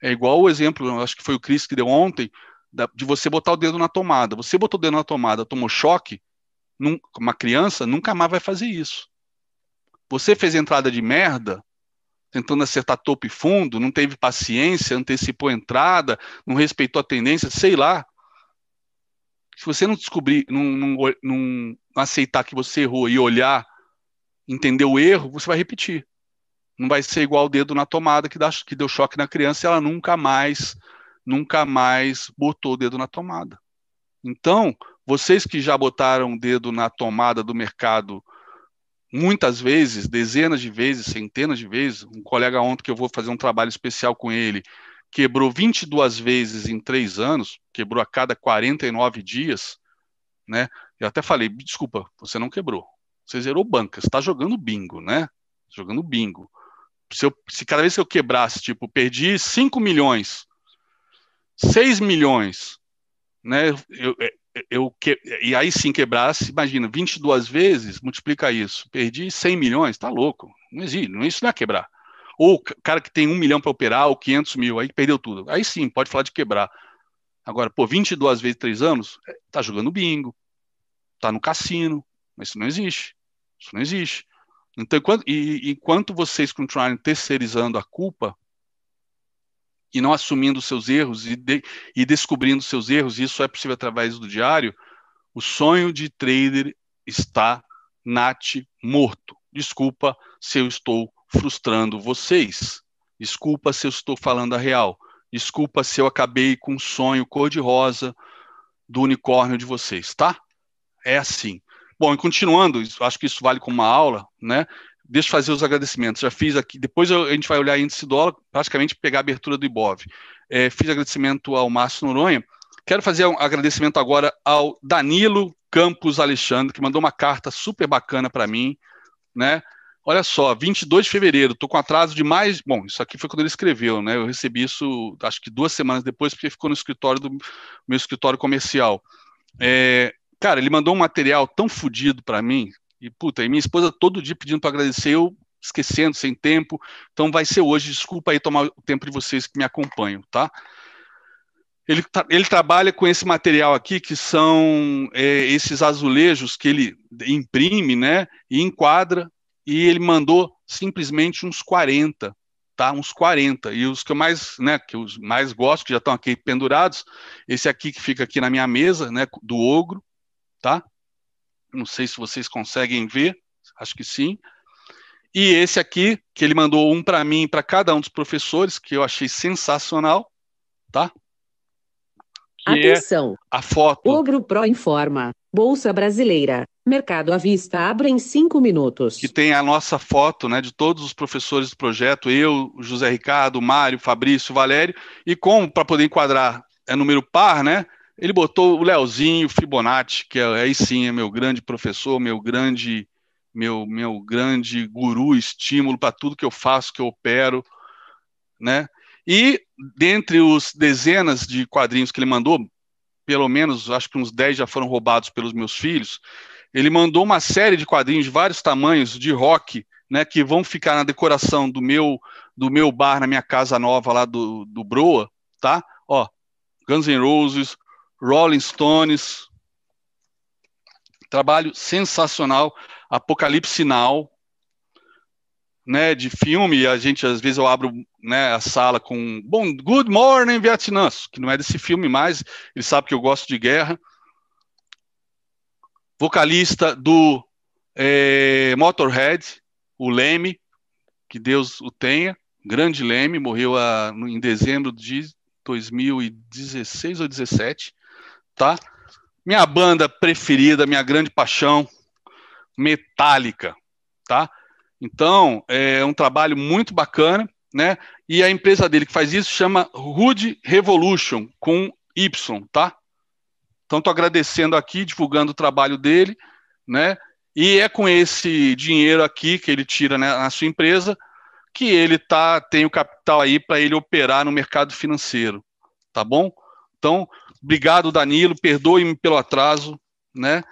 A: É igual o exemplo, acho que foi o Chris que deu ontem, de você botar o dedo na tomada. Você botou o dedo na tomada, tomou choque, uma criança nunca mais vai fazer isso. Você fez entrada de merda, tentando acertar topo e fundo, não teve paciência, antecipou a entrada, não respeitou a tendência, sei lá. Se você não descobrir, não, não, não aceitar que você errou e olhar, entender o erro, você vai repetir. Não vai ser igual o dedo na tomada que, dá, que deu choque na criança e ela nunca mais, nunca mais botou o dedo na tomada. Então, vocês que já botaram o dedo na tomada do mercado muitas vezes, dezenas de vezes, centenas de vezes. Um colega ontem que eu vou fazer um trabalho especial com ele, quebrou 22 vezes em três anos, quebrou a cada 49 dias, né? Eu até falei, desculpa, você não quebrou. Você zerou banca, você está jogando bingo, né? Jogando bingo. Se, eu, se cada vez que eu quebrasse, tipo, perdi 5 milhões, 6 milhões, né? Eu, eu que, e aí sim quebrasse, imagina, 22 vezes, multiplica isso, perdi 100 milhões, tá louco, não existe, não, isso não é quebrar. Ou o cara que tem um milhão para operar, ou 500 mil, aí perdeu tudo. Aí sim, pode falar de quebrar. Agora, pô, 22 vezes 3 anos, é, tá jogando bingo, tá no cassino, mas isso não existe. Isso não existe. Então, enquanto, e, enquanto vocês continuarem terceirizando a culpa, e não assumindo seus erros e, de, e descobrindo seus erros, isso é possível através do diário, o sonho de trader está nat morto. Desculpa se eu estou frustrando vocês. Desculpa se eu estou falando a real. Desculpa se eu acabei com um sonho cor-de-rosa do unicórnio de vocês, tá? É assim. Bom, e continuando, acho que isso vale como uma aula, né? deixa eu fazer os agradecimentos. Já fiz aqui, depois a gente vai olhar índice dólar, praticamente pegar a abertura do Ibov. É, fiz agradecimento ao Márcio Noronha. Quero fazer um agradecimento agora ao Danilo Campos Alexandre, que mandou uma carta super bacana para mim, né? Olha só, 22 de fevereiro, estou com atraso de mais. Bom, isso aqui foi quando ele escreveu, né? Eu recebi isso, acho que duas semanas depois, porque ficou no escritório do meu escritório comercial. É, cara, ele mandou um material tão fodido para mim, e, puta, e minha esposa todo dia pedindo para agradecer, eu esquecendo, sem tempo. Então vai ser hoje, desculpa aí tomar o tempo de vocês que me acompanham, tá? Ele, ele trabalha com esse material aqui, que são é, esses azulejos que ele imprime, né, e enquadra, e ele mandou simplesmente uns 40, tá? Uns 40. E os que eu mais, né, que eu mais gosto, que já estão aqui pendurados, esse aqui que fica aqui na minha mesa, né, do ogro, tá? Não sei se vocês conseguem ver, acho que sim. E esse aqui, que ele mandou um para mim e para cada um dos professores, que eu achei sensacional, tá?
F: Que é Atenção.
A: É a foto.
F: Ogro Pro informa. Bolsa Brasileira. Mercado à vista abre em cinco minutos.
A: Que tem a nossa foto, né, de todos os professores do projeto, eu, José Ricardo, Mário, Fabrício, Valério, e como para poder enquadrar é número par, né? Ele botou o Leozinho Fibonacci, que é, aí sim é meu grande professor, meu grande meu meu grande guru, estímulo para tudo que eu faço, que eu opero, né? E dentre os dezenas de quadrinhos que ele mandou, pelo menos acho que uns 10 já foram roubados pelos meus filhos. Ele mandou uma série de quadrinhos de vários tamanhos de rock, né, que vão ficar na decoração do meu do meu bar na minha casa nova lá do, do Broa, tá? Ó, Guns N' Roses, Rolling Stones, trabalho sensacional, Apocalipse Now, né, de filme, a gente às vezes eu abro né, a sala com bom Good Morning Vietnã, que não é desse filme mais, ele sabe que eu gosto de guerra. Vocalista do é, Motorhead, o Leme, que Deus o tenha, grande Leme, morreu a, em dezembro de 2016 ou 17, tá? Minha banda preferida, minha grande paixão, Metallica, tá? Então, é um trabalho muito bacana, né? E a empresa dele que faz isso chama Rude Revolution, com Y, tá? Então, estou agradecendo aqui, divulgando o trabalho dele, né? E é com esse dinheiro aqui que ele tira né, na sua empresa que ele tá, tem o capital aí para ele operar no mercado financeiro, tá bom? Então, obrigado, Danilo, perdoe-me pelo atraso, né?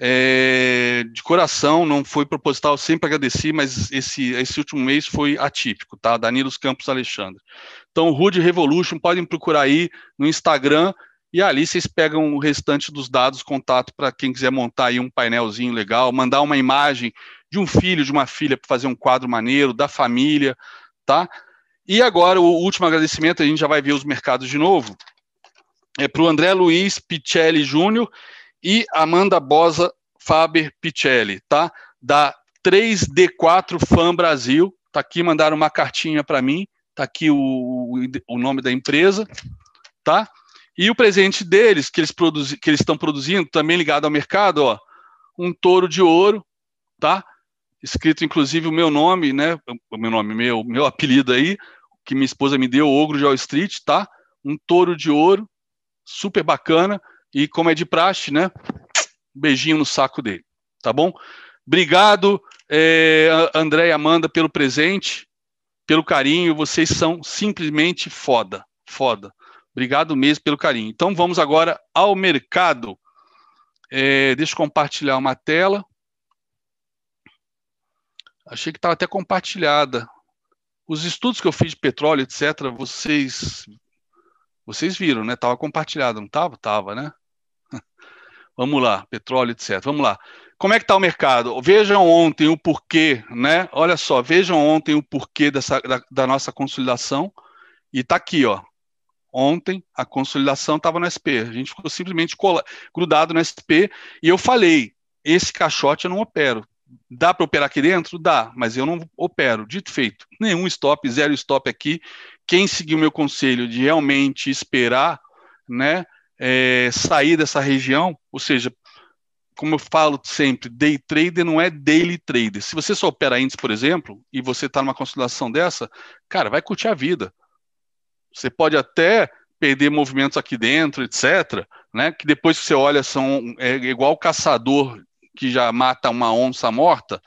A: É, de coração, não foi proposital, sempre agradeci, mas esse, esse último mês foi atípico, tá? Danilo Campos Alexandre. Então, Rude Revolution, podem procurar aí no Instagram e ali vocês pegam o restante dos dados, contato para quem quiser montar aí um painelzinho legal, mandar uma imagem de um filho, de uma filha para fazer um quadro maneiro, da família, tá? E agora, o último agradecimento, a gente já vai ver os mercados de novo, é para o André Luiz Picelli Júnior e Amanda Bosa Faber Picelli, tá? Da 3D4 Fan Brasil. Tá aqui, mandaram uma cartinha para mim. Tá aqui o, o nome da empresa, tá? E o presente deles, que eles, produzi, que eles estão produzindo, também ligado ao mercado, ó, um touro de ouro, tá? Escrito inclusive o meu nome, né? O meu nome, meu, meu apelido aí, que minha esposa me deu, Ogro de Wall Street, tá? Um touro de ouro, super bacana. E como é de praxe, né? Um beijinho no saco dele, tá bom? Obrigado, é, André e Amanda, pelo presente, pelo carinho. Vocês são simplesmente foda, foda. Obrigado mesmo pelo carinho. Então vamos agora ao mercado. É, deixa eu compartilhar uma tela. Achei que estava até compartilhada. Os estudos que eu fiz de petróleo, etc., vocês vocês viram, né? Estava compartilhado, não estava? Estava, né? [LAUGHS] Vamos lá, petróleo, etc. Vamos lá. Como é que está o mercado? Vejam ontem o porquê, né? Olha só, vejam ontem o porquê dessa, da, da nossa consolidação. E está aqui, ó. Ontem a consolidação estava no SP. A gente ficou simplesmente grudado no SP. E eu falei: esse caixote eu não opero. Dá para operar aqui dentro? Dá, mas eu não opero. Dito feito. Nenhum stop, zero stop aqui. Quem seguiu meu conselho de realmente esperar, né? é, sair dessa região, ou seja, como eu falo sempre, day trader não é daily trader. Se você só opera índice, por exemplo, e você está numa consolidação dessa, cara, vai curtir a vida. Você pode até perder movimentos aqui dentro, etc., né? Que depois que você olha são é igual o caçador que já mata uma onça morta,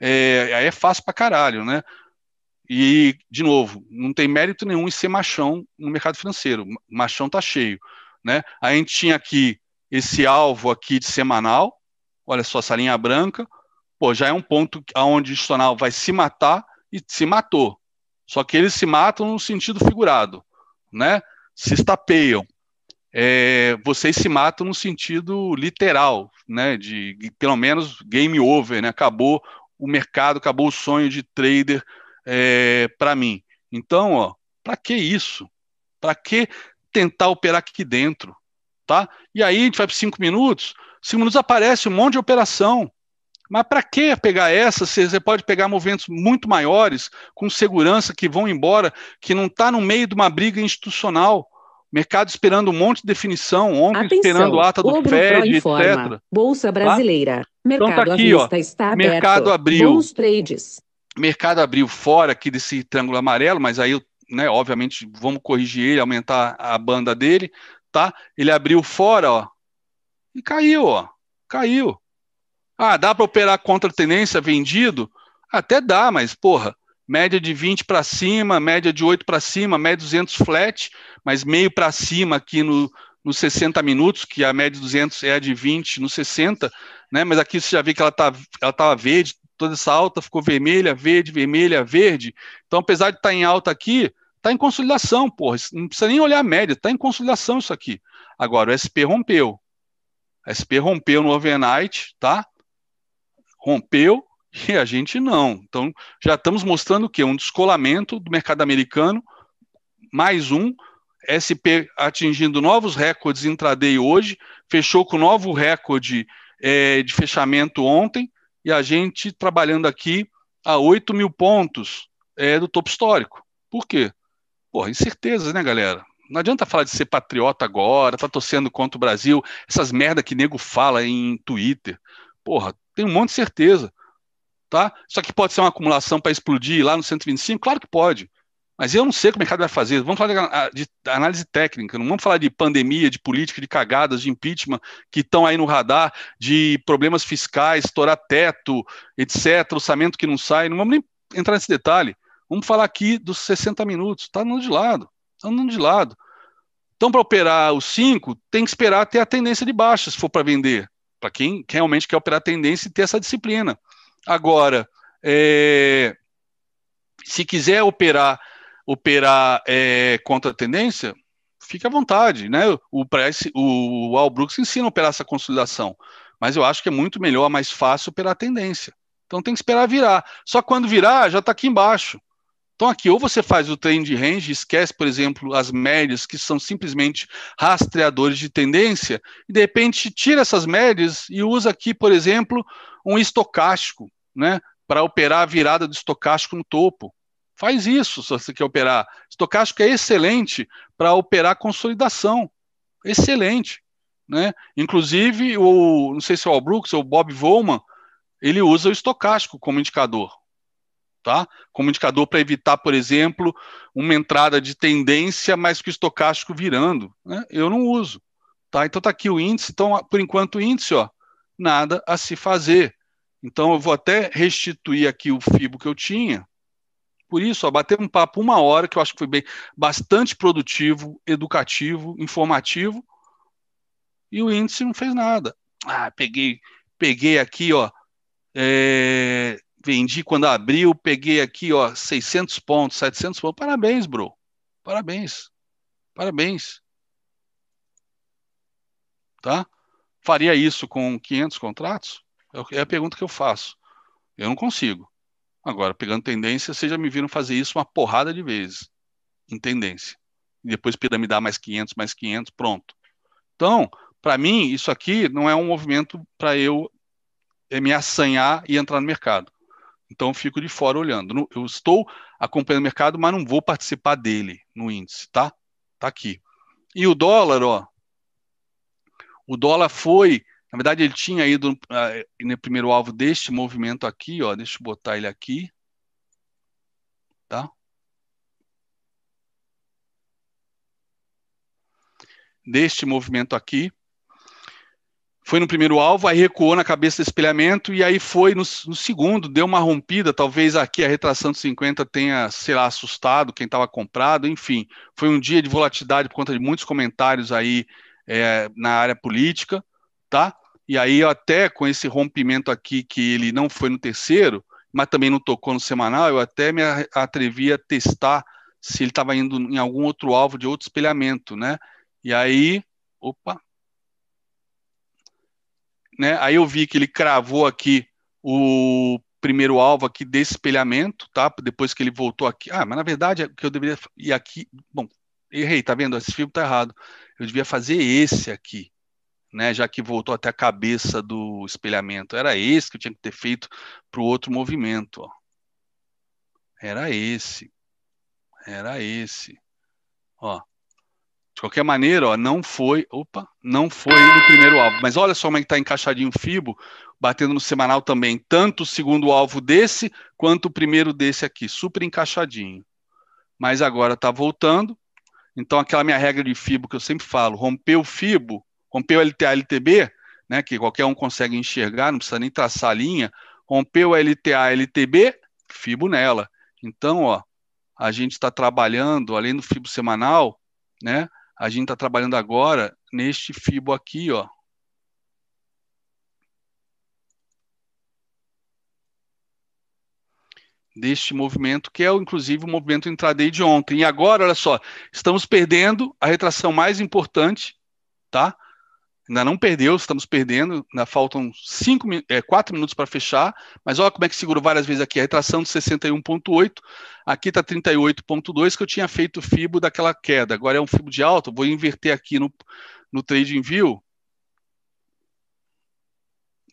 A: é, aí é fácil pra caralho, né? E, de novo, não tem mérito nenhum em ser machão no mercado financeiro. Machão tá cheio. Né? A gente tinha aqui esse alvo aqui de semanal, olha só essa linha branca, pô, já é um ponto onde o institucional vai se matar e se matou. Só que eles se matam no sentido figurado, né? Se estapeiam. É, vocês se matam no sentido literal, né? De pelo menos game over, né? Acabou o mercado, acabou o sonho de trader é, para mim. Então, ó, para que isso? Para que tentar operar aqui dentro, tá? E aí a gente vai para cinco minutos, cinco minutos aparece um monte de operação. Mas para que pegar essa? Você pode pegar movimentos muito maiores, com segurança, que vão embora, que não está no meio de uma briga institucional. Mercado esperando um monte de definição, ontem Atenção, esperando ata do FED, etc.
F: Bolsa tá? Brasileira. Tá? Mercado então tá aqui, ó, está
A: aberto. Mercado abriu. Bons trades. Mercado abriu fora aqui desse triângulo amarelo, mas aí né, obviamente, vamos corrigir ele, aumentar a banda dele, tá? Ele abriu fora, ó, e caiu, ó, caiu. Ah, dá para operar contra tendência vendido? Até dá, mas porra, média de 20 para cima, média de 8 para cima, média 200 flat, mas meio para cima aqui no, nos 60 minutos, que a média de 200 é a de 20 no 60, né? Mas aqui você já vê que ela tá ela tava verde, toda essa alta ficou vermelha, verde, vermelha, verde. Então, apesar de estar tá em alta aqui, está em consolidação, porra. Não precisa nem olhar a média, está em consolidação isso aqui. Agora, o SP rompeu. O SP rompeu no overnight, tá? Rompeu e a gente não. Então, já estamos mostrando o quê? Um descolamento do mercado americano, mais um. SP atingindo novos recordes intraday hoje, fechou com novo recorde é, de fechamento ontem, e a gente trabalhando aqui a 8 mil pontos é, do topo histórico. Por quê? Porra, incertezas, né, galera? Não adianta falar de ser patriota agora, tá torcendo contra o Brasil, essas merda que nego fala em Twitter. Porra, tem um monte de certeza. Tá? Isso aqui pode ser uma acumulação para explodir lá no 125? Claro que pode. Mas eu não sei o que o mercado vai fazer. Vamos falar de, de análise técnica, não vamos falar de pandemia, de política, de cagadas, de impeachment que estão aí no radar, de problemas fiscais, estourar teto, etc., orçamento que não sai. Não vamos nem entrar nesse detalhe. Vamos falar aqui dos 60 minutos. Está andando de lado. Está andando de lado. Então, para operar os 5, tem que esperar ter a tendência de baixa, se for para vender. Para quem realmente quer operar a tendência e ter essa disciplina. Agora, é, se quiser operar operar é, contra a tendência, fique à vontade, né? O Price, o Al Brooks ensina a operar essa consolidação, mas eu acho que é muito melhor, mais fácil operar a tendência. Então tem que esperar virar. Só quando virar, já está aqui embaixo. Então aqui, ou você faz o trend range, esquece, por exemplo, as médias, que são simplesmente rastreadores de tendência, e de repente tira essas médias e usa aqui, por exemplo, um estocástico, né? Para operar a virada do estocástico no topo. Faz isso se você quer operar. Estocástico é excelente para operar consolidação. Excelente. Né? Inclusive, o, não sei se é o Brooks ou o Bob Volman, ele usa o estocástico como indicador. Tá? Como indicador para evitar, por exemplo, uma entrada de tendência, mas que o estocástico virando. Né? Eu não uso. Tá? Então está aqui o índice. Então, por enquanto, o índice, ó, nada a se fazer. Então, eu vou até restituir aqui o FIBO que eu tinha. Por isso, ó, bater um papo uma hora, que eu acho que foi bem, bastante produtivo, educativo, informativo, e o índice não fez nada. Ah, peguei, peguei aqui, ó, é, vendi quando abriu, peguei aqui, ó, 600 pontos, 700 pontos. Parabéns, bro. Parabéns. Parabéns. Tá? Faria isso com 500 contratos? É a pergunta que eu faço. Eu não consigo. Agora, pegando tendência, vocês já me viram fazer isso uma porrada de vezes, em tendência. E depois piramidar mais 500, mais 500, pronto. Então, para mim, isso aqui não é um movimento para eu é, me assanhar e entrar no mercado. Então, eu fico de fora olhando. Eu estou acompanhando o mercado, mas não vou participar dele no índice, tá? Tá aqui. E o dólar, ó. O dólar foi na verdade, ele tinha ido uh, no primeiro alvo deste movimento aqui, ó. Deixa eu botar ele aqui. Tá? Deste movimento aqui. Foi no primeiro alvo, aí recuou na cabeça do espelhamento e aí foi no, no segundo, deu uma rompida. Talvez aqui a retração de 50 tenha, sei lá, assustado quem estava comprado. Enfim, foi um dia de volatilidade por conta de muitos comentários aí é, na área política tá? E aí até com esse rompimento aqui que ele não foi no terceiro, mas também não tocou no semanal, eu até me atrevi a testar se ele estava indo em algum outro alvo de outro espelhamento, né? E aí, opa, né? Aí eu vi que ele cravou aqui o primeiro alvo aqui desse espelhamento, tá? Depois que ele voltou aqui. Ah, mas na verdade é que eu deveria ir aqui. Bom, errei, tá vendo? Esse filme tá errado. Eu devia fazer esse aqui, né, já que voltou até a cabeça do espelhamento. Era esse que eu tinha que ter feito para o outro movimento. Ó. Era esse. Era esse. Ó. De qualquer maneira, ó, não foi. Opa, não foi no primeiro alvo. Mas olha só como é que está encaixadinho o Fibo, batendo no semanal também. Tanto o segundo alvo desse, quanto o primeiro desse aqui. Super encaixadinho. Mas agora está voltando. Então, aquela minha regra de FIBO que eu sempre falo, rompeu o FIBO, rompeu o LTA, LTB, né, que qualquer um consegue enxergar, não precisa nem traçar a linha, rompeu o LTA, LTB, FIBO nela. Então, ó, a gente está trabalhando, além do FIBO semanal, né, a gente está trabalhando agora neste FIBO aqui, ó, deste movimento, que é inclusive o movimento intraday de ontem. E agora, olha só, estamos perdendo a retração mais importante, tá? Ainda não perdeu, estamos perdendo, ainda faltam cinco, é, quatro minutos para fechar, mas olha como é que segurou várias vezes aqui, a retração de 61.8, aqui está 38.2, que eu tinha feito FIBO daquela queda, agora é um FIBO de alta, vou inverter aqui no, no Trading View,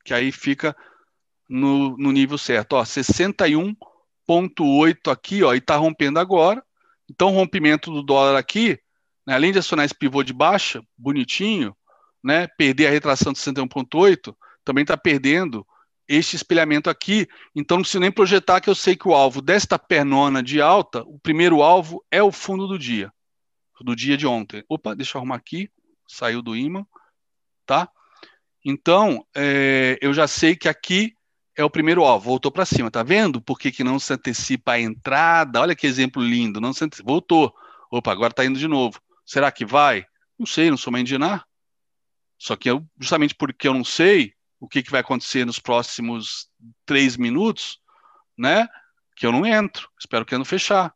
A: que aí fica no, no nível certo, ó, 61 0,8 aqui, ó, e está rompendo agora. Então, rompimento do dólar aqui, né, além de acionar esse pivô de baixa, bonitinho, né, perder a retração de 61,8, também está perdendo este espelhamento aqui. Então, não preciso nem projetar que eu sei que o alvo desta pernona de alta, o primeiro alvo é o fundo do dia, do dia de ontem. Opa, deixa eu arrumar aqui, saiu do imã, tá? Então, é, eu já sei que aqui é o primeiro, ó, voltou para cima, tá vendo? Por que, que não se antecipa a entrada? Olha que exemplo lindo, não se antecipa, voltou. Opa, agora está indo de novo. Será que vai? Não sei, não sou uma indinar. Só que eu, justamente porque eu não sei o que, que vai acontecer nos próximos três minutos, né? Que eu não entro. Espero que eu não fechar.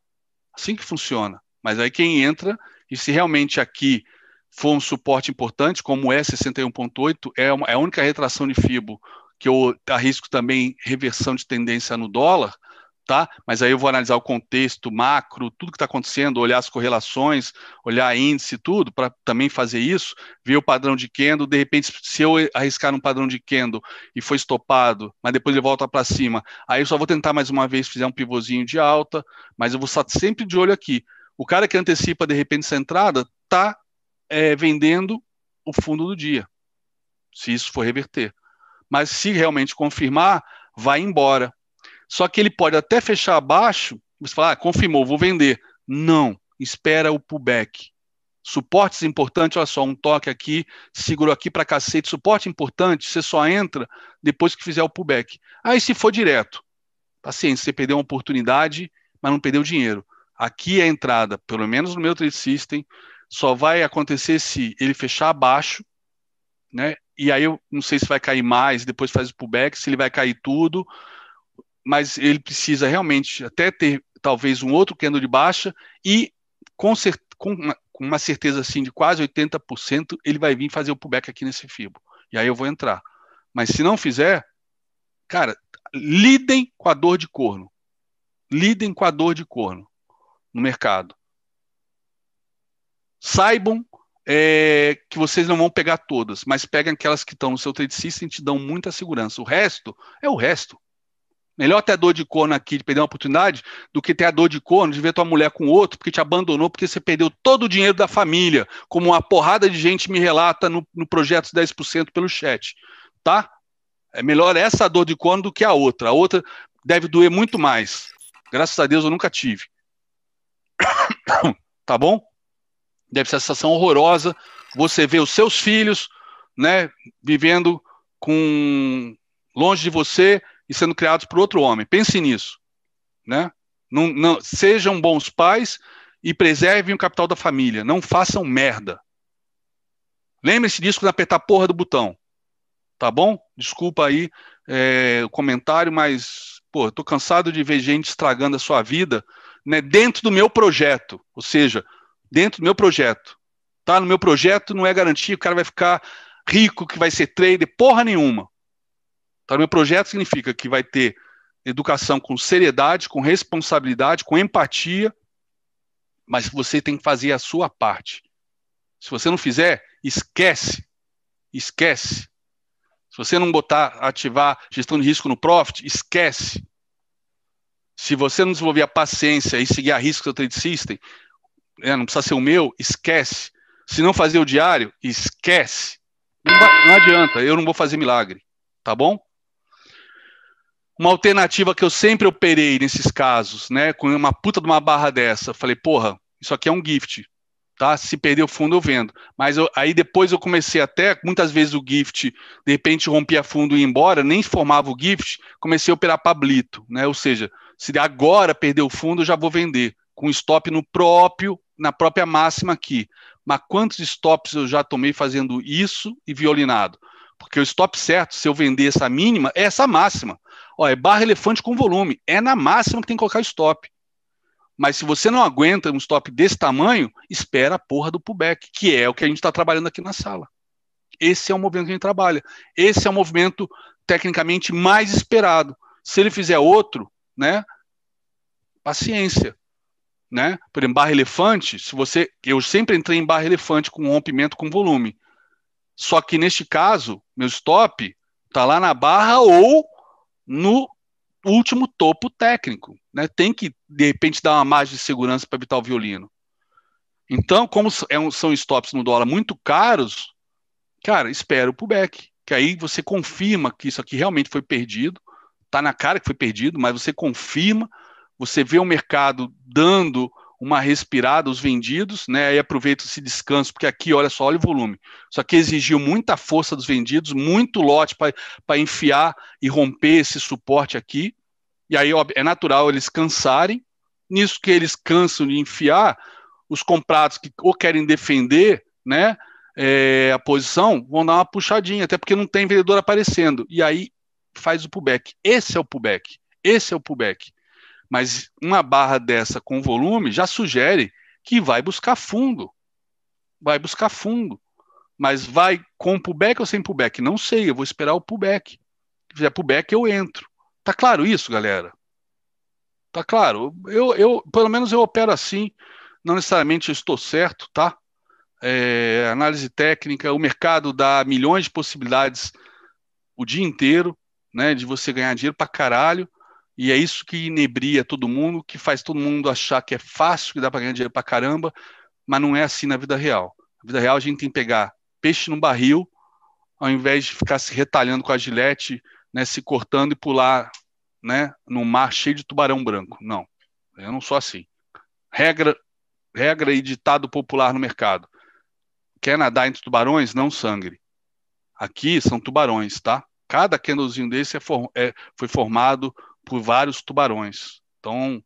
A: Assim que funciona. Mas aí quem entra, e se realmente aqui for um suporte importante, como é 61.8, é, é a única retração de FIBO que eu arrisco também reversão de tendência no dólar, tá? Mas aí eu vou analisar o contexto macro, tudo que está acontecendo, olhar as correlações, olhar índice, tudo, para também fazer isso, ver o padrão de candle, de repente, se eu arriscar um padrão de candle e foi estopado, mas depois ele volta para cima, aí eu só vou tentar mais uma vez, fizer um pivôzinho de alta, mas eu vou estar sempre de olho aqui. O cara que antecipa, de repente, essa entrada, está é, vendendo o fundo do dia, se isso for reverter mas se realmente confirmar, vai embora. Só que ele pode até fechar abaixo, você fala, ah, confirmou, vou vender. Não, espera o pullback. Suportes importantes, olha só, um toque aqui, segurou aqui para cacete. Suporte importante, você só entra depois que fizer o pullback. Aí se for direto, paciência, você perdeu uma oportunidade, mas não perdeu dinheiro. Aqui é a entrada, pelo menos no meu trade system, só vai acontecer se ele fechar abaixo, né? e aí eu não sei se vai cair mais, depois faz o pullback, se ele vai cair tudo, mas ele precisa realmente até ter talvez um outro candle de baixa e com, com, uma, com uma certeza assim de quase 80%, ele vai vir fazer o pullback aqui nesse FIBO. E aí eu vou entrar. Mas se não fizer, cara, lidem com a dor de corno. Lidem com a dor de corno no mercado. Saibam é, que vocês não vão pegar todas, mas pegam aquelas que estão no seu trade system e te dão muita segurança. O resto é o resto. Melhor ter a dor de corno aqui de perder uma oportunidade do que ter a dor de corno de ver tua mulher com outro porque te abandonou, porque você perdeu todo o dinheiro da família, como uma porrada de gente me relata no, no projeto 10% pelo chat. Tá? É melhor essa dor de corno do que a outra. A outra deve doer muito mais. Graças a Deus eu nunca tive. [COUGHS] tá bom? deve ser uma sensação horrorosa. Você vê os seus filhos, né, vivendo com longe de você e sendo criados por outro homem. Pense nisso, né? Não, não, sejam bons pais e preservem o capital da família. Não façam merda. Lembre-se disso quando apertar a porra do botão. Tá bom? Desculpa aí é, o comentário, mas pô, tô cansado de ver gente estragando a sua vida, né, dentro do meu projeto. Ou seja, dentro do meu projeto. Tá? No meu projeto não é garantia que o cara vai ficar rico, que vai ser trader, porra nenhuma. No meu projeto significa que vai ter educação com seriedade, com responsabilidade, com empatia, mas você tem que fazer a sua parte. Se você não fizer, esquece. Esquece. Se você não botar, ativar gestão de risco no Profit, esquece. Se você não desenvolver a paciência e seguir a risco do trade system, é, não precisa ser o meu, esquece. Se não fazer o diário, esquece. Não, não adianta, eu não vou fazer milagre, tá bom? Uma alternativa que eu sempre operei nesses casos, né, com uma puta de uma barra dessa, falei, porra, isso aqui é um gift. tá? Se perder o fundo, eu vendo. Mas eu, aí depois eu comecei até, muitas vezes o gift, de repente rompia fundo e ia embora, nem formava o gift, comecei a operar pablito, né? Ou seja, se agora perder o fundo, eu já vou vender, com stop no próprio, na própria máxima aqui. Mas quantos stops eu já tomei fazendo isso e violinado? Porque o stop certo, se eu vender essa mínima, é essa máxima. Ó, é barra elefante com volume. É na máxima que tem que colocar o stop. Mas se você não aguenta um stop desse tamanho, espera a porra do pullback, que é o que a gente está trabalhando aqui na sala. Esse é o movimento que a gente trabalha. Esse é o movimento tecnicamente mais esperado. Se ele fizer outro, né? Paciência. Né? Por exemplo, barra elefante, se você. Eu sempre entrei em barra elefante com rompimento com volume. Só que neste caso, meu stop está lá na barra ou no último topo técnico. Né? Tem que, de repente, dar uma margem de segurança para evitar o violino. Então, como é são stops no dólar muito caros, cara, espera o pullback. Que aí você confirma que isso aqui realmente foi perdido. Tá na cara que foi perdido, mas você confirma, você vê o mercado dando uma respirada, os vendidos, né? Aí aproveita esse descanso, porque aqui, olha só, olha o volume. Só que exigiu muita força dos vendidos, muito lote para enfiar e romper esse suporte aqui. E aí ó, é natural eles cansarem. Nisso que eles cansam de enfiar, os comprados que ou querem defender, né? É, a posição, vão dar uma puxadinha, até porque não tem vendedor aparecendo. E aí faz o pullback. Esse é o pullback. Esse é o pullback. Mas uma barra dessa com volume já sugere que vai buscar fundo. Vai buscar fundo. Mas vai com pullback ou sem pullback? Não sei, eu vou esperar o pullback. Se fizer pullback, eu entro. Tá claro isso, galera? Tá claro. Eu, eu, pelo menos eu opero assim. Não necessariamente eu estou certo, tá? É, análise técnica, o mercado dá milhões de possibilidades o dia inteiro, né? De você ganhar dinheiro pra caralho. E é isso que inebria todo mundo, que faz todo mundo achar que é fácil, que dá para ganhar dinheiro para caramba, mas não é assim na vida real. Na vida real, a gente tem que pegar peixe no barril, ao invés de ficar se retalhando com a gilete, né, se cortando e pular né, no mar cheio de tubarão branco. Não, eu não sou assim. Regra, regra e ditado popular no mercado. Quer nadar entre tubarões? Não sangre. Aqui são tubarões, tá? Cada candlezinho desse é for, é, foi formado por vários tubarões. Então,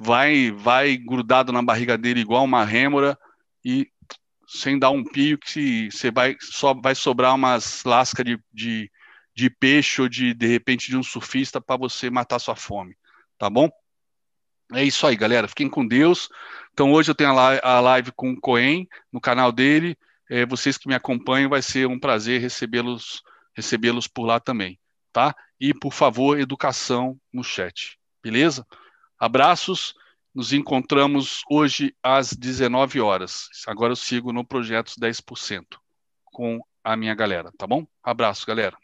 A: vai vai grudado na barriga dele igual uma rêmora e sem dar um pio que você vai só vai sobrar umas lascas de, de, de peixe ou de de repente de um surfista para você matar sua fome, tá bom? É isso aí, galera. Fiquem com Deus. Então hoje eu tenho a live com o Coen no canal dele. É, vocês que me acompanham, vai ser um prazer recebê-los recebê-los por lá também, tá? E, por favor, educação no chat. Beleza? Abraços. Nos encontramos hoje às 19 horas. Agora eu sigo no Projetos 10% com a minha galera, tá bom? Abraço, galera.